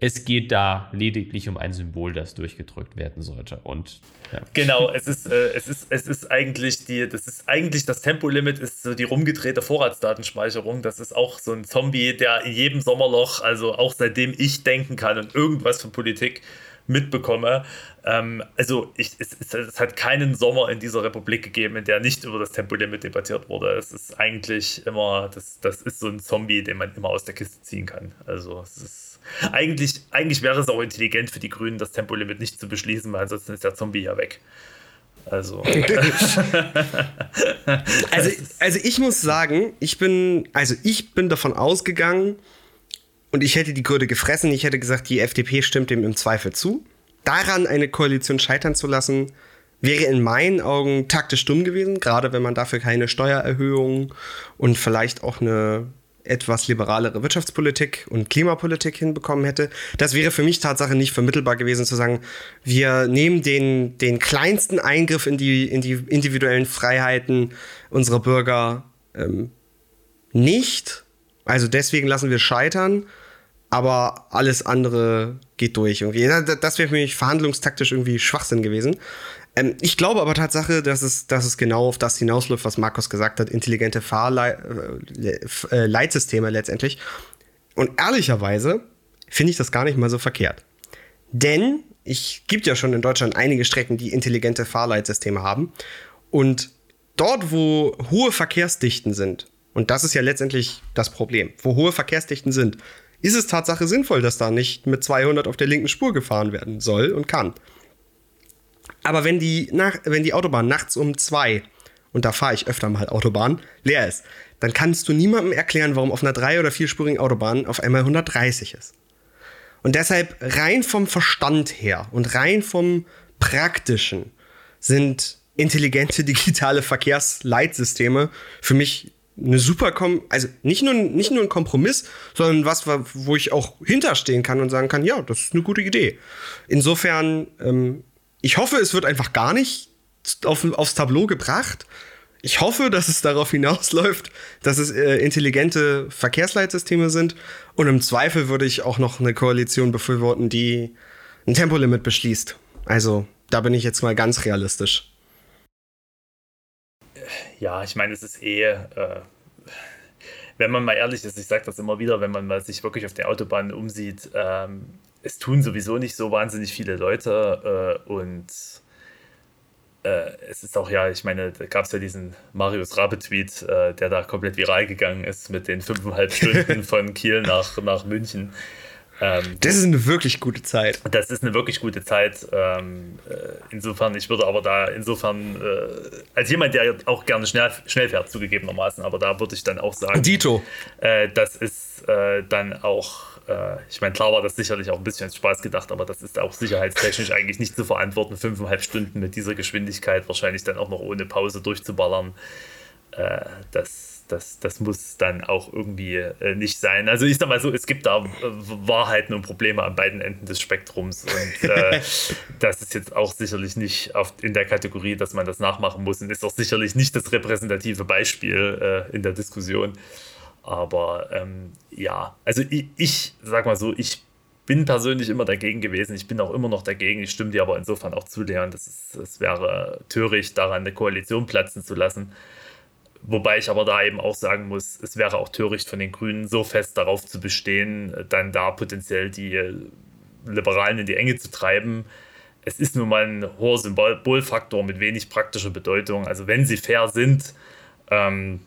es geht da lediglich um ein Symbol, das durchgedrückt werden sollte. Und ja. genau, es ist, äh, es ist, es ist eigentlich die, das ist eigentlich das Tempolimit ist so die rumgedrehte Vorratsdatenspeicherung. Das ist auch so ein Zombie, der in jedem Sommerloch, also auch seitdem ich denken kann und irgendwas von Politik mitbekomme. Ähm, also ich, es, es, es, hat keinen Sommer in dieser Republik gegeben, in der nicht über das Tempolimit debattiert wurde. Es ist eigentlich immer, das, das ist so ein Zombie, den man immer aus der Kiste ziehen kann. Also es ist eigentlich, eigentlich wäre es auch intelligent für die Grünen, das Tempolimit nicht zu beschließen, weil ansonsten ist der Zombie ja weg. Also. also, also ich muss sagen, ich bin, also ich bin davon ausgegangen und ich hätte die Gründe gefressen. Ich hätte gesagt, die FDP stimmt dem im Zweifel zu. Daran eine Koalition scheitern zu lassen, wäre in meinen Augen taktisch dumm gewesen, gerade wenn man dafür keine Steuererhöhung und vielleicht auch eine etwas liberalere Wirtschaftspolitik und Klimapolitik hinbekommen hätte. Das wäre für mich Tatsache nicht vermittelbar gewesen zu sagen, wir nehmen den, den kleinsten Eingriff in die, in die individuellen Freiheiten unserer Bürger ähm, nicht. Also deswegen lassen wir scheitern, aber alles andere geht durch. Irgendwie. Das wäre für mich verhandlungstaktisch irgendwie Schwachsinn gewesen. Ähm, ich glaube aber Tatsache, dass es, dass es genau auf das hinausläuft, was Markus gesagt hat, intelligente Fahrleitsysteme äh, letztendlich. Und ehrlicherweise finde ich das gar nicht mal so verkehrt. Denn es gibt ja schon in Deutschland einige Strecken, die intelligente Fahrleitsysteme haben. Und dort, wo hohe Verkehrsdichten sind, und das ist ja letztendlich das Problem, wo hohe Verkehrsdichten sind, ist es Tatsache sinnvoll, dass da nicht mit 200 auf der linken Spur gefahren werden soll und kann. Aber wenn die, nach, wenn die Autobahn nachts um zwei, und da fahre ich öfter mal Autobahn, leer ist, dann kannst du niemandem erklären, warum auf einer drei- oder vierspurigen Autobahn auf einmal 130 ist. Und deshalb rein vom Verstand her und rein vom Praktischen sind intelligente digitale Verkehrsleitsysteme für mich eine super, Kom also nicht nur, nicht nur ein Kompromiss, sondern was, wo ich auch hinterstehen kann und sagen kann, ja, das ist eine gute Idee. Insofern ähm, ich hoffe, es wird einfach gar nicht auf, aufs Tableau gebracht. Ich hoffe, dass es darauf hinausläuft, dass es äh, intelligente Verkehrsleitsysteme sind. Und im Zweifel würde ich auch noch eine Koalition befürworten, die ein Tempolimit beschließt. Also da bin ich jetzt mal ganz realistisch. Ja, ich meine, es ist eh, äh, wenn man mal ehrlich ist, ich sage das immer wieder, wenn man mal sich wirklich auf der Autobahn umsieht, ähm, es tun sowieso nicht so wahnsinnig viele Leute äh, und äh, es ist auch ja, ich meine, da gab es ja diesen Marius Rabe-Tweet, äh, der da komplett viral gegangen ist mit den fünfeinhalb Stunden von Kiel nach, nach München. Ähm, das ist eine wirklich gute Zeit. Das ist eine wirklich gute Zeit. Ähm, äh, insofern, ich würde aber da, insofern, äh, als jemand, der auch gerne schnell, schnell fährt, zugegebenermaßen, aber da würde ich dann auch sagen, Dito. Äh, das ist äh, dann auch äh, ich meine, klar war das sicherlich auch ein bisschen als Spaß gedacht, aber das ist auch sicherheitstechnisch eigentlich nicht zu verantworten, fünfeinhalb Stunden mit dieser Geschwindigkeit wahrscheinlich dann auch noch ohne Pause durchzuballern. Äh, das, das, das muss dann auch irgendwie äh, nicht sein. Also ich sag mal so, es gibt da Wahrheiten und Probleme an beiden Enden des Spektrums und äh, das ist jetzt auch sicherlich nicht auf, in der Kategorie, dass man das nachmachen muss und ist auch sicherlich nicht das repräsentative Beispiel äh, in der Diskussion. Aber ähm, ja, also ich, ich sag mal so, ich bin persönlich immer dagegen gewesen. Ich bin auch immer noch dagegen. Ich stimme dir aber insofern auch zu, Leon. Es das wäre töricht, daran eine Koalition platzen zu lassen. Wobei ich aber da eben auch sagen muss, es wäre auch töricht von den Grünen, so fest darauf zu bestehen, dann da potenziell die Liberalen in die Enge zu treiben. Es ist nun mal ein hoher Symbolfaktor mit wenig praktischer Bedeutung. Also wenn sie fair sind, ähm,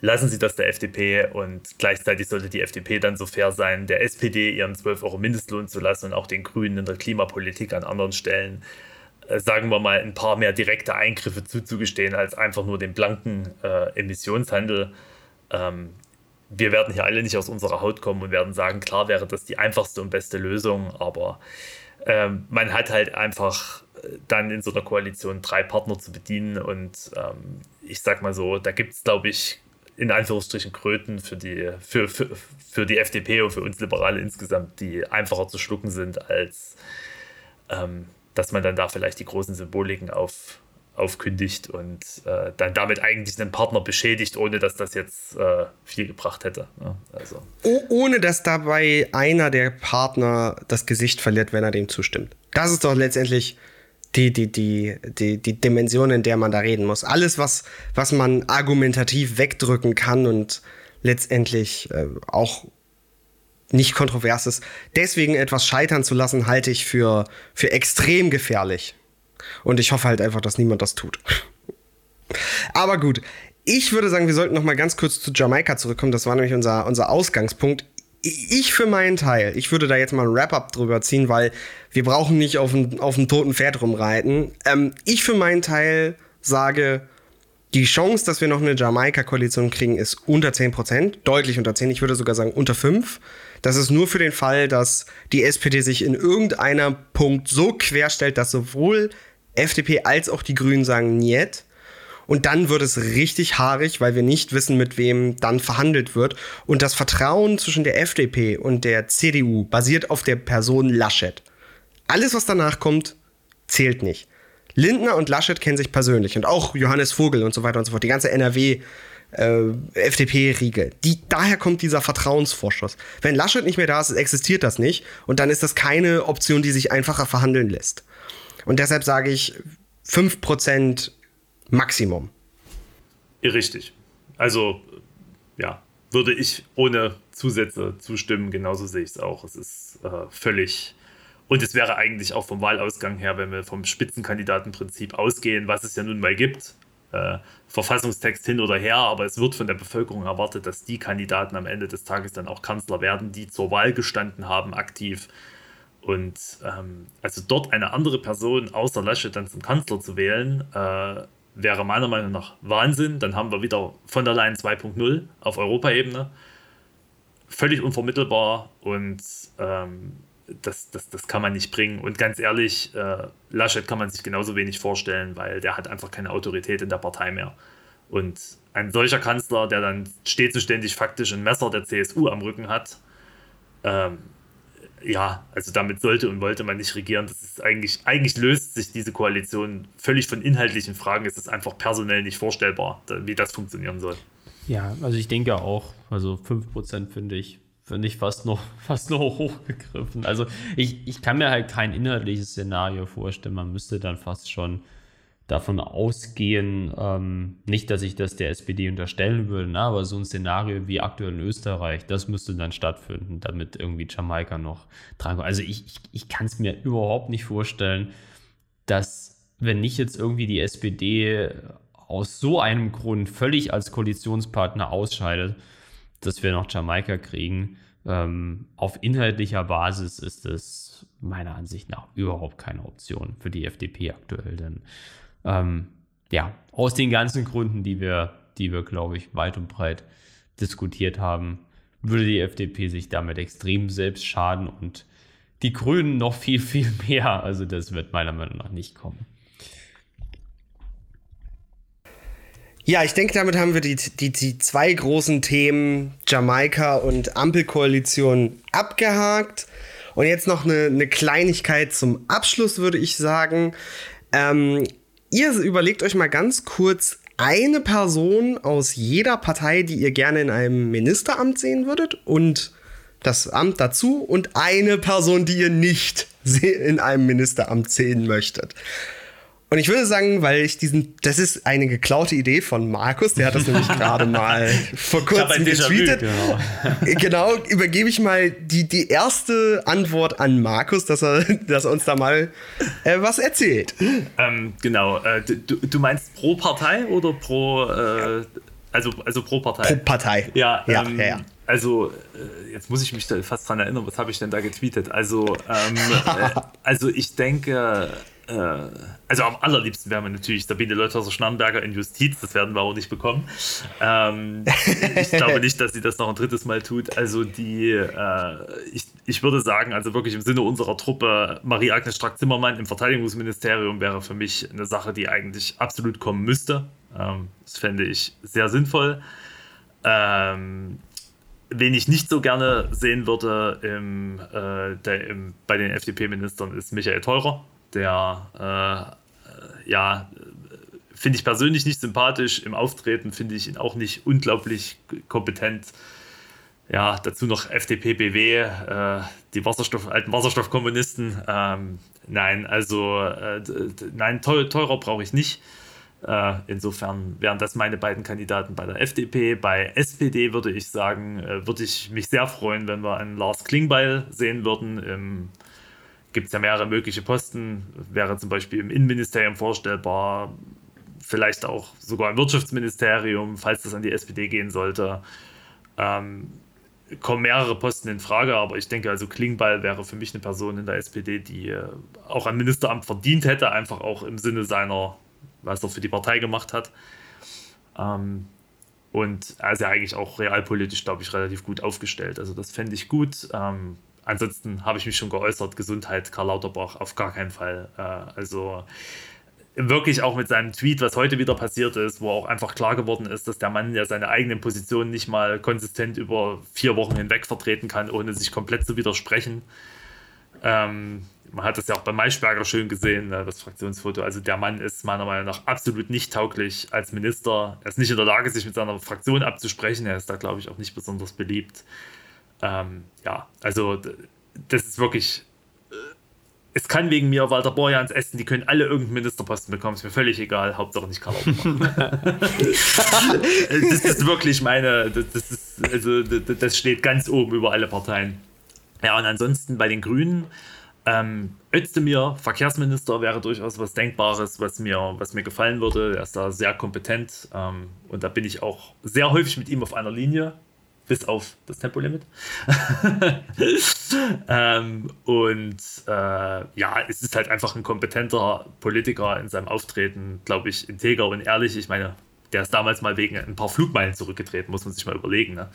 lassen Sie das der FDP und gleichzeitig sollte die FDP dann so fair sein, der SPD ihren 12 Euro Mindestlohn zu lassen und auch den Grünen in der Klimapolitik an anderen Stellen, äh, sagen wir mal, ein paar mehr direkte Eingriffe zuzugestehen als einfach nur den blanken äh, Emissionshandel. Ähm, wir werden hier alle nicht aus unserer Haut kommen und werden sagen, klar wäre das die einfachste und beste Lösung, aber ähm, man hat halt einfach äh, dann in so einer Koalition drei Partner zu bedienen und ähm, ich sag mal so, da gibt es, glaube ich, in Anführungsstrichen Kröten für die, für, für, für die FDP und für uns Liberale insgesamt, die einfacher zu schlucken sind, als ähm, dass man dann da vielleicht die großen Symboliken auf, aufkündigt und äh, dann damit eigentlich einen Partner beschädigt, ohne dass das jetzt äh, viel gebracht hätte. Ja, also. oh, ohne dass dabei einer der Partner das Gesicht verliert, wenn er dem zustimmt. Das ist doch letztendlich die, die, die, die, die Dimension, in der man da reden muss. Alles, was, was man argumentativ wegdrücken kann und letztendlich äh, auch nicht kontrovers ist. Deswegen etwas scheitern zu lassen, halte ich für, für extrem gefährlich. Und ich hoffe halt einfach, dass niemand das tut. Aber gut, ich würde sagen, wir sollten noch mal ganz kurz zu Jamaika zurückkommen. Das war nämlich unser, unser Ausgangspunkt. Ich für meinen Teil, ich würde da jetzt mal ein Wrap-up drüber ziehen, weil wir brauchen nicht auf dem, auf toten Pferd rumreiten. Ähm, ich für meinen Teil sage, die Chance, dass wir noch eine Jamaika-Koalition kriegen, ist unter 10%, deutlich unter 10, ich würde sogar sagen unter 5. Das ist nur für den Fall, dass die SPD sich in irgendeiner Punkt so querstellt, dass sowohl FDP als auch die Grünen sagen Niet. Und dann wird es richtig haarig, weil wir nicht wissen, mit wem dann verhandelt wird. Und das Vertrauen zwischen der FDP und der CDU basiert auf der Person Laschet. Alles, was danach kommt, zählt nicht. Lindner und Laschet kennen sich persönlich und auch Johannes Vogel und so weiter und so fort. Die ganze NRW äh, FDP-Riege. daher kommt dieser Vertrauensvorschuss. Wenn Laschet nicht mehr da ist, existiert das nicht und dann ist das keine Option, die sich einfacher verhandeln lässt. Und deshalb sage ich 5% Maximum. Richtig. Also, ja, würde ich ohne Zusätze zustimmen. Genauso sehe ich es auch. Es ist äh, völlig. Und es wäre eigentlich auch vom Wahlausgang her, wenn wir vom Spitzenkandidatenprinzip ausgehen, was es ja nun mal gibt, äh, Verfassungstext hin oder her, aber es wird von der Bevölkerung erwartet, dass die Kandidaten am Ende des Tages dann auch Kanzler werden, die zur Wahl gestanden haben, aktiv. Und ähm, also dort eine andere Person außer Laschet dann zum Kanzler zu wählen, äh, wäre meiner Meinung nach Wahnsinn. Dann haben wir wieder von der Leyen 2.0 auf Europaebene. Völlig unvermittelbar und ähm, das, das, das kann man nicht bringen. Und ganz ehrlich, äh, Laschet kann man sich genauso wenig vorstellen, weil der hat einfach keine Autorität in der Partei mehr. Und ein solcher Kanzler, der dann stets und ständig faktisch ein Messer der CSU am Rücken hat, ähm, ja, also damit sollte und wollte man nicht regieren. Das ist eigentlich, eigentlich löst sich diese Koalition völlig von inhaltlichen Fragen. Es ist einfach personell nicht vorstellbar, wie das funktionieren soll. Ja, also ich denke auch, also 5% finde ich, finde ich fast noch, fast noch hochgegriffen. Also ich, ich kann mir halt kein inhaltliches Szenario vorstellen. Man müsste dann fast schon davon ausgehen, ähm, nicht, dass ich das der SPD unterstellen würde, na, aber so ein Szenario wie aktuell in Österreich, das müsste dann stattfinden, damit irgendwie Jamaika noch dran Also ich, ich, ich kann es mir überhaupt nicht vorstellen, dass, wenn nicht jetzt irgendwie die SPD aus so einem Grund völlig als Koalitionspartner ausscheidet, dass wir noch Jamaika kriegen. Ähm, auf inhaltlicher Basis ist es meiner Ansicht nach überhaupt keine Option für die FDP aktuell, denn ähm, ja, aus den ganzen Gründen, die wir, die wir, glaube ich, weit und breit diskutiert haben, würde die FDP sich damit extrem selbst schaden und die Grünen noch viel, viel mehr. Also das wird meiner Meinung nach nicht kommen. Ja, ich denke, damit haben wir die, die, die zwei großen Themen Jamaika und Ampelkoalition abgehakt. Und jetzt noch eine, eine Kleinigkeit zum Abschluss, würde ich sagen. Ähm, ihr überlegt euch mal ganz kurz eine Person aus jeder Partei, die ihr gerne in einem Ministeramt sehen würdet und das Amt dazu und eine Person, die ihr nicht in einem Ministeramt sehen möchtet. Und ich würde sagen, weil ich diesen, das ist eine geklaute Idee von Markus, der hat das nämlich gerade mal vor kurzem getweetet. Genau. genau, übergebe ich mal die, die erste Antwort an Markus, dass er, dass er uns da mal äh, was erzählt. Ähm, genau, äh, du, du meinst pro Partei oder pro, äh, also, also pro Partei? Pro Partei. Ja, ja, ähm, ja, ja. Also, äh, jetzt muss ich mich da fast dran erinnern, was habe ich denn da getweetet? Also, ähm, äh, also ich denke, äh, also am allerliebsten wären wir natürlich Sabine Leuthauser-Schnarrenberger in Justiz, das werden wir auch nicht bekommen. Ähm, ich glaube nicht, dass sie das noch ein drittes Mal tut. Also die, äh, ich, ich würde sagen, also wirklich im Sinne unserer Truppe, Marie-Agnes Strack-Zimmermann im Verteidigungsministerium wäre für mich eine Sache, die eigentlich absolut kommen müsste. Ähm, das fände ich sehr sinnvoll. Ähm, wen ich nicht so gerne sehen würde im, äh, im, bei den FDP-Ministern ist Michael Theurer der, äh, ja, finde ich persönlich nicht sympathisch. Im Auftreten finde ich ihn auch nicht unglaublich kompetent. Ja, dazu noch FDP, BW, äh, die Wasserstoff, alten Wasserstoffkommunisten. Ähm, nein, also äh, nein, teurer brauche ich nicht. Äh, insofern wären das meine beiden Kandidaten bei der FDP. Bei SPD würde ich sagen, äh, würde ich mich sehr freuen, wenn wir einen Lars Klingbeil sehen würden im gibt es ja mehrere mögliche Posten. Wäre zum Beispiel im Innenministerium vorstellbar, vielleicht auch sogar im Wirtschaftsministerium, falls das an die SPD gehen sollte. Ähm, kommen mehrere Posten in Frage, aber ich denke, also Klingbeil wäre für mich eine Person in der SPD, die äh, auch ein Ministeramt verdient hätte, einfach auch im Sinne seiner, was er für die Partei gemacht hat. Ähm, und er ist ja eigentlich auch realpolitisch, glaube ich, relativ gut aufgestellt. Also das fände ich gut. Ähm, ansonsten habe ich mich schon geäußert, Gesundheit, Karl Lauterbach, auf gar keinen Fall. Äh, also wirklich auch mit seinem Tweet, was heute wieder passiert ist, wo auch einfach klar geworden ist, dass der Mann ja seine eigenen Positionen nicht mal konsistent über vier Wochen hinweg vertreten kann, ohne sich komplett zu widersprechen. Ähm, man hat das ja auch bei Maischberger schön gesehen, ne, das Fraktionsfoto. Also der Mann ist meiner Meinung nach absolut nicht tauglich als Minister. Er ist nicht in der Lage, sich mit seiner Fraktion abzusprechen. Er ist da, glaube ich, auch nicht besonders beliebt. Ähm, ja, also das ist wirklich es kann wegen mir Walter Borjans essen, die können alle irgendeinen Ministerposten bekommen, ist mir völlig egal, Hauptsache nicht Karl Das ist wirklich meine, das, das, ist, also, das steht ganz oben über alle Parteien. Ja, und ansonsten bei den Grünen, ähm, Özdemir, Verkehrsminister, wäre durchaus was Denkbares, was mir, was mir gefallen würde. Er ist da sehr kompetent ähm, und da bin ich auch sehr häufig mit ihm auf einer Linie bis auf das Tempolimit. ähm, und äh, ja, es ist halt einfach ein kompetenter Politiker in seinem Auftreten, glaube ich, integer und ehrlich. Ich meine, der ist damals mal wegen ein paar Flugmeilen zurückgetreten, muss man sich mal überlegen. Ne?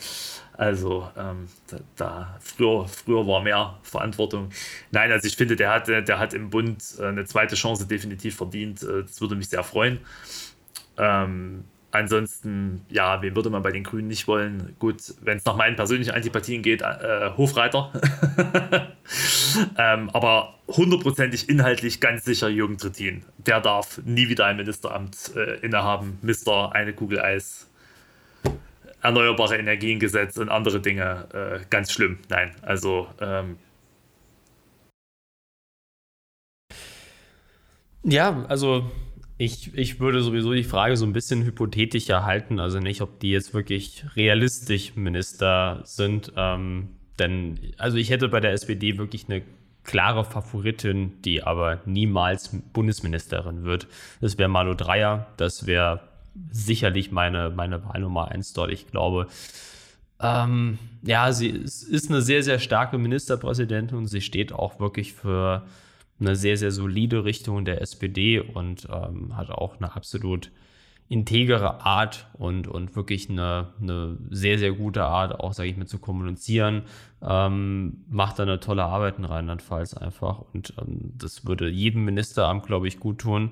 Also ähm, da, da, früher, früher war mehr Verantwortung. Nein, also ich finde, der hat, der hat im Bund äh, eine zweite Chance definitiv verdient. Äh, das würde mich sehr freuen. Ähm, Ansonsten, ja, wen würde man bei den Grünen nicht wollen? Gut, wenn es nach meinen persönlichen Antipathien geht, äh, Hofreiter. ähm, aber hundertprozentig inhaltlich ganz sicher Jürgen Trittin. Der darf nie wieder ein Ministeramt äh, innehaben. Mister eine Kugel Eis. Erneuerbare Energiengesetz und andere Dinge. Äh, ganz schlimm. Nein, also. Ähm, ja, also ich, ich würde sowieso die Frage so ein bisschen hypothetischer halten, also nicht, ob die jetzt wirklich realistisch Minister sind. Ähm, denn, also ich hätte bei der SPD wirklich eine klare Favoritin, die aber niemals Bundesministerin wird. Das wäre Malu Dreyer. Das wäre sicherlich meine, meine Wahl Nummer eins dort. Ich glaube, ähm, ja, sie ist eine sehr, sehr starke Ministerpräsidentin und sie steht auch wirklich für eine sehr, sehr solide Richtung der SPD und ähm, hat auch eine absolut integere Art und, und wirklich eine, eine sehr, sehr gute Art, auch, sage ich mal, zu kommunizieren. Ähm, macht da eine tolle Arbeit in Rheinland-Pfalz einfach und ähm, das würde jedem Ministeramt, glaube ich, gut tun.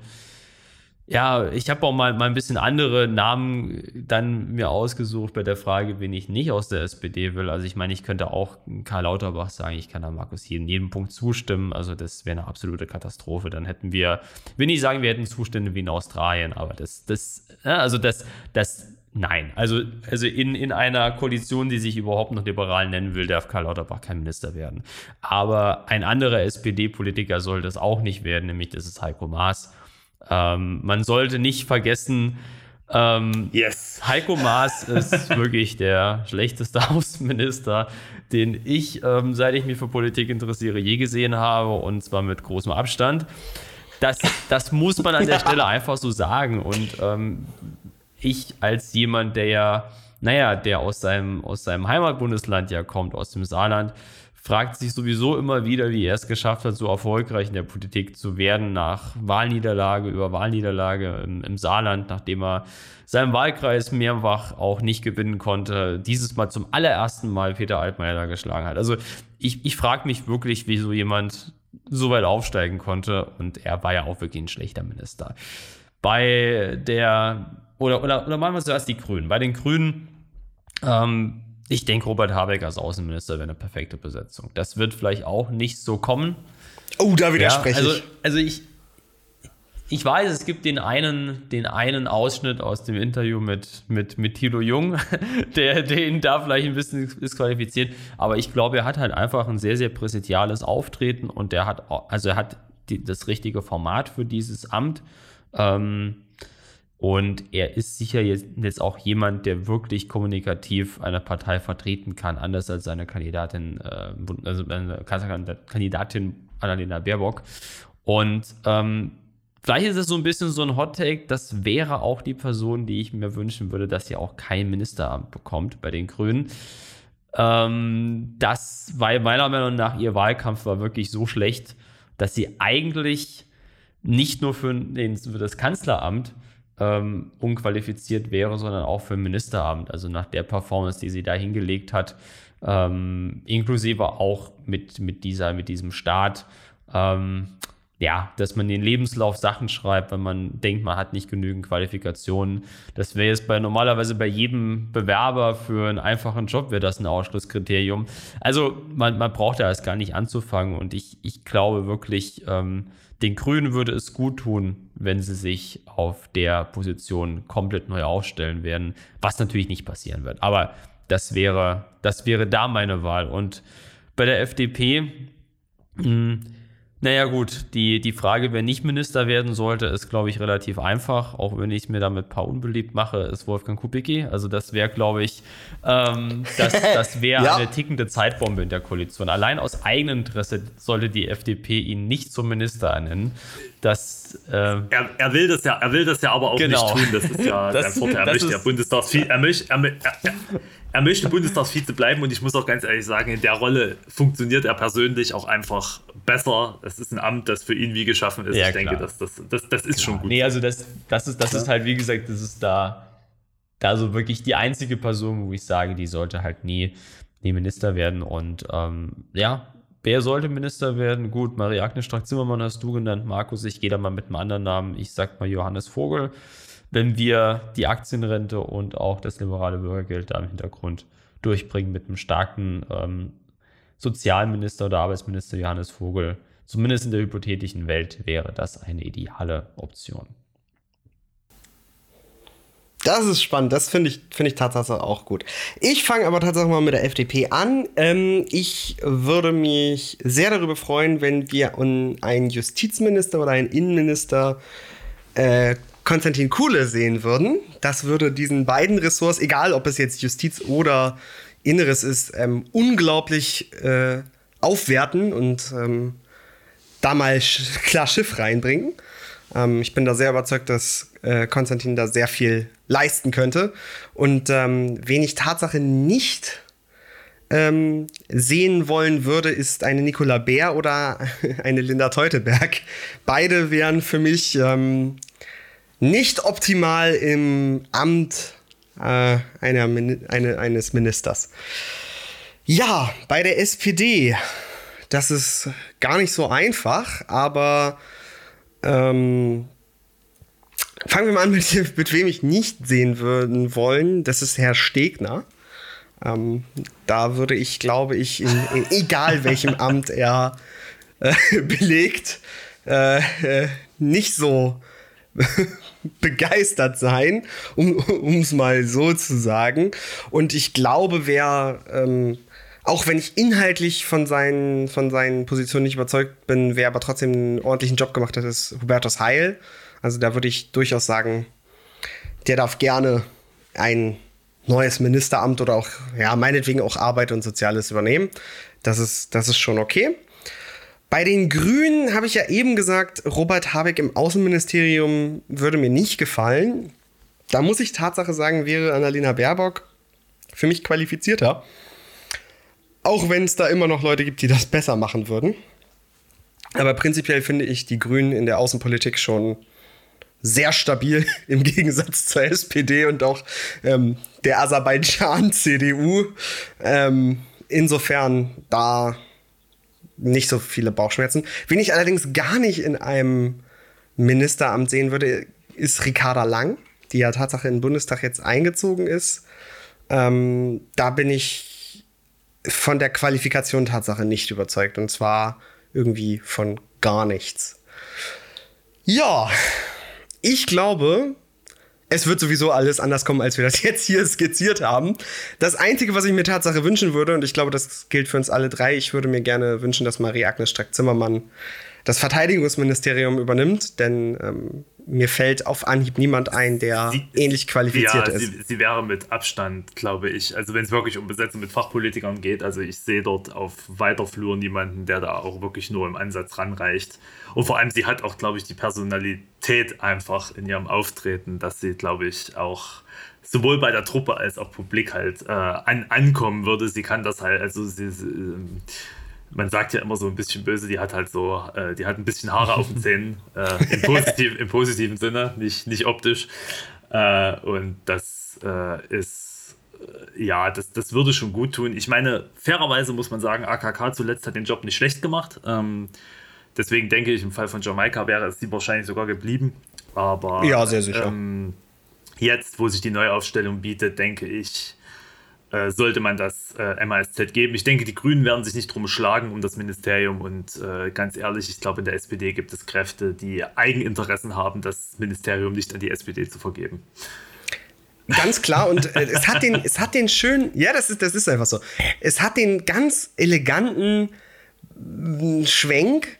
Ja, ich habe auch mal, mal ein bisschen andere Namen dann mir ausgesucht bei der Frage, wen ich nicht aus der SPD will. Also ich meine, ich könnte auch Karl Lauterbach sagen, ich kann da Markus hier in jedem Punkt zustimmen. Also das wäre eine absolute Katastrophe. Dann hätten wir, will nicht sagen, wir hätten Zustände wie in Australien, aber das, das, also das, das, nein. Also, also in, in einer Koalition, die sich überhaupt noch liberal nennen will, darf Karl Lauterbach kein Minister werden. Aber ein anderer SPD-Politiker soll das auch nicht werden, nämlich das ist Heiko Maas. Ähm, man sollte nicht vergessen, ähm, yes. Heiko Maas ist wirklich der schlechteste Außenminister, den ich, ähm, seit ich mich für Politik interessiere, je gesehen habe und zwar mit großem Abstand. Das, das muss man an der Stelle einfach so sagen. Und ähm, ich als jemand, der ja, naja, der aus seinem, aus seinem Heimatbundesland ja kommt, aus dem Saarland, fragt sich sowieso immer wieder, wie er es geschafft hat, so erfolgreich in der Politik zu werden, nach Wahlniederlage über Wahlniederlage im, im Saarland, nachdem er seinen Wahlkreis mehrfach auch nicht gewinnen konnte, dieses Mal zum allerersten Mal Peter Altmaier geschlagen hat. Also ich, ich frage mich wirklich, wie so jemand so weit aufsteigen konnte und er war ja auch wirklich ein schlechter Minister. Bei der, oder, oder, oder machen wir zuerst die Grünen. Bei den Grünen, ähm, ich denke, Robert Habeck als Außenminister wäre eine perfekte Besetzung. Das wird vielleicht auch nicht so kommen. Oh, da widerspreche ja, also, ich. Also ich, ich weiß, es gibt den einen, den einen Ausschnitt aus dem Interview mit, mit, mit Thilo Jung, der, ihn da vielleicht ein bisschen disqualifiziert. Aber ich glaube, er hat halt einfach ein sehr, sehr präsentiales Auftreten und der hat, also er hat die, das richtige Format für dieses Amt. Ähm, und er ist sicher jetzt auch jemand, der wirklich kommunikativ eine Partei vertreten kann, anders als seine Kandidatin, äh, also eine Kandidatin Annalena Baerbock. Und ähm, vielleicht ist es so ein bisschen so ein Hot Take, das wäre auch die Person, die ich mir wünschen würde, dass sie auch kein Ministeramt bekommt bei den Grünen. Ähm, das, weil meiner Meinung nach ihr Wahlkampf war wirklich so schlecht, dass sie eigentlich nicht nur für, den, für das Kanzleramt ähm, unqualifiziert wäre, sondern auch für ein Ministeramt. Also nach der Performance, die sie da hingelegt hat, ähm, inklusive auch mit, mit, dieser, mit diesem Start. Ähm, ja, dass man den Lebenslauf Sachen schreibt, wenn man denkt, man hat nicht genügend Qualifikationen. Das wäre jetzt bei normalerweise bei jedem Bewerber für einen einfachen Job wäre das ein Ausschlusskriterium. Also man, man braucht da erst gar nicht anzufangen und ich, ich glaube wirklich, ähm, den Grünen würde es gut tun, wenn sie sich auf der Position komplett neu aufstellen werden, was natürlich nicht passieren wird. Aber das wäre, das wäre da meine Wahl. Und bei der FDP, mh, hm, naja gut, die, die Frage, wer nicht Minister werden sollte, ist, glaube ich, relativ einfach, auch wenn ich mir damit ein paar unbeliebt mache, ist Wolfgang Kubicki. Also das wäre, glaube ich, ähm, das, das wäre ja. eine tickende Zeitbombe in der Koalition. Allein aus eigenem Interesse sollte die FDP ihn nicht zum Minister ernennen. Das, äh, er, er, will das ja, er will das ja aber auch genau. nicht tun. Das ist ja das, sein Vorteil. Er möchte ja Bundestagsvize, er möchte, er, er, er möchte Bundestagsvize bleiben und ich muss auch ganz ehrlich sagen, in der Rolle funktioniert er persönlich auch einfach besser. Es ist ein Amt, das für ihn wie geschaffen ist. Ja, ich denke, das, das, das, das ist klar. schon gut. Nee, also das, das, ist, das ist halt, wie gesagt, das ist da, da so wirklich die einzige Person, wo ich sage, die sollte halt nie, nie Minister werden. Und ähm, ja, wer sollte Minister werden? Gut, Marie-Agnes Strack-Zimmermann hast du genannt, Markus, ich gehe da mal mit einem anderen Namen. Ich sag mal Johannes Vogel wenn wir die Aktienrente und auch das liberale Bürgergeld da im Hintergrund durchbringen mit einem starken ähm, Sozialminister oder Arbeitsminister Johannes Vogel. Zumindest in der hypothetischen Welt wäre das eine ideale Option. Das ist spannend, das finde ich, find ich tatsächlich auch gut. Ich fange aber tatsächlich mal mit der FDP an. Ähm, ich würde mich sehr darüber freuen, wenn wir einen Justizminister oder einen Innenminister äh, Konstantin Kuhle sehen würden. Das würde diesen beiden Ressorts, egal ob es jetzt Justiz oder Inneres ist, ähm, unglaublich äh, aufwerten und ähm, da mal klar Schiff reinbringen. Ähm, ich bin da sehr überzeugt, dass äh, Konstantin da sehr viel leisten könnte. Und ähm, wen ich Tatsache nicht ähm, sehen wollen würde, ist eine Nicola Bär oder eine Linda Teuteberg. Beide wären für mich ähm, nicht optimal im Amt äh, einer, eine, eines Ministers. Ja, bei der SPD, das ist gar nicht so einfach, aber ähm, fangen wir mal an mit, mit wem ich nicht sehen würden wollen. Das ist Herr Stegner. Ähm, da würde ich, glaube ich, in, in egal welchem Amt er äh, belegt, äh, äh, nicht so begeistert sein, um es mal so zu sagen. Und ich glaube, wer, ähm, auch wenn ich inhaltlich von seinen, von seinen Positionen nicht überzeugt bin, wer aber trotzdem einen ordentlichen Job gemacht hat, ist Hubertus Heil. Also da würde ich durchaus sagen, der darf gerne ein neues Ministeramt oder auch, ja, meinetwegen auch Arbeit und Soziales übernehmen. Das ist, das ist schon okay. Bei den Grünen habe ich ja eben gesagt, Robert Habeck im Außenministerium würde mir nicht gefallen. Da muss ich Tatsache sagen, wäre Annalena Baerbock für mich qualifizierter. Auch wenn es da immer noch Leute gibt, die das besser machen würden. Aber prinzipiell finde ich die Grünen in der Außenpolitik schon sehr stabil im Gegensatz zur SPD und auch ähm, der Aserbaidschan-CDU. Ähm, insofern da nicht so viele Bauchschmerzen. Wen ich allerdings gar nicht in einem Ministeramt sehen würde, ist Ricarda Lang, die ja Tatsache in den Bundestag jetzt eingezogen ist. Ähm, da bin ich von der Qualifikation Tatsache nicht überzeugt. Und zwar irgendwie von gar nichts. Ja, ich glaube, es wird sowieso alles anders kommen, als wir das jetzt hier skizziert haben. Das Einzige, was ich mir Tatsache wünschen würde, und ich glaube, das gilt für uns alle drei, ich würde mir gerne wünschen, dass Marie-Agnes Strack-Zimmermann das Verteidigungsministerium übernimmt, denn ähm, mir fällt auf Anhieb niemand ein, der sie, ähnlich qualifiziert ja, ist. Sie, sie wäre mit Abstand, glaube ich. Also wenn es wirklich um Besetzung mit Fachpolitikern geht, also ich sehe dort auf weiter Flur niemanden, der da auch wirklich nur im Ansatz ranreicht. Und vor allem, sie hat auch, glaube ich, die Personalität einfach in ihrem Auftreten, dass sie, glaube ich, auch sowohl bei der Truppe als auch Publik halt äh, an, ankommen würde. Sie kann das halt, also sie, sie ähm, man sagt ja immer so ein bisschen böse, die hat halt so, äh, die hat ein bisschen Haare auf den Zähnen, äh, im, positiv, im, positiven Sinne, nicht, nicht optisch. Äh, und das äh, ist, äh, ja, das, das würde schon gut tun. Ich meine, fairerweise muss man sagen, AKK zuletzt hat den Job nicht schlecht gemacht. Ähm, deswegen denke ich, im Fall von Jamaika wäre es sie wahrscheinlich sogar geblieben. Aber ja, sehr sicher. Ähm, jetzt, wo sich die Neuaufstellung bietet, denke ich, äh, sollte man das äh, MASZ geben. Ich denke, die Grünen werden sich nicht drum schlagen um das Ministerium und äh, ganz ehrlich, ich glaube, in der SPD gibt es Kräfte, die Eigeninteressen haben, das Ministerium nicht an die SPD zu vergeben. Ganz klar und äh, es hat den, es hat den schönen, ja, das ist, das ist einfach so. Es hat den ganz eleganten mm, Schwenk.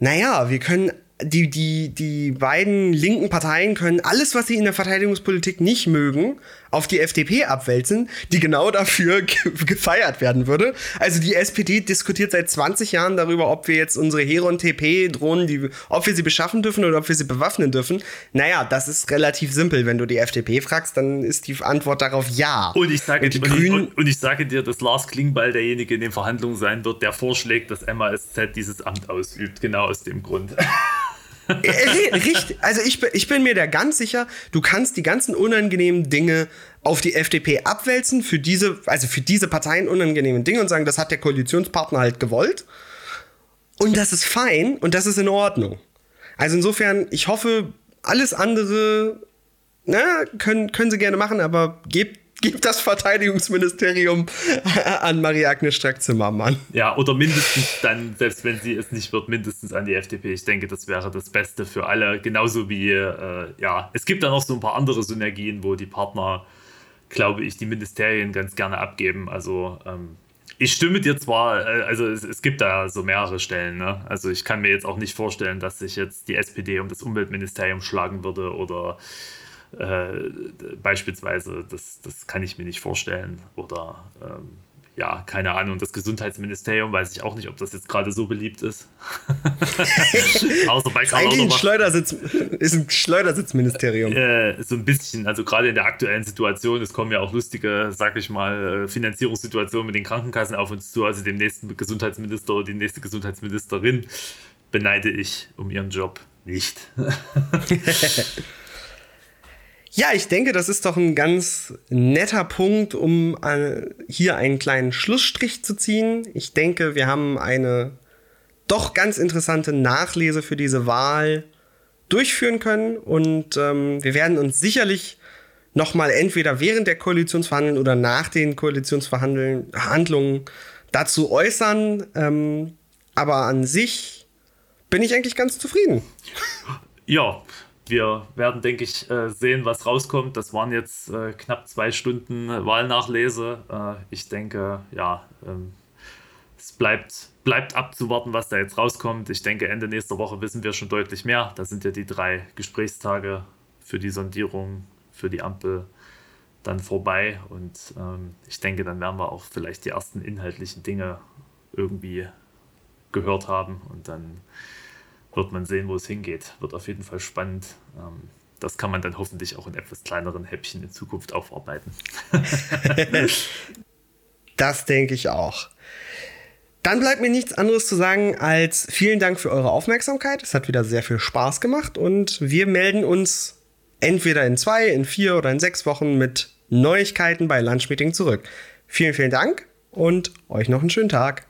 Naja, wir können die, die, die beiden linken Parteien können alles, was sie in der Verteidigungspolitik nicht mögen, auf die FDP abwälzen, die genau dafür gefeiert werden würde. Also die SPD diskutiert seit 20 Jahren darüber, ob wir jetzt unsere Heron-TP-Drohnen, die, ob wir sie beschaffen dürfen oder ob wir sie bewaffnen dürfen. Naja, das ist relativ simpel. Wenn du die FDP fragst, dann ist die Antwort darauf ja. Und ich sage, und, und, Grünen, und, und ich sage dir, dass Lars Klingbeil derjenige in den Verhandlungen sein wird, der vorschlägt, dass MASZ dieses Amt ausübt. Genau aus dem Grund. Äh, richtig, also ich, ich bin mir da ganz sicher, du kannst die ganzen unangenehmen Dinge auf die FDP abwälzen, für diese, also für diese Parteien unangenehmen Dinge und sagen, das hat der Koalitionspartner halt gewollt. Und das ist fein und das ist in Ordnung. Also insofern, ich hoffe, alles andere na, können, können sie gerne machen, aber gebt gibt das Verteidigungsministerium an Marie-Agnes Strack-Zimmermann. Ja, oder mindestens dann, selbst wenn sie es nicht wird, mindestens an die FDP. Ich denke, das wäre das Beste für alle. Genauso wie, äh, ja, es gibt da noch so ein paar andere Synergien, wo die Partner, glaube ich, die Ministerien ganz gerne abgeben. Also, ähm, ich stimme dir zwar, äh, also es, es, gibt da so mehrere Stellen, ne? Also ich kann mir jetzt auch nicht vorstellen, dass sich jetzt die SPD um das Umweltministerium schlagen würde oder äh, beispielsweise, das, das kann ich mir nicht vorstellen. Oder ähm, ja, keine Ahnung, das Gesundheitsministerium, weiß ich auch nicht, ob das jetzt gerade so beliebt ist. Außer bei ist eigentlich ein Schleudersitz, ist ein Schleudersitzministerium. Äh, so ein bisschen, also gerade in der aktuellen Situation, es kommen ja auch lustige, sag ich mal, äh, Finanzierungssituationen mit den Krankenkassen auf uns zu. Also den nächsten Gesundheitsminister oder die nächste Gesundheitsministerin beneide ich um ihren Job nicht. Ja, ich denke, das ist doch ein ganz netter Punkt, um äh, hier einen kleinen Schlussstrich zu ziehen. Ich denke, wir haben eine doch ganz interessante Nachlese für diese Wahl durchführen können und ähm, wir werden uns sicherlich noch mal entweder während der Koalitionsverhandlungen oder nach den Koalitionsverhandlungen dazu äußern. Ähm, aber an sich bin ich eigentlich ganz zufrieden. Ja, wir werden, denke ich, äh, sehen, was rauskommt. Das waren jetzt äh, knapp zwei Stunden Wahlnachlese. Äh, ich denke, ja, ähm, es bleibt, bleibt abzuwarten, was da jetzt rauskommt. Ich denke, Ende nächster Woche wissen wir schon deutlich mehr. Da sind ja die drei Gesprächstage für die Sondierung, für die Ampel dann vorbei. Und ähm, ich denke, dann werden wir auch vielleicht die ersten inhaltlichen Dinge irgendwie gehört haben. Und dann wird man sehen, wo es hingeht. Wird auf jeden Fall spannend. Ähm, das kann man dann hoffentlich auch in etwas kleineren Häppchen in Zukunft aufarbeiten. das denke ich auch. Dann bleibt mir nichts anderes zu sagen als vielen Dank für eure Aufmerksamkeit. Es hat wieder sehr viel Spaß gemacht und wir melden uns entweder in zwei, in vier oder in sechs Wochen mit Neuigkeiten bei Lunch Meeting zurück. Vielen, vielen Dank und euch noch einen schönen Tag.